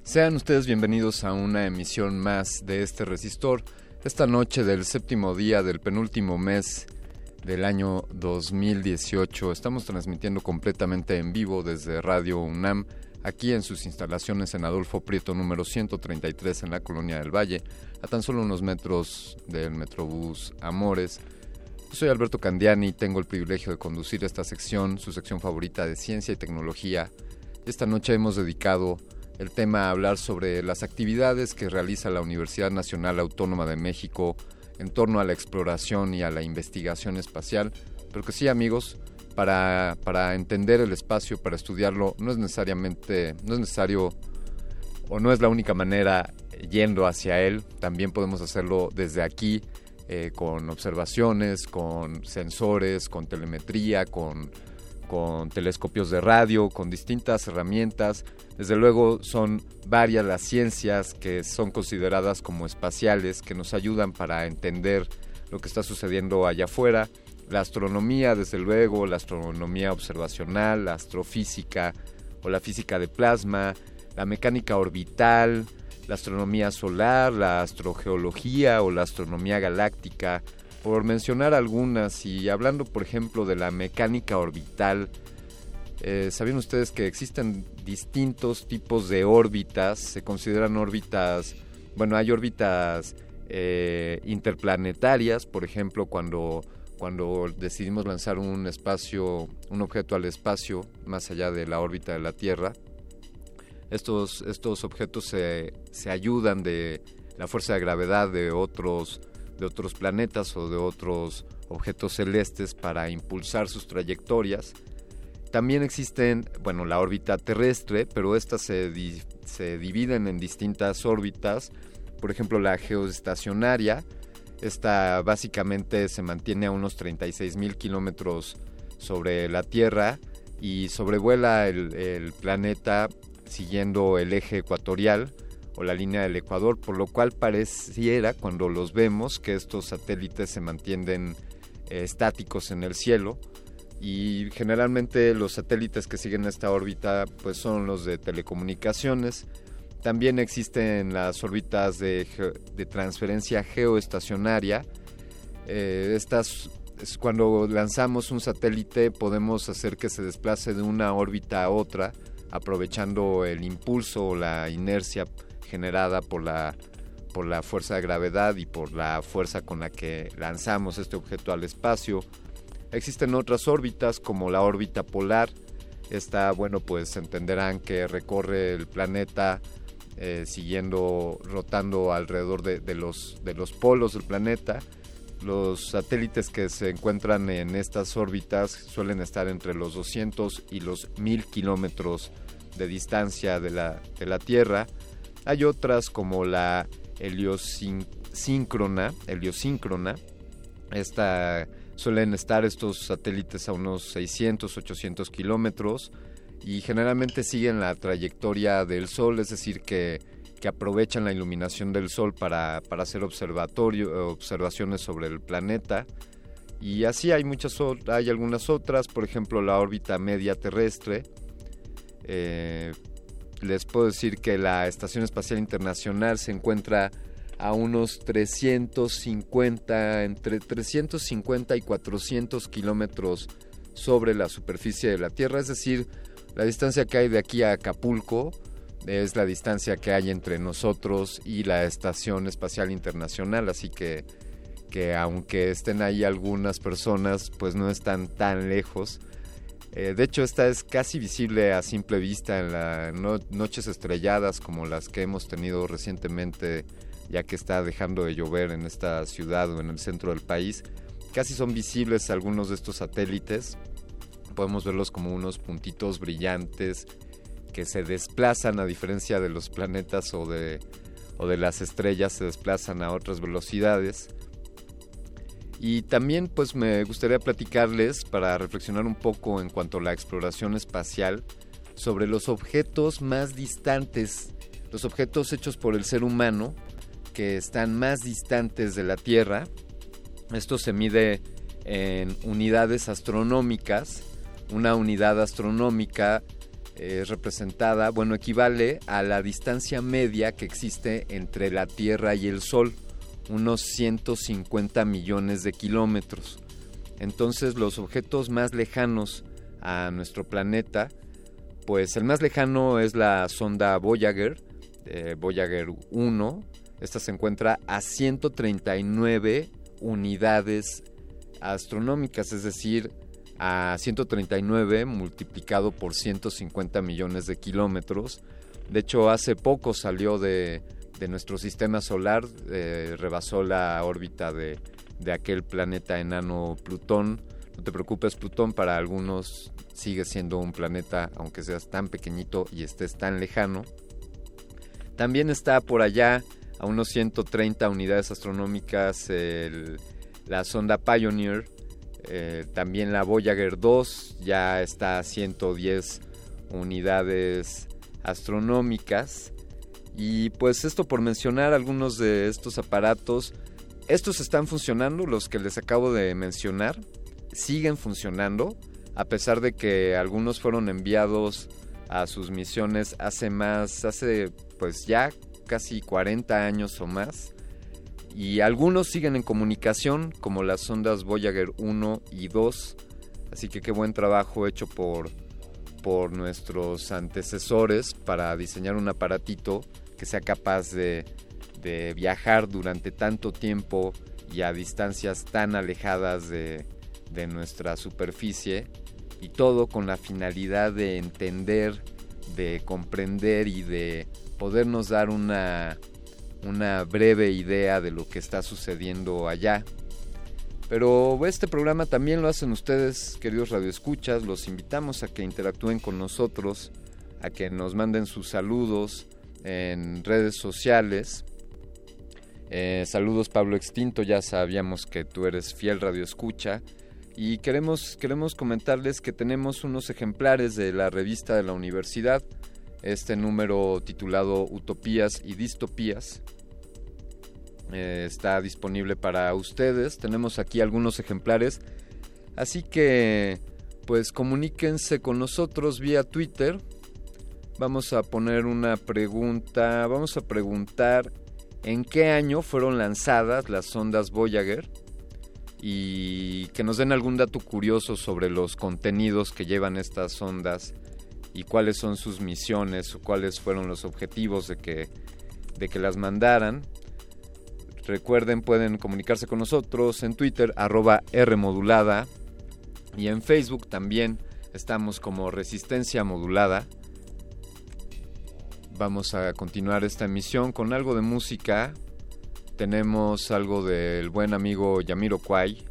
Sean ustedes bienvenidos a una emisión más de este resistor. Esta noche del séptimo día del penúltimo mes del año 2018 estamos transmitiendo completamente en vivo desde Radio UNAM, aquí en sus instalaciones en Adolfo Prieto número 133 en la Colonia del Valle, a tan solo unos metros del Metrobús Amores. Soy Alberto Candiani y tengo el privilegio de conducir esta sección, su sección favorita de ciencia y tecnología. Esta noche hemos dedicado el tema a hablar sobre las actividades que realiza la Universidad Nacional Autónoma de México en torno a la exploración y a la investigación espacial, pero que sí amigos, para, para entender el espacio, para estudiarlo, no es necesariamente, no es necesario o no es la única manera yendo hacia él, también podemos hacerlo desde aquí, eh, con observaciones, con sensores, con telemetría, con, con telescopios de radio, con distintas herramientas. Desde luego son varias las ciencias que son consideradas como espaciales, que nos ayudan para entender lo que está sucediendo allá afuera. La astronomía, desde luego, la astronomía observacional, la astrofísica o la física de plasma, la mecánica orbital, la astronomía solar, la astrogeología o la astronomía galáctica, por mencionar algunas, y hablando por ejemplo de la mecánica orbital, eh, ¿sabían ustedes que existen distintos tipos de órbitas? Se consideran órbitas, bueno, hay órbitas eh, interplanetarias, por ejemplo, cuando, cuando decidimos lanzar un espacio, un objeto al espacio más allá de la órbita de la Tierra. Estos, estos objetos se, se ayudan de la fuerza de gravedad de otros, de otros planetas o de otros objetos celestes para impulsar sus trayectorias. También existen, bueno, la órbita terrestre, pero estas se, se dividen en distintas órbitas. Por ejemplo, la geoestacionaria, esta básicamente se mantiene a unos 36 mil kilómetros sobre la Tierra y sobrevuela el, el planeta siguiendo el eje ecuatorial o la línea del Ecuador, por lo cual pareciera cuando los vemos que estos satélites se mantienen eh, estáticos en el cielo y generalmente los satélites que siguen esta órbita pues son los de telecomunicaciones. También existen las órbitas de, transferencia geoestacionaria. Eh, estas es cuando lanzamos un satélite podemos hacer que se desplace de una órbita a otra aprovechando el impulso o la inercia generada por la por la fuerza de gravedad y por la fuerza con la que lanzamos este objeto al espacio. Existen otras órbitas como la órbita polar. Esta, bueno, pues entenderán que recorre el planeta eh, siguiendo, rotando alrededor de, los, de los polos del planeta. Los satélites que se encuentran en estas órbitas suelen estar entre los 200 y los 1000 kilómetros de distancia de la, de la Tierra. Hay otras como la heliosíncrona. Esta Suelen estar estos satélites a unos 600, 800 kilómetros y generalmente siguen la trayectoria del Sol, es decir, que, que aprovechan la iluminación del Sol para, para hacer observatorio, observaciones sobre el planeta. Y así hay muchas hay algunas otras, por ejemplo la órbita media terrestre. Eh, les puedo decir que la Estación Espacial Internacional se encuentra a unos 350, entre 350 y 400 kilómetros sobre la superficie de la Tierra, es decir, la distancia que hay de aquí a Acapulco es la distancia que hay entre nosotros y la Estación Espacial Internacional, así que, que aunque estén ahí algunas personas, pues no están tan lejos. Eh, de hecho, esta es casi visible a simple vista en las noches estrelladas como las que hemos tenido recientemente, ya que está dejando de llover en esta ciudad o en el centro del país. Casi son visibles algunos de estos satélites. Podemos verlos como unos puntitos brillantes que se desplazan a diferencia de los planetas o de, o de las estrellas, se desplazan a otras velocidades. Y también pues me gustaría platicarles para reflexionar un poco en cuanto a la exploración espacial sobre los objetos más distantes, los objetos hechos por el ser humano que están más distantes de la Tierra. Esto se mide en unidades astronómicas. Una unidad astronómica es representada, bueno, equivale a la distancia media que existe entre la Tierra y el Sol unos 150 millones de kilómetros. Entonces los objetos más lejanos a nuestro planeta, pues el más lejano es la sonda Voyager, eh, Voyager 1. Esta se encuentra a 139 unidades astronómicas, es decir, a 139 multiplicado por 150 millones de kilómetros. De hecho, hace poco salió de, de nuestro sistema solar, eh, rebasó la órbita de, de aquel planeta enano Plutón. No te preocupes, Plutón para algunos sigue siendo un planeta, aunque seas tan pequeñito y estés tan lejano. También está por allá, a unos 130 unidades astronómicas, la sonda Pioneer. eh, también la Voyager 2 ya está a 110 unidades astronómicas. Y pues esto por mencionar algunos de estos aparatos. Estos están funcionando, los que les acabo de mencionar. Siguen funcionando, a pesar de que algunos fueron enviados a sus misiones hace más, hace pues ya casi 40 años o más. Y algunos siguen en comunicación, como las sondas Voyager 1 y 2. Así que qué buen trabajo hecho por, por nuestros antecesores para diseñar un aparatito que sea capaz de, viajar durante tanto tiempo y a distancias tan alejadas de, de nuestra superficie y todo con la finalidad de entender, de comprender y de podernos dar una, una breve idea de lo que está sucediendo allá. Pero este programa también lo hacen ustedes, queridos radioescuchas. Los invitamos a que interactúen con nosotros, a que nos manden sus saludos en redes sociales. Eh, saludos Pablo Extinto, ya sabíamos que tú eres fiel radioescucha. Y queremos, queremos comentarles que tenemos unos ejemplares de la revista de la universidad, este número titulado Utopías y Distopías. Eh, está disponible para ustedes. Tenemos aquí algunos ejemplares. Así que, pues comuníquense con nosotros vía Twitter. Vamos a poner una pregunta. Vamos a preguntar en qué año fueron lanzadas las sondas Voyager y que nos den algún dato curioso sobre los contenidos que llevan estas sondas y cuáles son sus misiones o cuáles fueron los objetivos de que, de que las mandaran. Recuerden, pueden comunicarse con nosotros en Twitter, arroba Rmodulada, y en Facebook también estamos como Resistencia Modulada. Vamos a continuar esta emisión con algo de música. Tenemos algo del buen amigo Yamiro Kwai.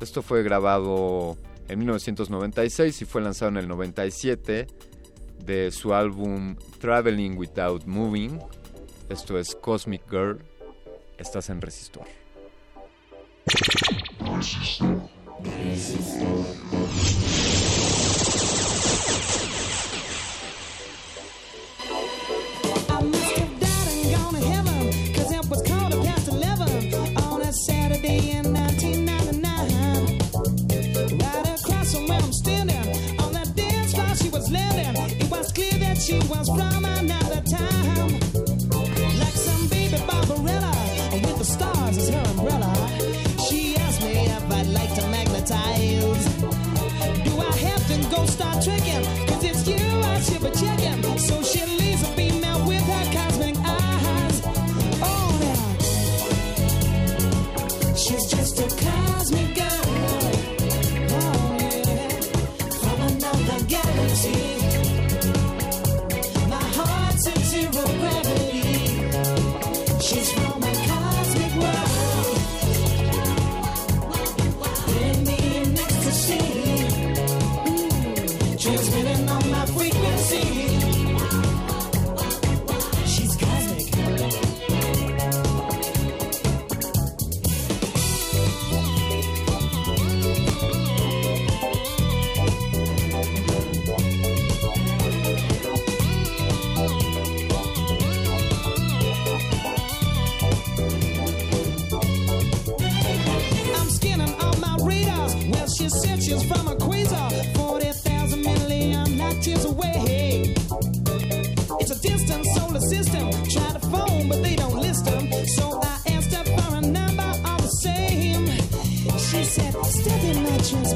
Esto fue grabado en 1996 y fue lanzado en el 97 de su álbum Traveling Without Moving. Esto es Cosmic Girl. Estás en Resistor. Resistor. Resistor. was flying.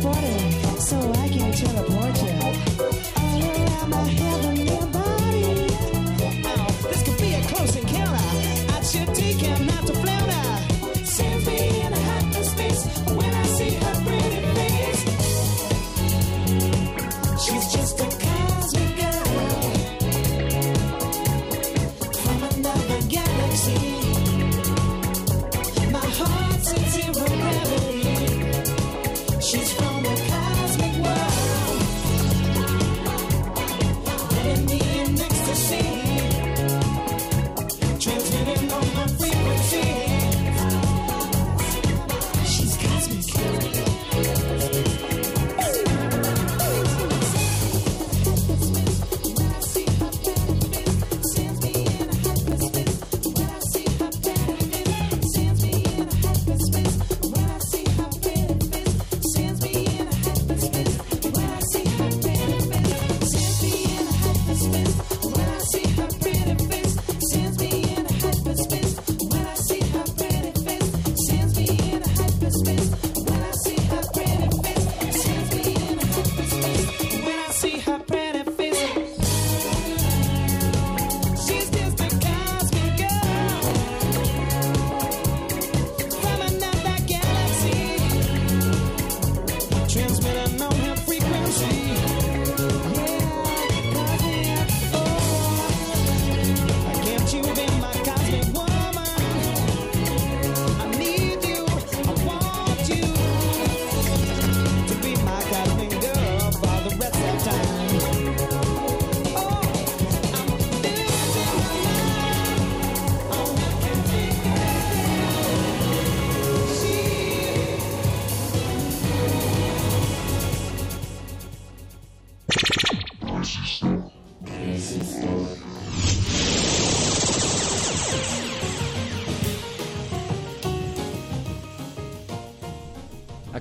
so I can teleport.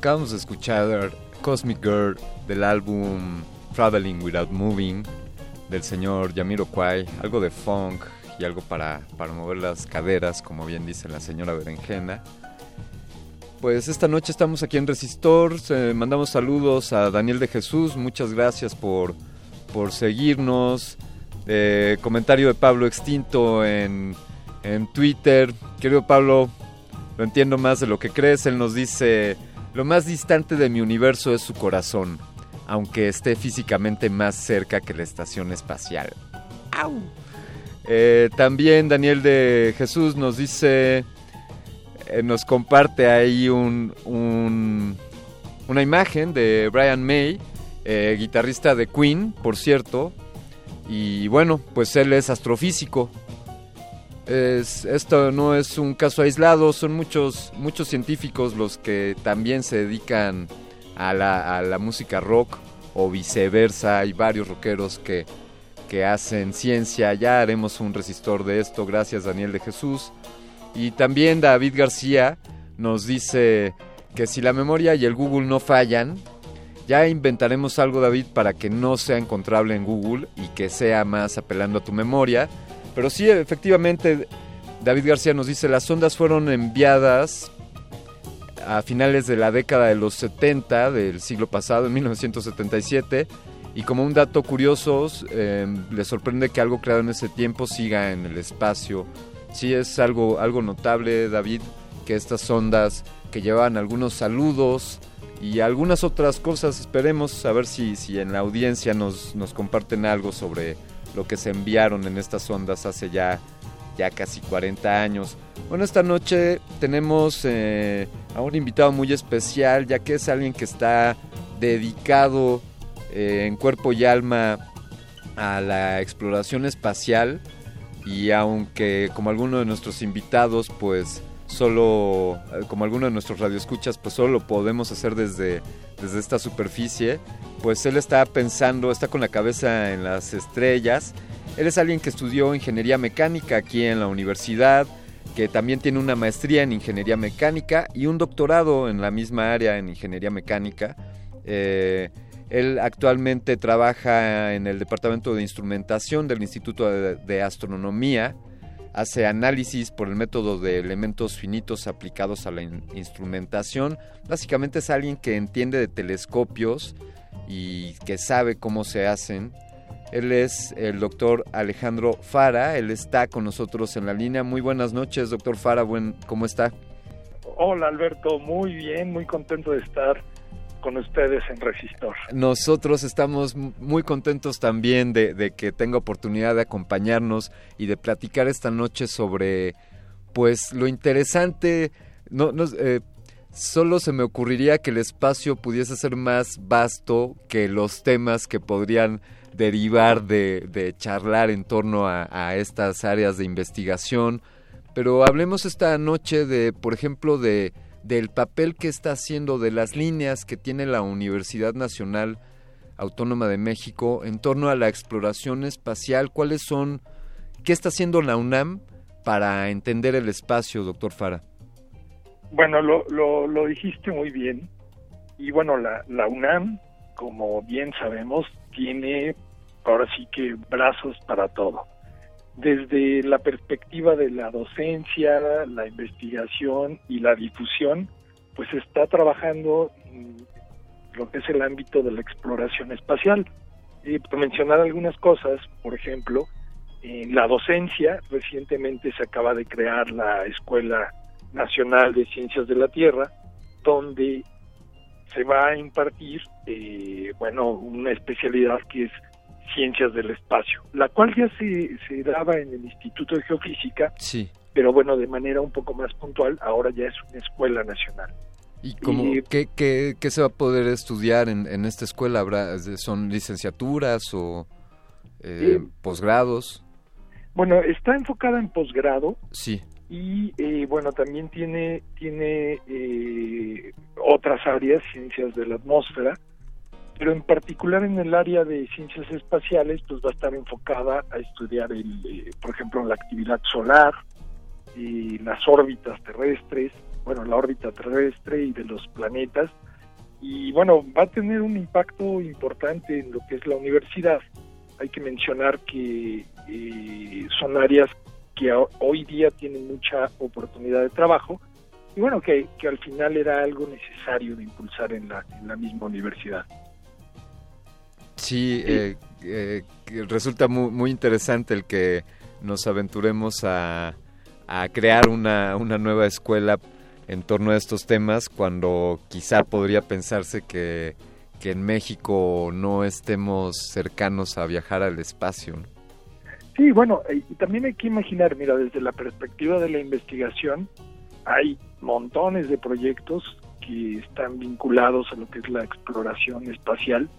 Acabamos de escuchar Cosmic Girl del álbum Traveling Without Moving del señor Yamiroquai, algo de funk y algo para, para mover las caderas, como bien dice la señora Berenjena. Pues esta noche estamos aquí en Resistor, mandamos saludos a Daniel de Jesús, muchas gracias por, por seguirnos. Eh, comentario de Pablo Extinto en, en Twitter. Querido Pablo, lo entiendo más de lo que crees, él nos dice... Lo más distante de mi universo es su corazón, aunque esté físicamente más cerca que la estación espacial. ¡Au! Eh, también Daniel de Jesús nos dice, eh, nos comparte ahí un, un, una imagen de Brian May, eh, guitarrista de Queen, por cierto. Y bueno, pues él es astrofísico, es, esto no es un caso aislado, son muchos, muchos científicos los que también se dedican a la, a la música rock o viceversa, hay varios rockeros que, que hacen ciencia, ya haremos un resistor de esto, gracias Daniel de Jesús. Y también David García nos dice que si la memoria y el Google no fallan, ya inventaremos algo David para que no sea encontrable en Google y que sea más apelando a tu memoria. Pero sí, efectivamente, David García nos dice, las ondas fueron enviadas a finales de la década de los 70 del siglo pasado, en 1977. Y como un dato curioso, eh, le sorprende que algo creado en ese tiempo siga en el espacio. Sí es algo, algo notable, David, que estas ondas que llevan algunos saludos y algunas otras cosas, esperemos a ver si, si en la audiencia nos, nos comparten algo sobre lo que se enviaron en estas ondas hace ya, ya casi 40 años. Bueno, esta noche tenemos eh, a un invitado muy especial, ya que es alguien que está dedicado eh, en cuerpo y alma a la exploración espacial y aunque como alguno de nuestros invitados pues solo como alguno de nuestros radioescuchas pues solo lo podemos hacer desde, desde esta superficie pues él está pensando está con la cabeza en las estrellas. Él es alguien que estudió ingeniería mecánica aquí en la universidad que también tiene una maestría en ingeniería mecánica y un doctorado en la misma área en ingeniería mecánica. Eh, él actualmente trabaja en el Departamento de Instrumentación del Instituto de, Astronomía, hace análisis por el método de elementos finitos aplicados a la instrumentación. Básicamente es alguien que entiende de telescopios y que sabe cómo se hacen. Él es el doctor Alejandro Fara, él está con nosotros en la línea. Muy buenas noches, doctor Fara, buen, ¿cómo está? Hola Alberto, muy bien, muy contento de estar con ustedes en Resistor. Nosotros estamos muy contentos también de, que tenga oportunidad de acompañarnos y de platicar esta noche sobre, pues, lo interesante. No, no eh, solo se me ocurriría que el espacio pudiese ser más vasto que los temas que podrían derivar de, charlar en torno a, a estas áreas de investigación. Pero hablemos esta noche de, por ejemplo, de del papel que está haciendo, de las líneas que tiene la Universidad Nacional Autónoma de México en torno a la exploración espacial, cuáles son, qué está haciendo la UNAM para entender el espacio, doctor Fara. Bueno, lo, lo, dijiste muy bien. Y bueno, la, la UNAM, como bien sabemos, tiene ahora sí que brazos para todo desde la perspectiva de la docencia, la investigación y la difusión, pues está trabajando en lo que es el ámbito de la exploración espacial. Y por mencionar algunas cosas, por ejemplo, en la docencia, recientemente se acaba de crear la Escuela Nacional de Ciencias de la Tierra, donde se va a impartir, eh, bueno, una especialidad que es Ciencias del Espacio, la cual ya se, se daba en el Instituto de Geofísica, sí. pero bueno, de manera un poco más puntual, ahora ya es una escuela nacional. ¿Y cómo, ¿qué, qué, qué, se va a poder estudiar en, en esta escuela? ¿Habrá, ¿Son licenciaturas o eh, posgrados? Bueno, está enfocada en posgrado. Sí. Y eh, bueno, también tiene, tiene eh, otras áreas, ciencias de la atmósfera, pero en particular en el área de ciencias espaciales, pues va a estar enfocada a estudiar, el, eh, por ejemplo, la actividad solar, y las órbitas terrestres, bueno, la órbita terrestre y de los planetas, y bueno, va a tener un impacto importante en lo que es la universidad. Hay que mencionar que eh, son áreas que hoy día tienen mucha oportunidad de trabajo, y bueno, que, que al final era algo necesario de impulsar en la, en la misma universidad. Sí, eh, eh, resulta muy, muy, interesante el que nos aventuremos a, crear una, una, nueva escuela en torno a estos temas cuando quizá podría pensarse que, en México no estemos cercanos a viajar al espacio. Sí, bueno, y también hay que imaginar, mira, desde la perspectiva de la investigación, hay montones de proyectos que están vinculados a lo que es la exploración espacial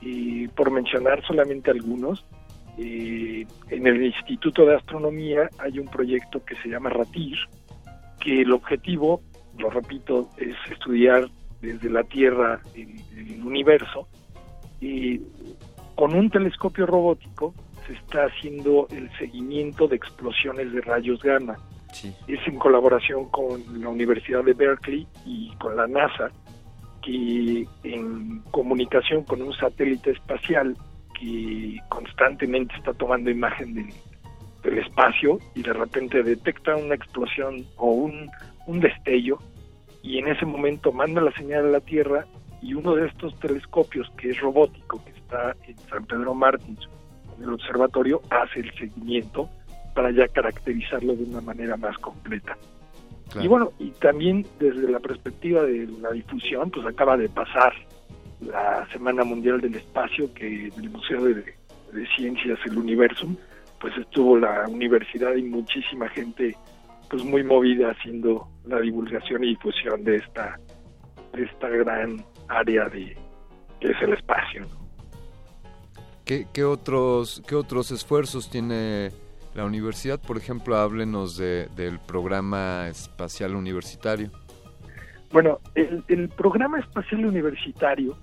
y por mencionar solamente algunos, eh, en el Instituto de Astronomía hay un proyecto que se llama RATIR, que el objetivo, lo repito, es estudiar desde la Tierra el, el universo. Y con un telescopio robótico se está haciendo el seguimiento de explosiones de rayos gamma. Es en colaboración con la Universidad de Berkeley y con la NASA, que en comunicación con un satélite espacial que constantemente está tomando imagen del, del espacio y de repente detecta una explosión o un, un destello y en ese momento manda la señal a la Tierra y uno de estos telescopios que es robótico, que está en San Pedro Martins, en el observatorio, hace el seguimiento para ya caracterizarlo de una manera más completa. Y bueno, y también desde la perspectiva de la difusión, pues acaba de pasar la Semana Mundial del Espacio, que en el Museo de, de Ciencias, el Universum, pues estuvo la universidad y muchísima gente pues muy movida haciendo la divulgación y difusión de esta de esta gran área de que es el espacio. ¿no? ¿Qué, qué otros, ¿Qué otros esfuerzos tiene la universidad? Por ejemplo, háblenos de, del programa espacial universitario. Bueno, el, programa espacial universitario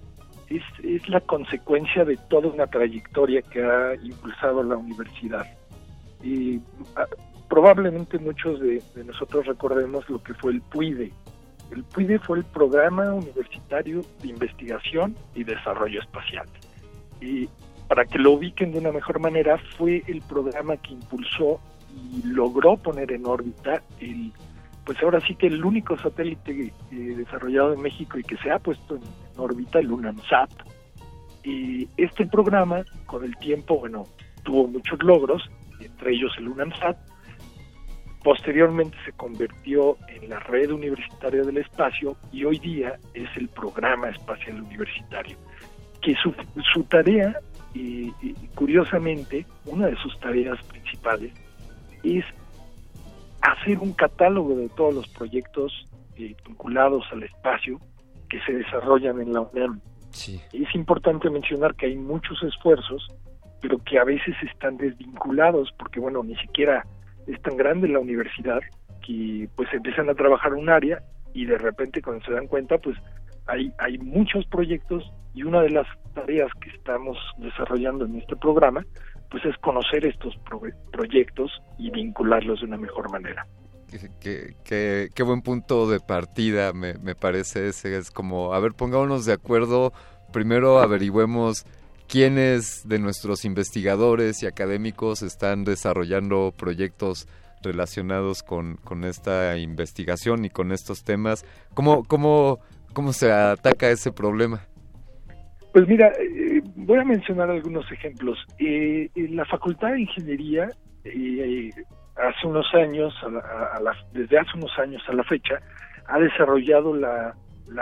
es, la consecuencia de toda una trayectoria que ha impulsado la universidad. Y ah, probablemente muchos de, de nosotros recordemos lo que fue el PUIDE. El PUIDE fue el Programa Universitario de Investigación y Desarrollo Espacial. Y para que lo ubiquen de una mejor manera, fue el programa que impulsó y logró poner en órbita el, pues ahora sí que el único satélite eh, desarrollado en México y que se ha puesto en, en órbita, el UNAMSAT. Y este programa, con el tiempo, bueno, tuvo muchos logros, entre ellos el UNAMSAT. Posteriormente se convirtió en la red universitaria del espacio y hoy día es el programa espacial universitario, que su, su tarea y, y, curiosamente, una de sus tareas principales es hacer un catálogo de todos los proyectos eh, vinculados al espacio que se desarrollan en la UNAM. Sí. Es importante mencionar que hay muchos esfuerzos, pero que a veces están desvinculados porque, bueno, ni siquiera es tan grande la universidad que pues empiezan a trabajar un área y de repente cuando se dan cuenta pues hay, hay muchos proyectos y una de las tareas que estamos desarrollando en este programa pues es conocer estos pro proyectos y vincularlos de una mejor manera. Qué, qué, qué, buen punto de partida me, me, parece ese. Es como, a ver, pongámonos de acuerdo, primero averigüemos quiénes de nuestros investigadores y académicos están desarrollando proyectos relacionados con, con esta investigación y con estos temas. ¿Cómo, cómo, cómo se ataca ese problema? Pues mira, eh, voy a mencionar algunos ejemplos. Eh, la Facultad de Ingeniería, eh, hace unos años, a la, a la, desde hace unos años a la fecha, ha desarrollado la,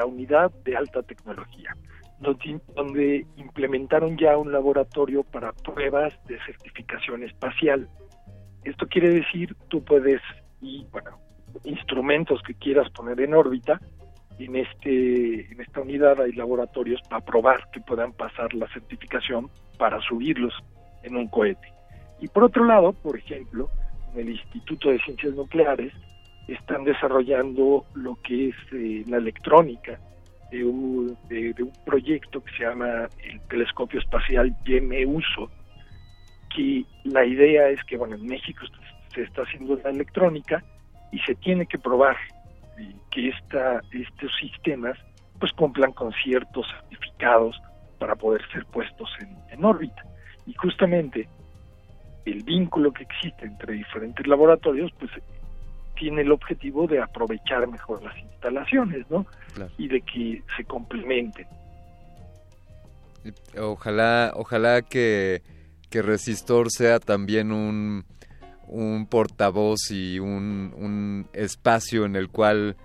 unidad de alta tecnología, donde, donde, implementaron ya un laboratorio para pruebas de certificación espacial. Esto quiere decir, tú puedes, y bueno, instrumentos que quieras poner en órbita, en este en esta unidad hay laboratorios para probar que puedan pasar la certificación para subirlos en un cohete. Y por otro lado, por ejemplo, en el Instituto de Ciencias Nucleares están desarrollando lo que es eh, la electrónica de un, de, un, proyecto que se llama el Telescopio Espacial YEME-USO, que la idea es que, bueno, en México se está haciendo la electrónica y se tiene que probar que esta, estos sistemas pues cumplan con ciertos certificados para poder ser puestos en, en órbita. Y justamente el vínculo que existe entre diferentes laboratorios pues tiene el objetivo de aprovechar mejor las instalaciones, ¿no? Claro. Y de que se complementen. Ojalá, ojalá que, que Resistor sea también un, un portavoz y un, un, espacio en el cual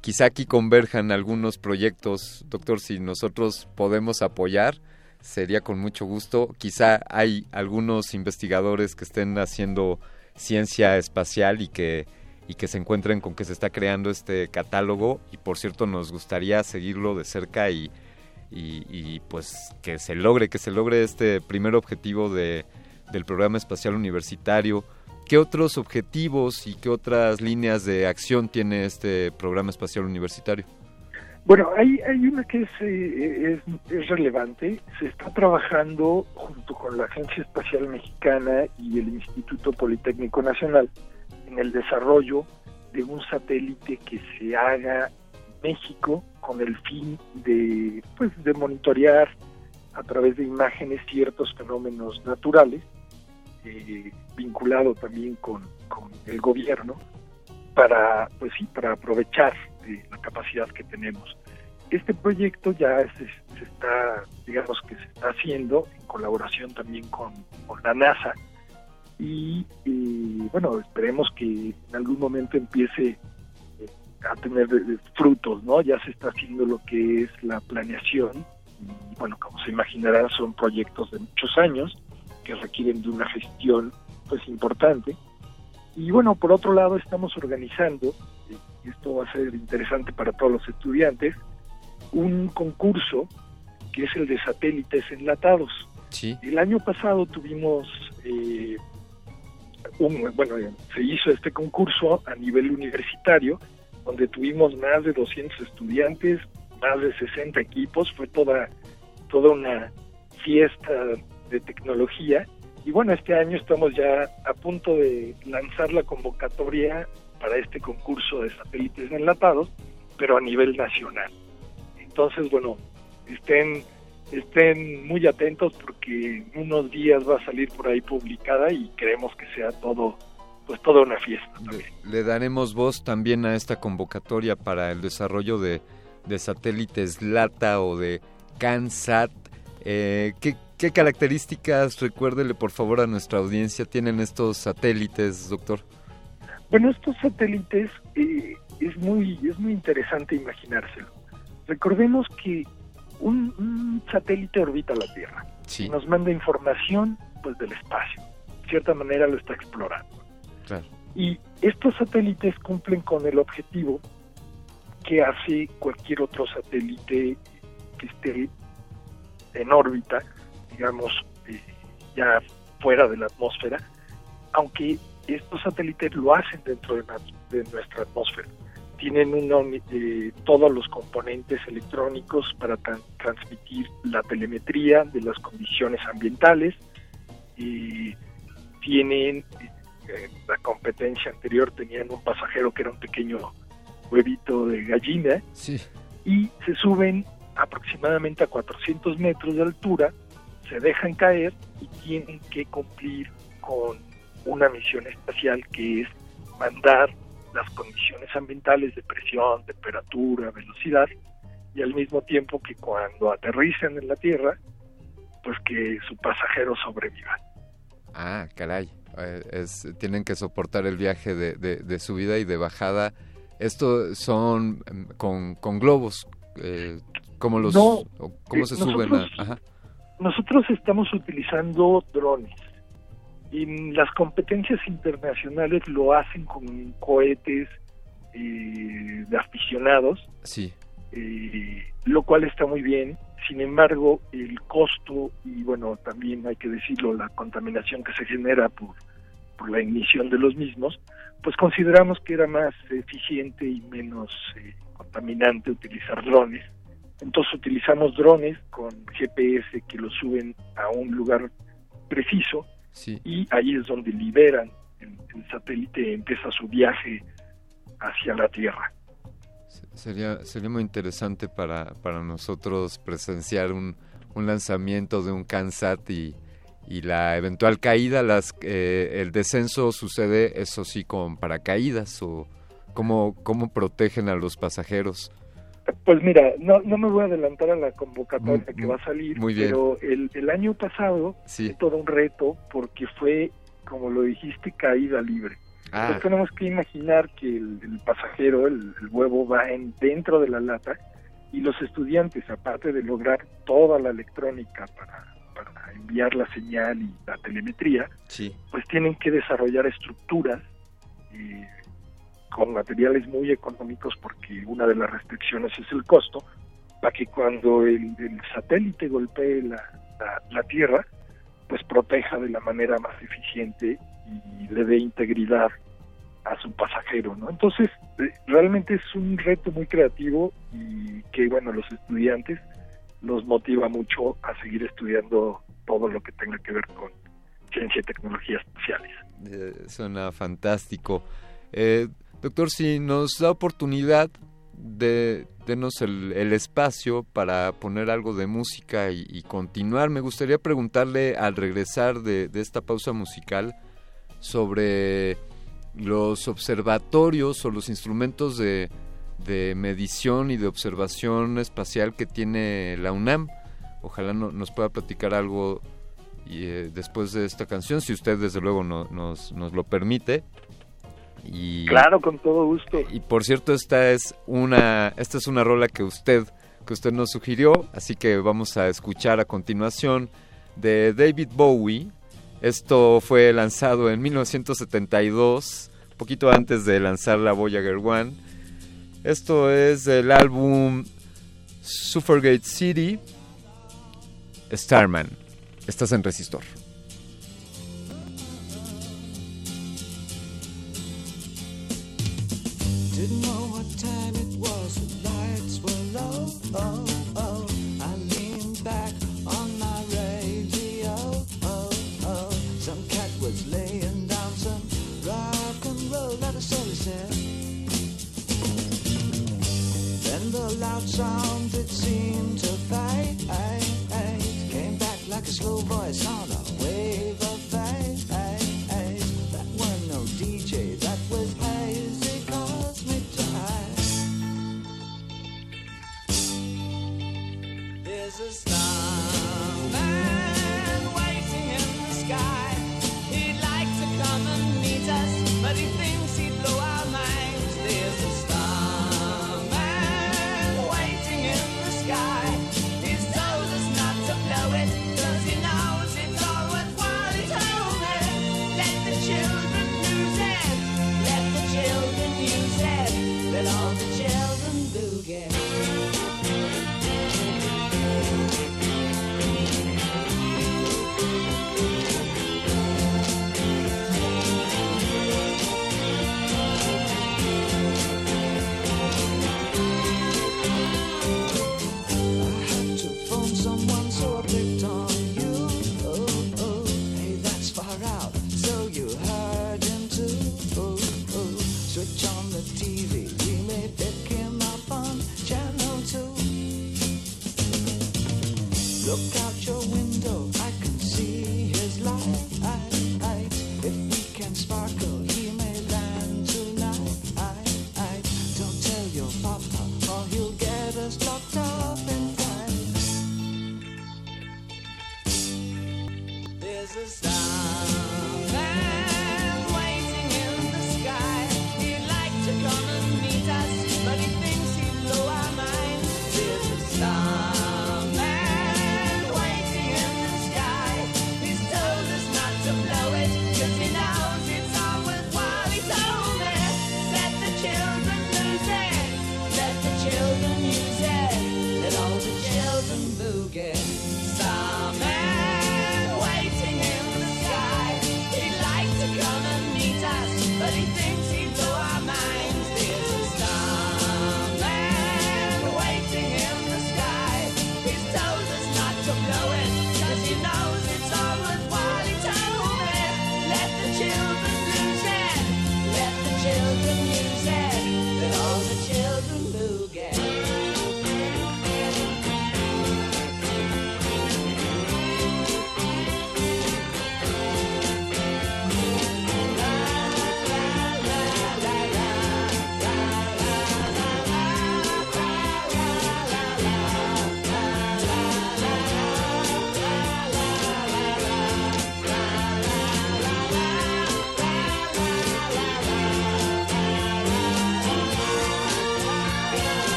quizá aquí converjan algunos proyectos. Doctor, si nosotros podemos apoyar, sería con mucho gusto. Quizá hay algunos investigadores que estén haciendo ciencia espacial y que y que se encuentren con que se está creando este catálogo y por cierto nos gustaría seguirlo de cerca y, y, y pues que se logre, que se logre este primer objetivo de, del programa espacial universitario. ¿Qué otros objetivos y qué otras líneas de acción tiene este programa espacial universitario? Bueno, hay, una que es, eh, es, es relevante. Se está trabajando junto con la Agencia Espacial Mexicana y el Instituto Politécnico Nacional en el desarrollo de un satélite que se haga en México con el fin de, pues, de monitorear a través de imágenes ciertos fenómenos naturales, eh, vinculado también con, con el gobierno, para, pues sí, para aprovechar eh, la capacidad que tenemos. Este proyecto ya se, se está, digamos que se está haciendo en colaboración también con, con la NASA y eh, bueno, esperemos que en algún momento empiece eh, a tener eh, frutos, ¿no? Ya se está haciendo lo que es la planeación y bueno, como se imaginarán son proyectos de muchos años que requieren de una gestión pues importante y bueno, por otro lado estamos organizando, y esto va a ser interesante para todos los estudiantes, un concurso que es el de satélites enlatados. Sí. El año pasado tuvimos, eh, un, bueno, se hizo este concurso a nivel universitario, donde tuvimos más de 200 estudiantes, más de 60 equipos, fue toda, toda una fiesta de tecnología. Y bueno, este año estamos ya a punto de lanzar la convocatoria para este concurso de satélites enlatados, pero a nivel nacional. Entonces, bueno, estén estén muy atentos porque en unos días va a salir por ahí publicada y queremos que sea todo pues toda una fiesta también. Le, le daremos voz también a esta convocatoria para el desarrollo de, de satélites LATA o de CANSAT. Eh, ¿qué, ¿Qué características, recuérdele por favor a nuestra audiencia, tienen estos satélites, doctor? Bueno, estos satélites eh, es muy es muy interesante imaginárselo. Recordemos que un, un satélite orbita la Tierra Sí. nos manda información pues del espacio. De cierta manera lo está explorando. Claro. Y estos satélites cumplen con el objetivo que hace cualquier otro satélite que esté en órbita, digamos, eh, ya fuera de la atmósfera, aunque estos satélites lo hacen dentro de, na- de nuestra atmósfera. Tienen una eh, todos los componentes electrónicos para tran- transmitir la telemetría de las condiciones ambientales, y tienen eh, la competencia anterior tenían un pasajero que era un pequeño huevito de gallina Sí. y se suben aproximadamente a 400 metros de altura, se dejan caer y tienen que cumplir con una misión espacial que es mandar las condiciones ambientales de presión, temperatura, velocidad y al mismo tiempo que cuando aterricen en la Tierra, pues que su pasajero sobreviva. Ah, caray. Eh, es, tienen que soportar el viaje de, de, de subida y de bajada. Esto son em, con, con globos. Eh, ¿Cómo los, No, cómo eh, se suben? A, ajá. Nosotros estamos utilizando drones. Y las competencias internacionales lo hacen con cohetes eh, de aficionados, Sí. eh, lo cual está muy bien. Sin embargo, el costo y, bueno, también hay que decirlo, la contaminación que se genera por, por la emisión de los mismos, pues consideramos que era más eficiente y menos eh, contaminante utilizar drones. Entonces utilizamos drones con GPS que los suben a un lugar preciso Sí. y ahí es donde liberan el, el satélite empieza su viaje hacia la Tierra. Sería, sería muy interesante para, para nosotros presenciar un, un lanzamiento de un CANSAT y, y la eventual caída. Las, eh, el descenso sucede, eso sí, con paracaídas o cómo, cómo protegen a los pasajeros. Pues mira, no, no me voy a adelantar a la convocatoria Muy- que va a salir, muy bien. pero el, el año pasado Sí. fue todo un reto porque fue, como lo dijiste, caída libre. Ah. Entonces tenemos que imaginar que el, el pasajero, el, el huevo, va en, dentro de la lata y los estudiantes, aparte de lograr toda la electrónica para, para enviar la señal y la telemetría, Sí. pues tienen que desarrollar estructuras eh, con materiales muy económicos porque una de las restricciones es el costo, para que cuando el, satélite golpee la, la- la Tierra, pues proteja de la manera más eficiente y le dé integridad a su pasajero, ¿no? Entonces, eh, realmente es un reto muy creativo y que, bueno, los estudiantes los motiva mucho a seguir estudiando todo lo que tenga que ver con ciencia y tecnologías espaciales. Eh, suena fantástico. Eh, doctor, si nos da oportunidad de denos el, el espacio para poner algo de música y, continuar, me gustaría preguntarle al regresar de, de esta pausa musical sobre los observatorios o los instrumentos de, de medición y de observación espacial que tiene la UNAM. Ojalá no- nos pueda platicar algo y, eh, después de esta canción, si usted desde luego no- nos, nos lo permite. Y, Claro, con todo gusto. Y por cierto, esta es una esta es una rola que usted que usted nos sugirió, así que vamos a escuchar a continuación de David Bowie. Esto fue lanzado en 1972, poquito antes de lanzar la Voyager One. Esto es del álbum Suffragette City, Starman. Estás en Resistor. Didn't know what time it was, the lights were low. Oh, oh. I leaned back on my radio. Oh, oh. Some cat was laying down some rock and roll that a soul said. Then the loud sound it seemed to fade. Came back like a slow voice on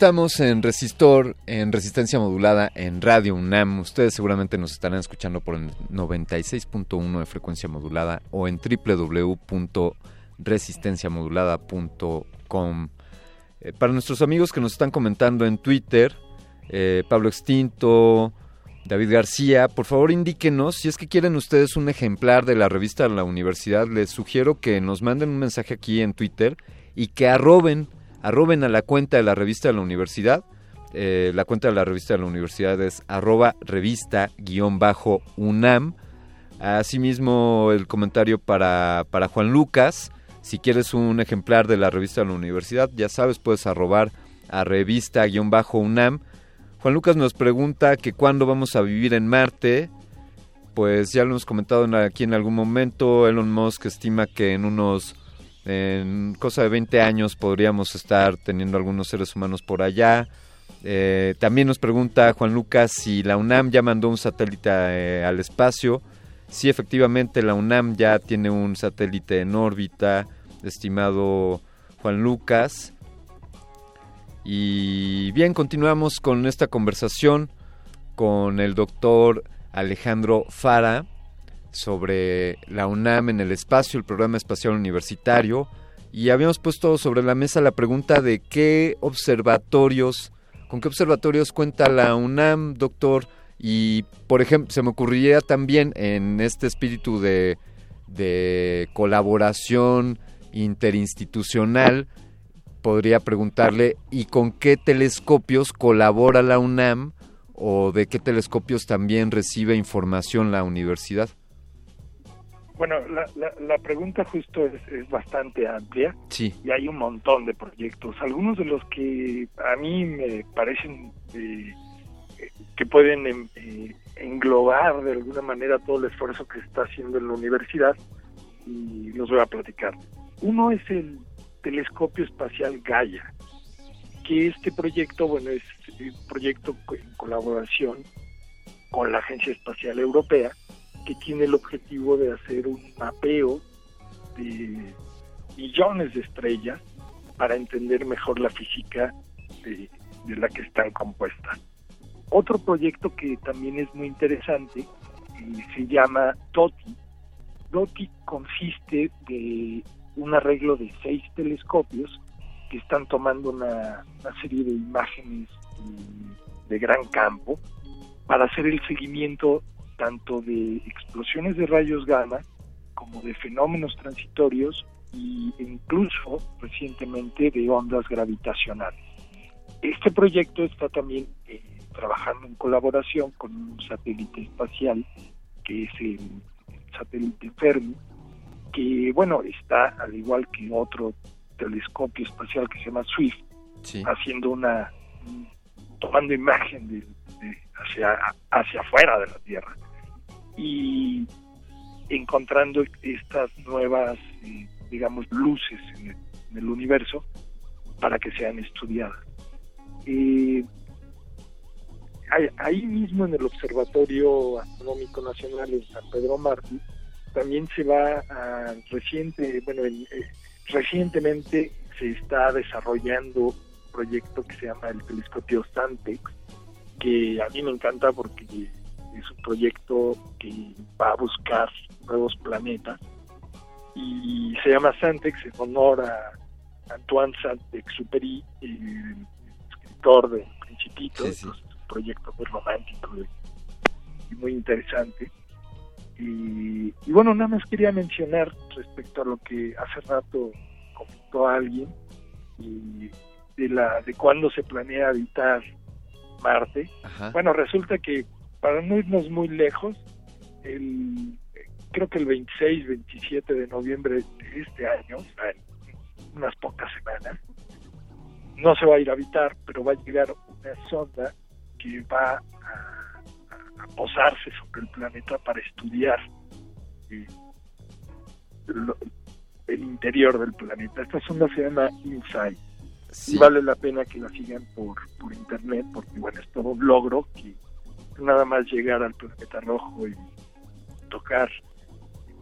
Estamos en Resistor, en resistencia modulada en Radio UNAM. Ustedes seguramente nos estarán escuchando por el 96.1 de frecuencia modulada o en www.resistenciamodulada.com. Eh, para nuestros amigos que nos están comentando en Twitter, eh, Pablo Extinto, David García, por favor indíquenos si es que quieren ustedes un ejemplar de la revista de la universidad. Les sugiero que nos manden un mensaje aquí en Twitter y que arroben arroben a la cuenta de la revista de la universidad. Eh, la cuenta de la revista de la universidad es arroba revista-unam. Asimismo, el comentario para, para Juan Lucas. Si quieres un ejemplar de la revista de la universidad, ya sabes, puedes arrobar a revista-unam. Juan Lucas nos pregunta que cuándo vamos a vivir en Marte. Pues ya lo hemos comentado aquí en algún momento. Elon Musk estima que en unos en cosa de 20 años podríamos estar teniendo algunos seres humanos por allá. Eh, también nos pregunta Juan Lucas si la UNAM ya mandó un satélite eh, al espacio. Sí, efectivamente, la UNAM ya tiene un satélite en órbita, estimado Juan Lucas. Y bien, continuamos con esta conversación con el doctor Alejandro Fara sobre la UNAM en el espacio, el programa espacial universitario, y habíamos puesto sobre la mesa la pregunta de qué observatorios, con qué observatorios cuenta la UNAM, doctor, y por ejemplo, se me ocurriría también en este espíritu de, de colaboración interinstitucional, podría preguntarle, ¿y con qué telescopios colabora la UNAM o de qué telescopios también recibe información la universidad? Bueno, la, la, pregunta justo es, bastante amplia sí. y hay un montón de proyectos. Algunos de los que a mí me parecen eh, que pueden em, eh, englobar de alguna manera todo el esfuerzo que se está haciendo en la universidad y los voy a platicar. Uno es el telescopio espacial Gaia, que este proyecto, bueno, es un proyecto en colaboración con la Agencia Espacial Europea que tiene el objetivo de hacer un mapeo de millones de estrellas para entender mejor la física de, la que están compuestas. Otro proyecto que también es muy interesante eh, se llama DOTI. DOTI consiste de un arreglo de seis telescopios que están tomando una, una serie de imágenes mm, de gran campo para hacer el seguimiento tanto de explosiones de rayos gamma como de fenómenos transitorios e incluso recientemente de ondas gravitacionales. Este proyecto está también eh, trabajando en colaboración con un satélite espacial que es el, satélite Fermi, que bueno, está al igual que otro telescopio espacial que se llama SWIFT, haciendo una, tomando imagen de, hacia, hacia afuera de la Tierra y encontrando estas nuevas, eh, digamos, luces en el, universo para que sean estudiadas. Eh, ahí mismo en el Observatorio Astronómico Nacional en San Pedro Martí también se va a reciente, bueno, eh, recientemente se está desarrollando un proyecto que se llama el telescopio Santex, que a mí me encanta porque es un proyecto que va a buscar nuevos planetas y se llama Santex en honor a Antoine Saint-Exupéry, el escritor de Principito, es un proyecto muy romántico y muy interesante. Y, bueno, nada más quería mencionar respecto a lo que hace rato comentó alguien y de la de cuándo se planea habitar Marte. Bueno, resulta que para no irnos muy lejos, el, creo que el 26, 27 de noviembre de este año, en unas pocas semanas, no se va a ir a habitar, pero va a llegar una sonda que va a, posarse sobre el planeta para estudiar eh, el interior del planeta. Esta sonda se llama InSight. Y vale la pena que la sigan por, por internet porque bueno es todo un logro que nada más llegar al planeta rojo y tocar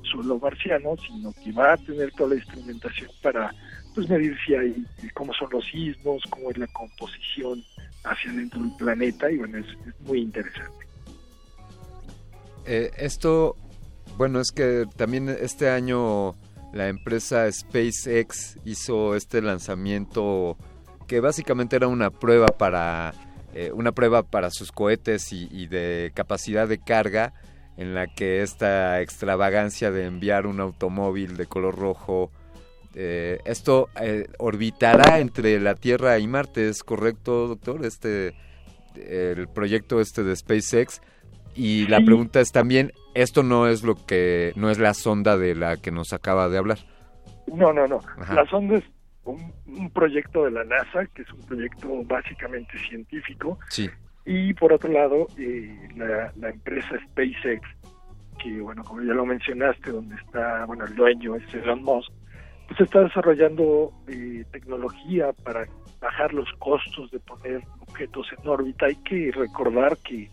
suelo marciano, sino que va a tener toda la instrumentación para pues medir si hay, cómo son los sismos, cómo es la composición hacia dentro del planeta, y bueno, es, es muy interesante. Eh, esto, bueno, es que también este año la empresa SpaceX hizo este lanzamiento que básicamente era una prueba para eh, una prueba para sus cohetes y, y, de capacidad de carga en la que esta extravagancia de enviar un automóvil de color rojo eh, esto eh, orbitará entre la Tierra y Marte es correcto doctor este el proyecto este de SpaceX. Y la pregunta es también esto no es lo que no es la sonda de la que nos acaba de hablar no no no. Ajá. la sonda es un, un, proyecto de la NASA, que es un proyecto básicamente científico. Sí. Y por otro lado, eh, la, la, empresa SpaceX, que bueno, como ya lo mencionaste, donde está, bueno, el dueño es Elon Musk, pues está desarrollando eh, tecnología para bajar los costos de poner objetos en órbita. Hay que recordar que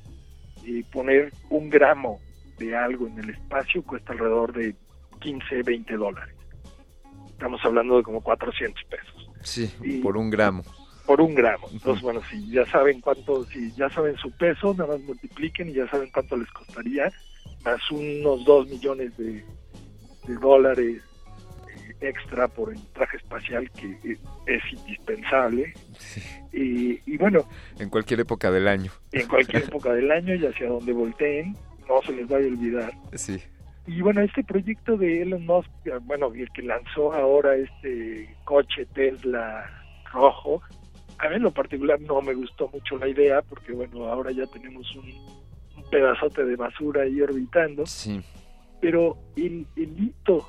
eh, poner un gramo de algo en el espacio cuesta alrededor de 15, 20 dólares estamos hablando de como 400 pesos. Sí, y por un gramo. Por un gramo. Entonces, bueno, si ya saben cuánto, si ya saben su peso, nada más multipliquen y ya saben cuánto les costaría, más unos 2 millones de, de dólares eh, extra por el traje espacial que es, es indispensable. Sí. Y, y, bueno. En cualquier época del año. En cualquier época del año y hacia donde volteen, no se les vaya a olvidar. Sí y bueno, este proyecto de Elon Musk, bueno, el que lanzó ahora este coche Tesla rojo, a mí en lo particular no me gustó mucho la idea porque bueno, ahora ya tenemos un, un pedazote de basura ahí orbitando. Sí. Pero el, el hito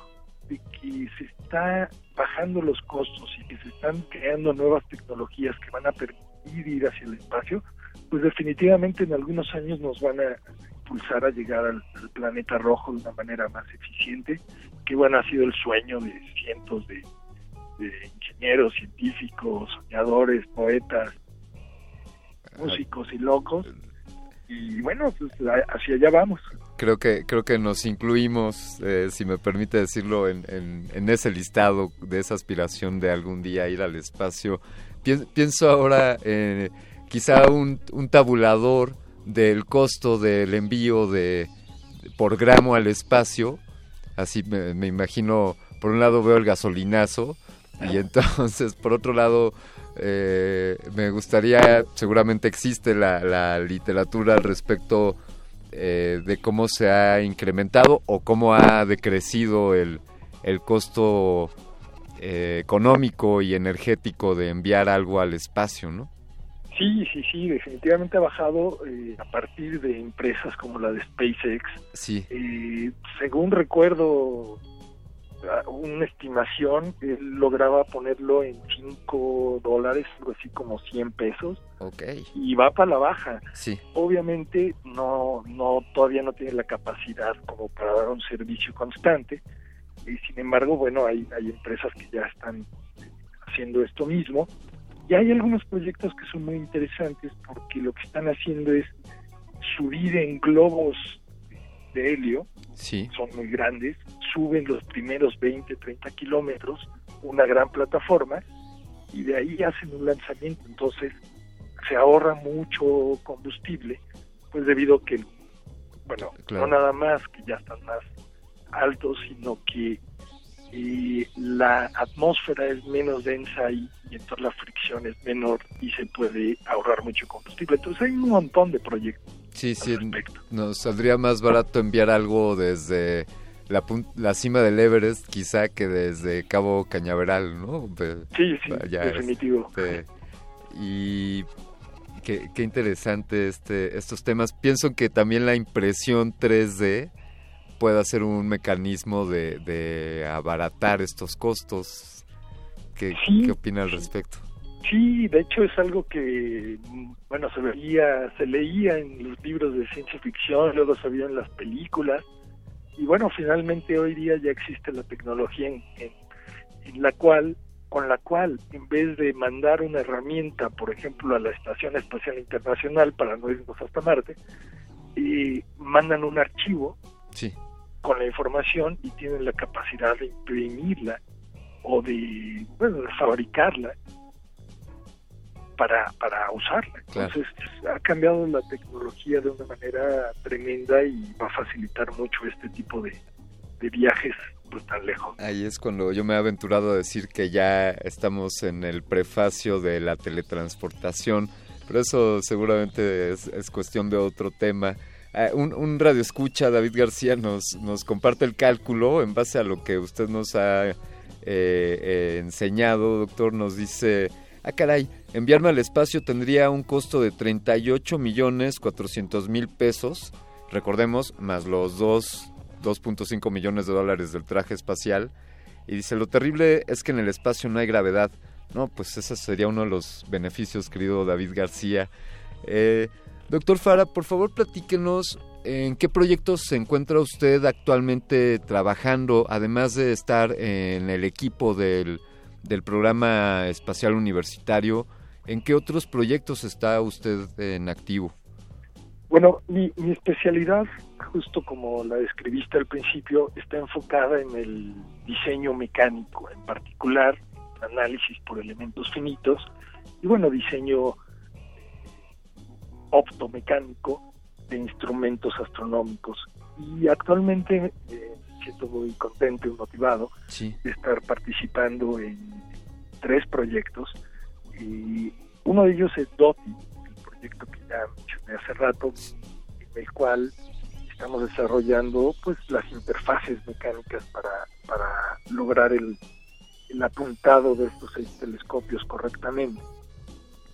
de que se está bajando los costos y que se están creando nuevas tecnologías que van a permitir ir hacia el espacio, pues definitivamente en algunos años nos van a impulsar a llegar al, al, planeta rojo de una manera más eficiente, que bueno, ha sido el sueño de cientos de, de ingenieros, científicos, soñadores, poetas, músicos y locos. Y bueno, pues hacia allá vamos. Creo que creo que nos incluimos, eh, si me permite decirlo, en, en, en, ese listado de esa aspiración de algún día ir al espacio. Pienso ahora, eh, quizá un, un tabulador del costo del envío de por gramo al espacio. Así me, me, imagino, por un lado veo el gasolinazo y entonces por otro lado eh, me gustaría, seguramente existe la, la literatura al respecto eh, de cómo se ha incrementado o cómo ha decrecido el, el costo eh, económico y energético de enviar algo al espacio, ¿no? Sí, sí, sí, definitivamente ha bajado eh, a partir de empresas como la de SpaceX. Sí. Eh, según recuerdo, una estimación, él lograba ponerlo en 5 dólares, algo así como 100 pesos. Ok. Y va para la baja. Sí. Obviamente no, no, todavía no tiene la capacidad como para dar un servicio constante. Y sin embargo, bueno, hay, hay empresas que ya están haciendo esto mismo y hay algunos proyectos que son muy interesantes porque lo que están haciendo es subir en globos de helio, sí. son muy grandes, suben los primeros 20, 30 kilómetros, una gran plataforma, y de ahí hacen un lanzamiento. Entonces se ahorra mucho combustible, pues debido a que, bueno, claro. no nada más que ya están más altos, sino que y la atmósfera es menos densa y entonces la fricción es menor y se puede ahorrar mucho combustible. Entonces hay un montón de proyectos. Sí, sí, nos saldría más barato enviar algo desde la, la cima del Everest quizá que desde Cabo Cañaveral, ¿no? Sí, sí, Allá definitivo. Este, y qué, qué interesante este, estos temas. Pienso que también la impresión 3D pueda ser un mecanismo de, de abaratar estos costos. ¿Qué, sí, ¿Qué, opina al respecto? Sí, de hecho es algo que, bueno, se veía, se leía en los libros de ciencia ficción, luego se vio en las películas, y bueno, finalmente hoy día ya existe la tecnología en, en, en la cual con la cual en vez de mandar una herramienta, por ejemplo, a la Estación Espacial Internacional para no irnos hasta Marte, y mandan un archivo sí con la información y tienen la capacidad de imprimirla o de, bueno, de fabricarla para, para usarla. Claro. Entonces ha cambiado la tecnología de una manera tremenda y va a facilitar mucho este tipo de, de viajes pues tan lejos. Ahí es cuando yo me he aventurado a decir que ya estamos en el prefacio de la teletransportación, pero eso seguramente es, es cuestión de otro tema. Ah, un, un radio escucha, David García, nos, nos comparte el cálculo en base a lo que usted nos ha eh, eh, enseñado, doctor, nos dice, ah caray, enviarme al espacio tendría un costo de 38 millones 400 mil pesos, recordemos, más los dos 2.5 millones de dólares del traje espacial. Y dice, lo terrible es que en el espacio no hay gravedad. No, pues ese sería uno de los beneficios, querido David García. Eh, doctor Fara, por favor platíquenos en qué proyectos se encuentra usted actualmente trabajando, además de estar en el equipo del, del programa espacial universitario. ¿En qué otros proyectos está usted en activo? Bueno, mi, mi especialidad, justo como la describiste al principio, está enfocada en el diseño mecánico, en particular análisis por elementos finitos y bueno, diseño optomecánico de instrumentos astronómicos. Y actualmente eh, siento muy contento y motivado Sí. de estar participando en tres proyectos. Y uno de ellos es DOTI, el proyecto que ya mencioné hace rato, en el cual estamos desarrollando pues las interfaces mecánicas para, para lograr el, el apuntado de estos seis telescopios correctamente.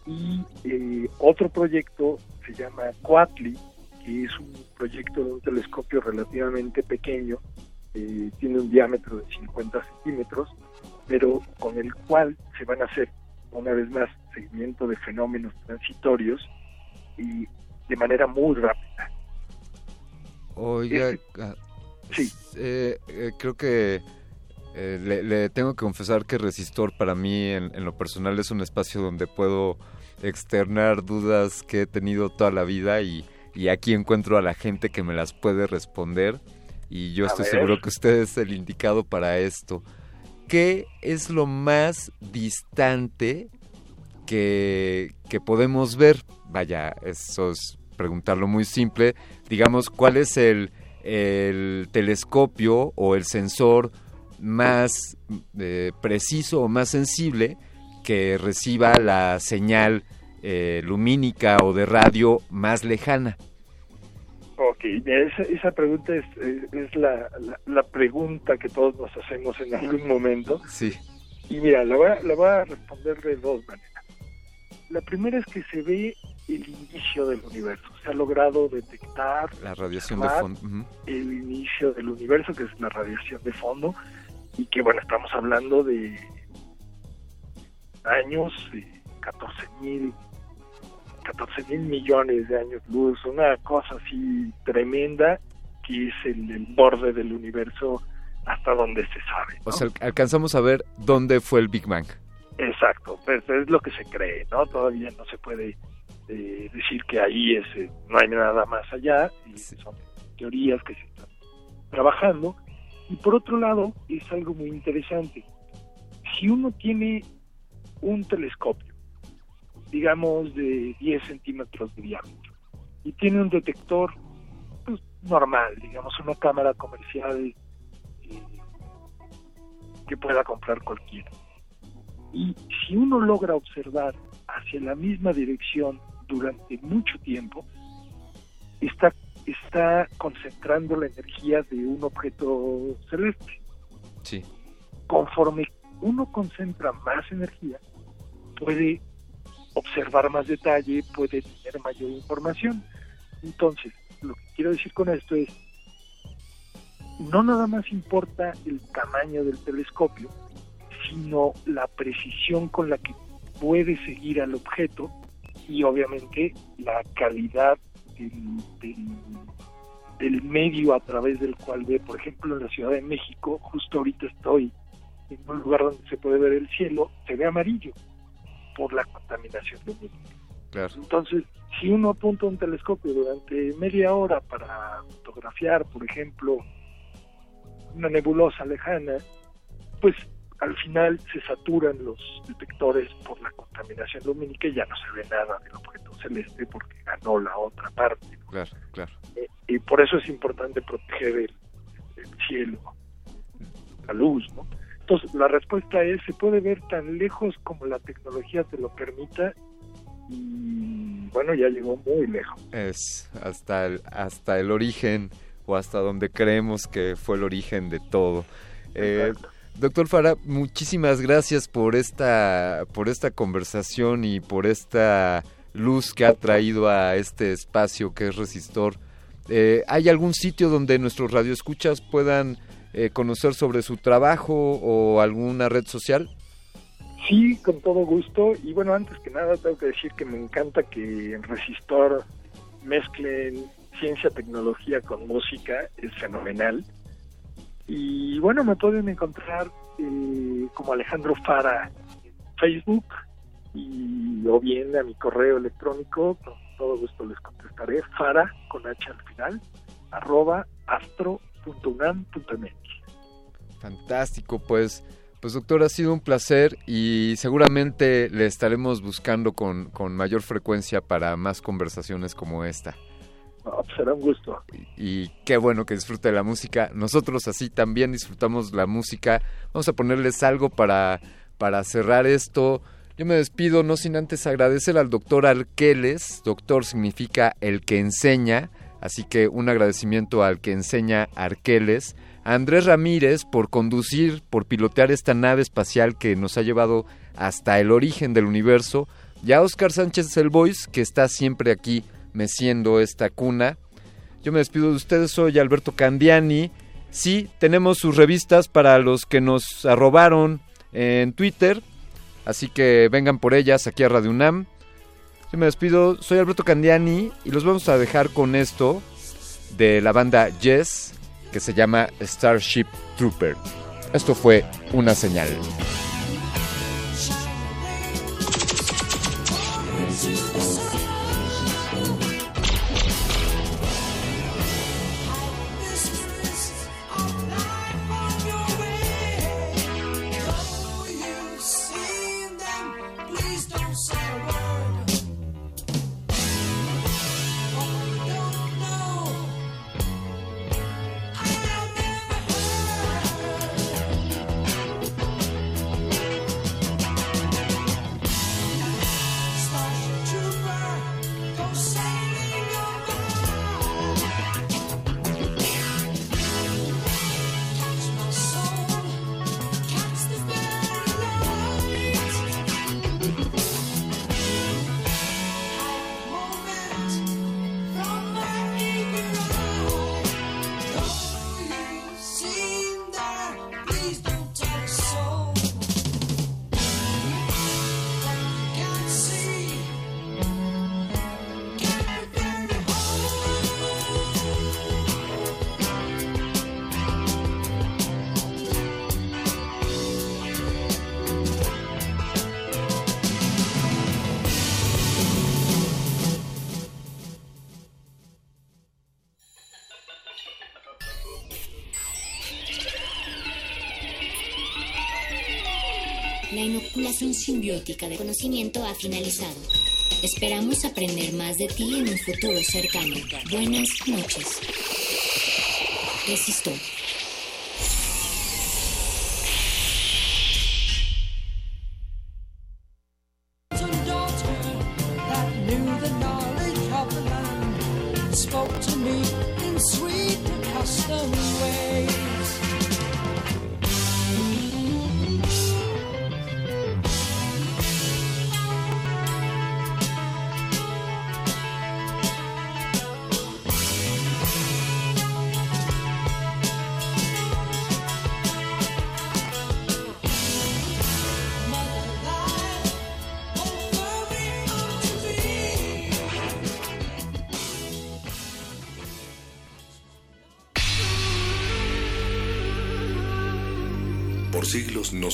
Y eh, otro proyecto se llama Coatli, que es un proyecto de un telescopio relativamente pequeño, eh, tiene un diámetro de 50 centímetros, pero con el cual se van a hacer, una vez más, seguimiento de fenómenos transitorios y de manera muy rápida. Oiga, Ese- ah, Sí. eh, eh, creo que eh, le, le tengo que confesar que Resistor para mí en, en lo personal es un espacio donde puedo externar dudas que he tenido toda la vida y, y aquí encuentro a la gente que me las puede responder y yo A estoy ver. seguro que usted es el indicado para esto. ¿Qué es lo más distante que, que podemos ver? Vaya, eso es preguntarlo muy simple. Digamos, ¿cuál es el, el telescopio o el sensor más eh, preciso o más sensible que reciba la señal eh, lumínica o de radio más lejana? Ok, esa, esa pregunta es, eh, es la, la, la pregunta que todos nos hacemos en algún momento. Sí. Y mira, la voy, a, la voy a responder de dos maneras. La primera es que se ve el inicio del universo. Se ha logrado detectar La radiación de fondo. el inicio del universo, que es la radiación de fondo, y que bueno, estamos hablando de años, de 14 mil 14 mil millones de años luz, una cosa así tremenda que es el, el borde del universo hasta donde se sabe. O sea, al- alcanzamos a ver dónde fue el Big Bang. Exacto, pues es lo que se cree, ¿no? Todavía no se puede eh, decir que ahí es, eh, no hay nada más allá, y son teorías que se están trabajando. Y por otro lado, es algo muy interesante. Si uno tiene un telescopio, digamos de 10 centímetros de diámetro, y tiene un detector pues, normal, digamos una cámara comercial eh, que pueda comprar cualquiera, y si uno logra observar hacia la misma dirección durante mucho tiempo, está, está concentrando la energía de un objeto celeste. Sí. Conforme uno concentra más energía, puede observar más detalle, puede tener mayor información. Entonces, lo que quiero decir con esto es, no nada más importa el tamaño del telescopio, sino la precisión con la que puede seguir al objeto y obviamente la calidad del, del- del medio a través del cual ve. Por ejemplo, en la Ciudad de México, justo ahorita estoy en un lugar donde se puede ver el cielo, se ve amarillo por la contaminación lumínica. Claro. Entonces, si uno apunta un telescopio durante media hora para fotografiar, por ejemplo, una nebulosa lejana, pues al final se saturan los detectores por la contaminación lumínica y ya no se ve nada del objeto celeste porque ganó la otra parte. Claro, claro. Eh, y por eso es importante proteger el, el cielo, la luz, ¿no? Entonces, la respuesta es, se puede ver tan lejos como la tecnología te lo permita y bueno, ya llegó muy lejos. Es hasta el, hasta el origen o hasta donde creemos que fue el origen de todo. Eh, doctor Fara, muchísimas gracias por esta, por esta conversación y por esta luz que ha traído a este espacio que es Resistor. Eh, ¿Hay algún sitio donde nuestros radioescuchas puedan eh, conocer sobre su trabajo o alguna red social? Sí, con todo gusto. Y bueno, antes que nada tengo que decir que me encanta que en Resistor mezclen ciencia, tecnología con música, es fenomenal. Y bueno, me pueden encontrar eh, como Alejandro Fara en Facebook y o bien a mi correo electrónico, con todo gusto les contestaré, fara con H al final, arroba astro.unam.mx. Fantástico, pues, pues doctor, ha sido un placer y seguramente le estaremos buscando con, con mayor frecuencia para más conversaciones como esta. Pues será un gusto. Y, qué bueno que disfrute la música. Nosotros así también disfrutamos la música. Vamos a ponerles algo para, para cerrar esto. Yo me despido no sin antes agradecer al doctor Arqueles. Doctor significa el que enseña, así que un agradecimiento al que enseña Arqueles. A Andrés Ramírez por conducir, por pilotear esta nave espacial que nos ha llevado hasta el origen del universo. Y a Oscar Sánchez El Boys, que está siempre aquí meciendo esta cuna. Yo me despido de ustedes, soy Alberto Candiani. Sí, tenemos sus revistas para los que nos arrobaron en Twitter. Así que vengan por ellas aquí a Radio UNAM. Yo me despido, soy Alberto Candiani y los vamos a dejar con esto de la banda Yes que se llama Starship Trooper. Esto fue una señal. Simbiótica de conocimiento ha finalizado. Esperamos aprender más de ti en un futuro cercano. Buenas noches. Resistor.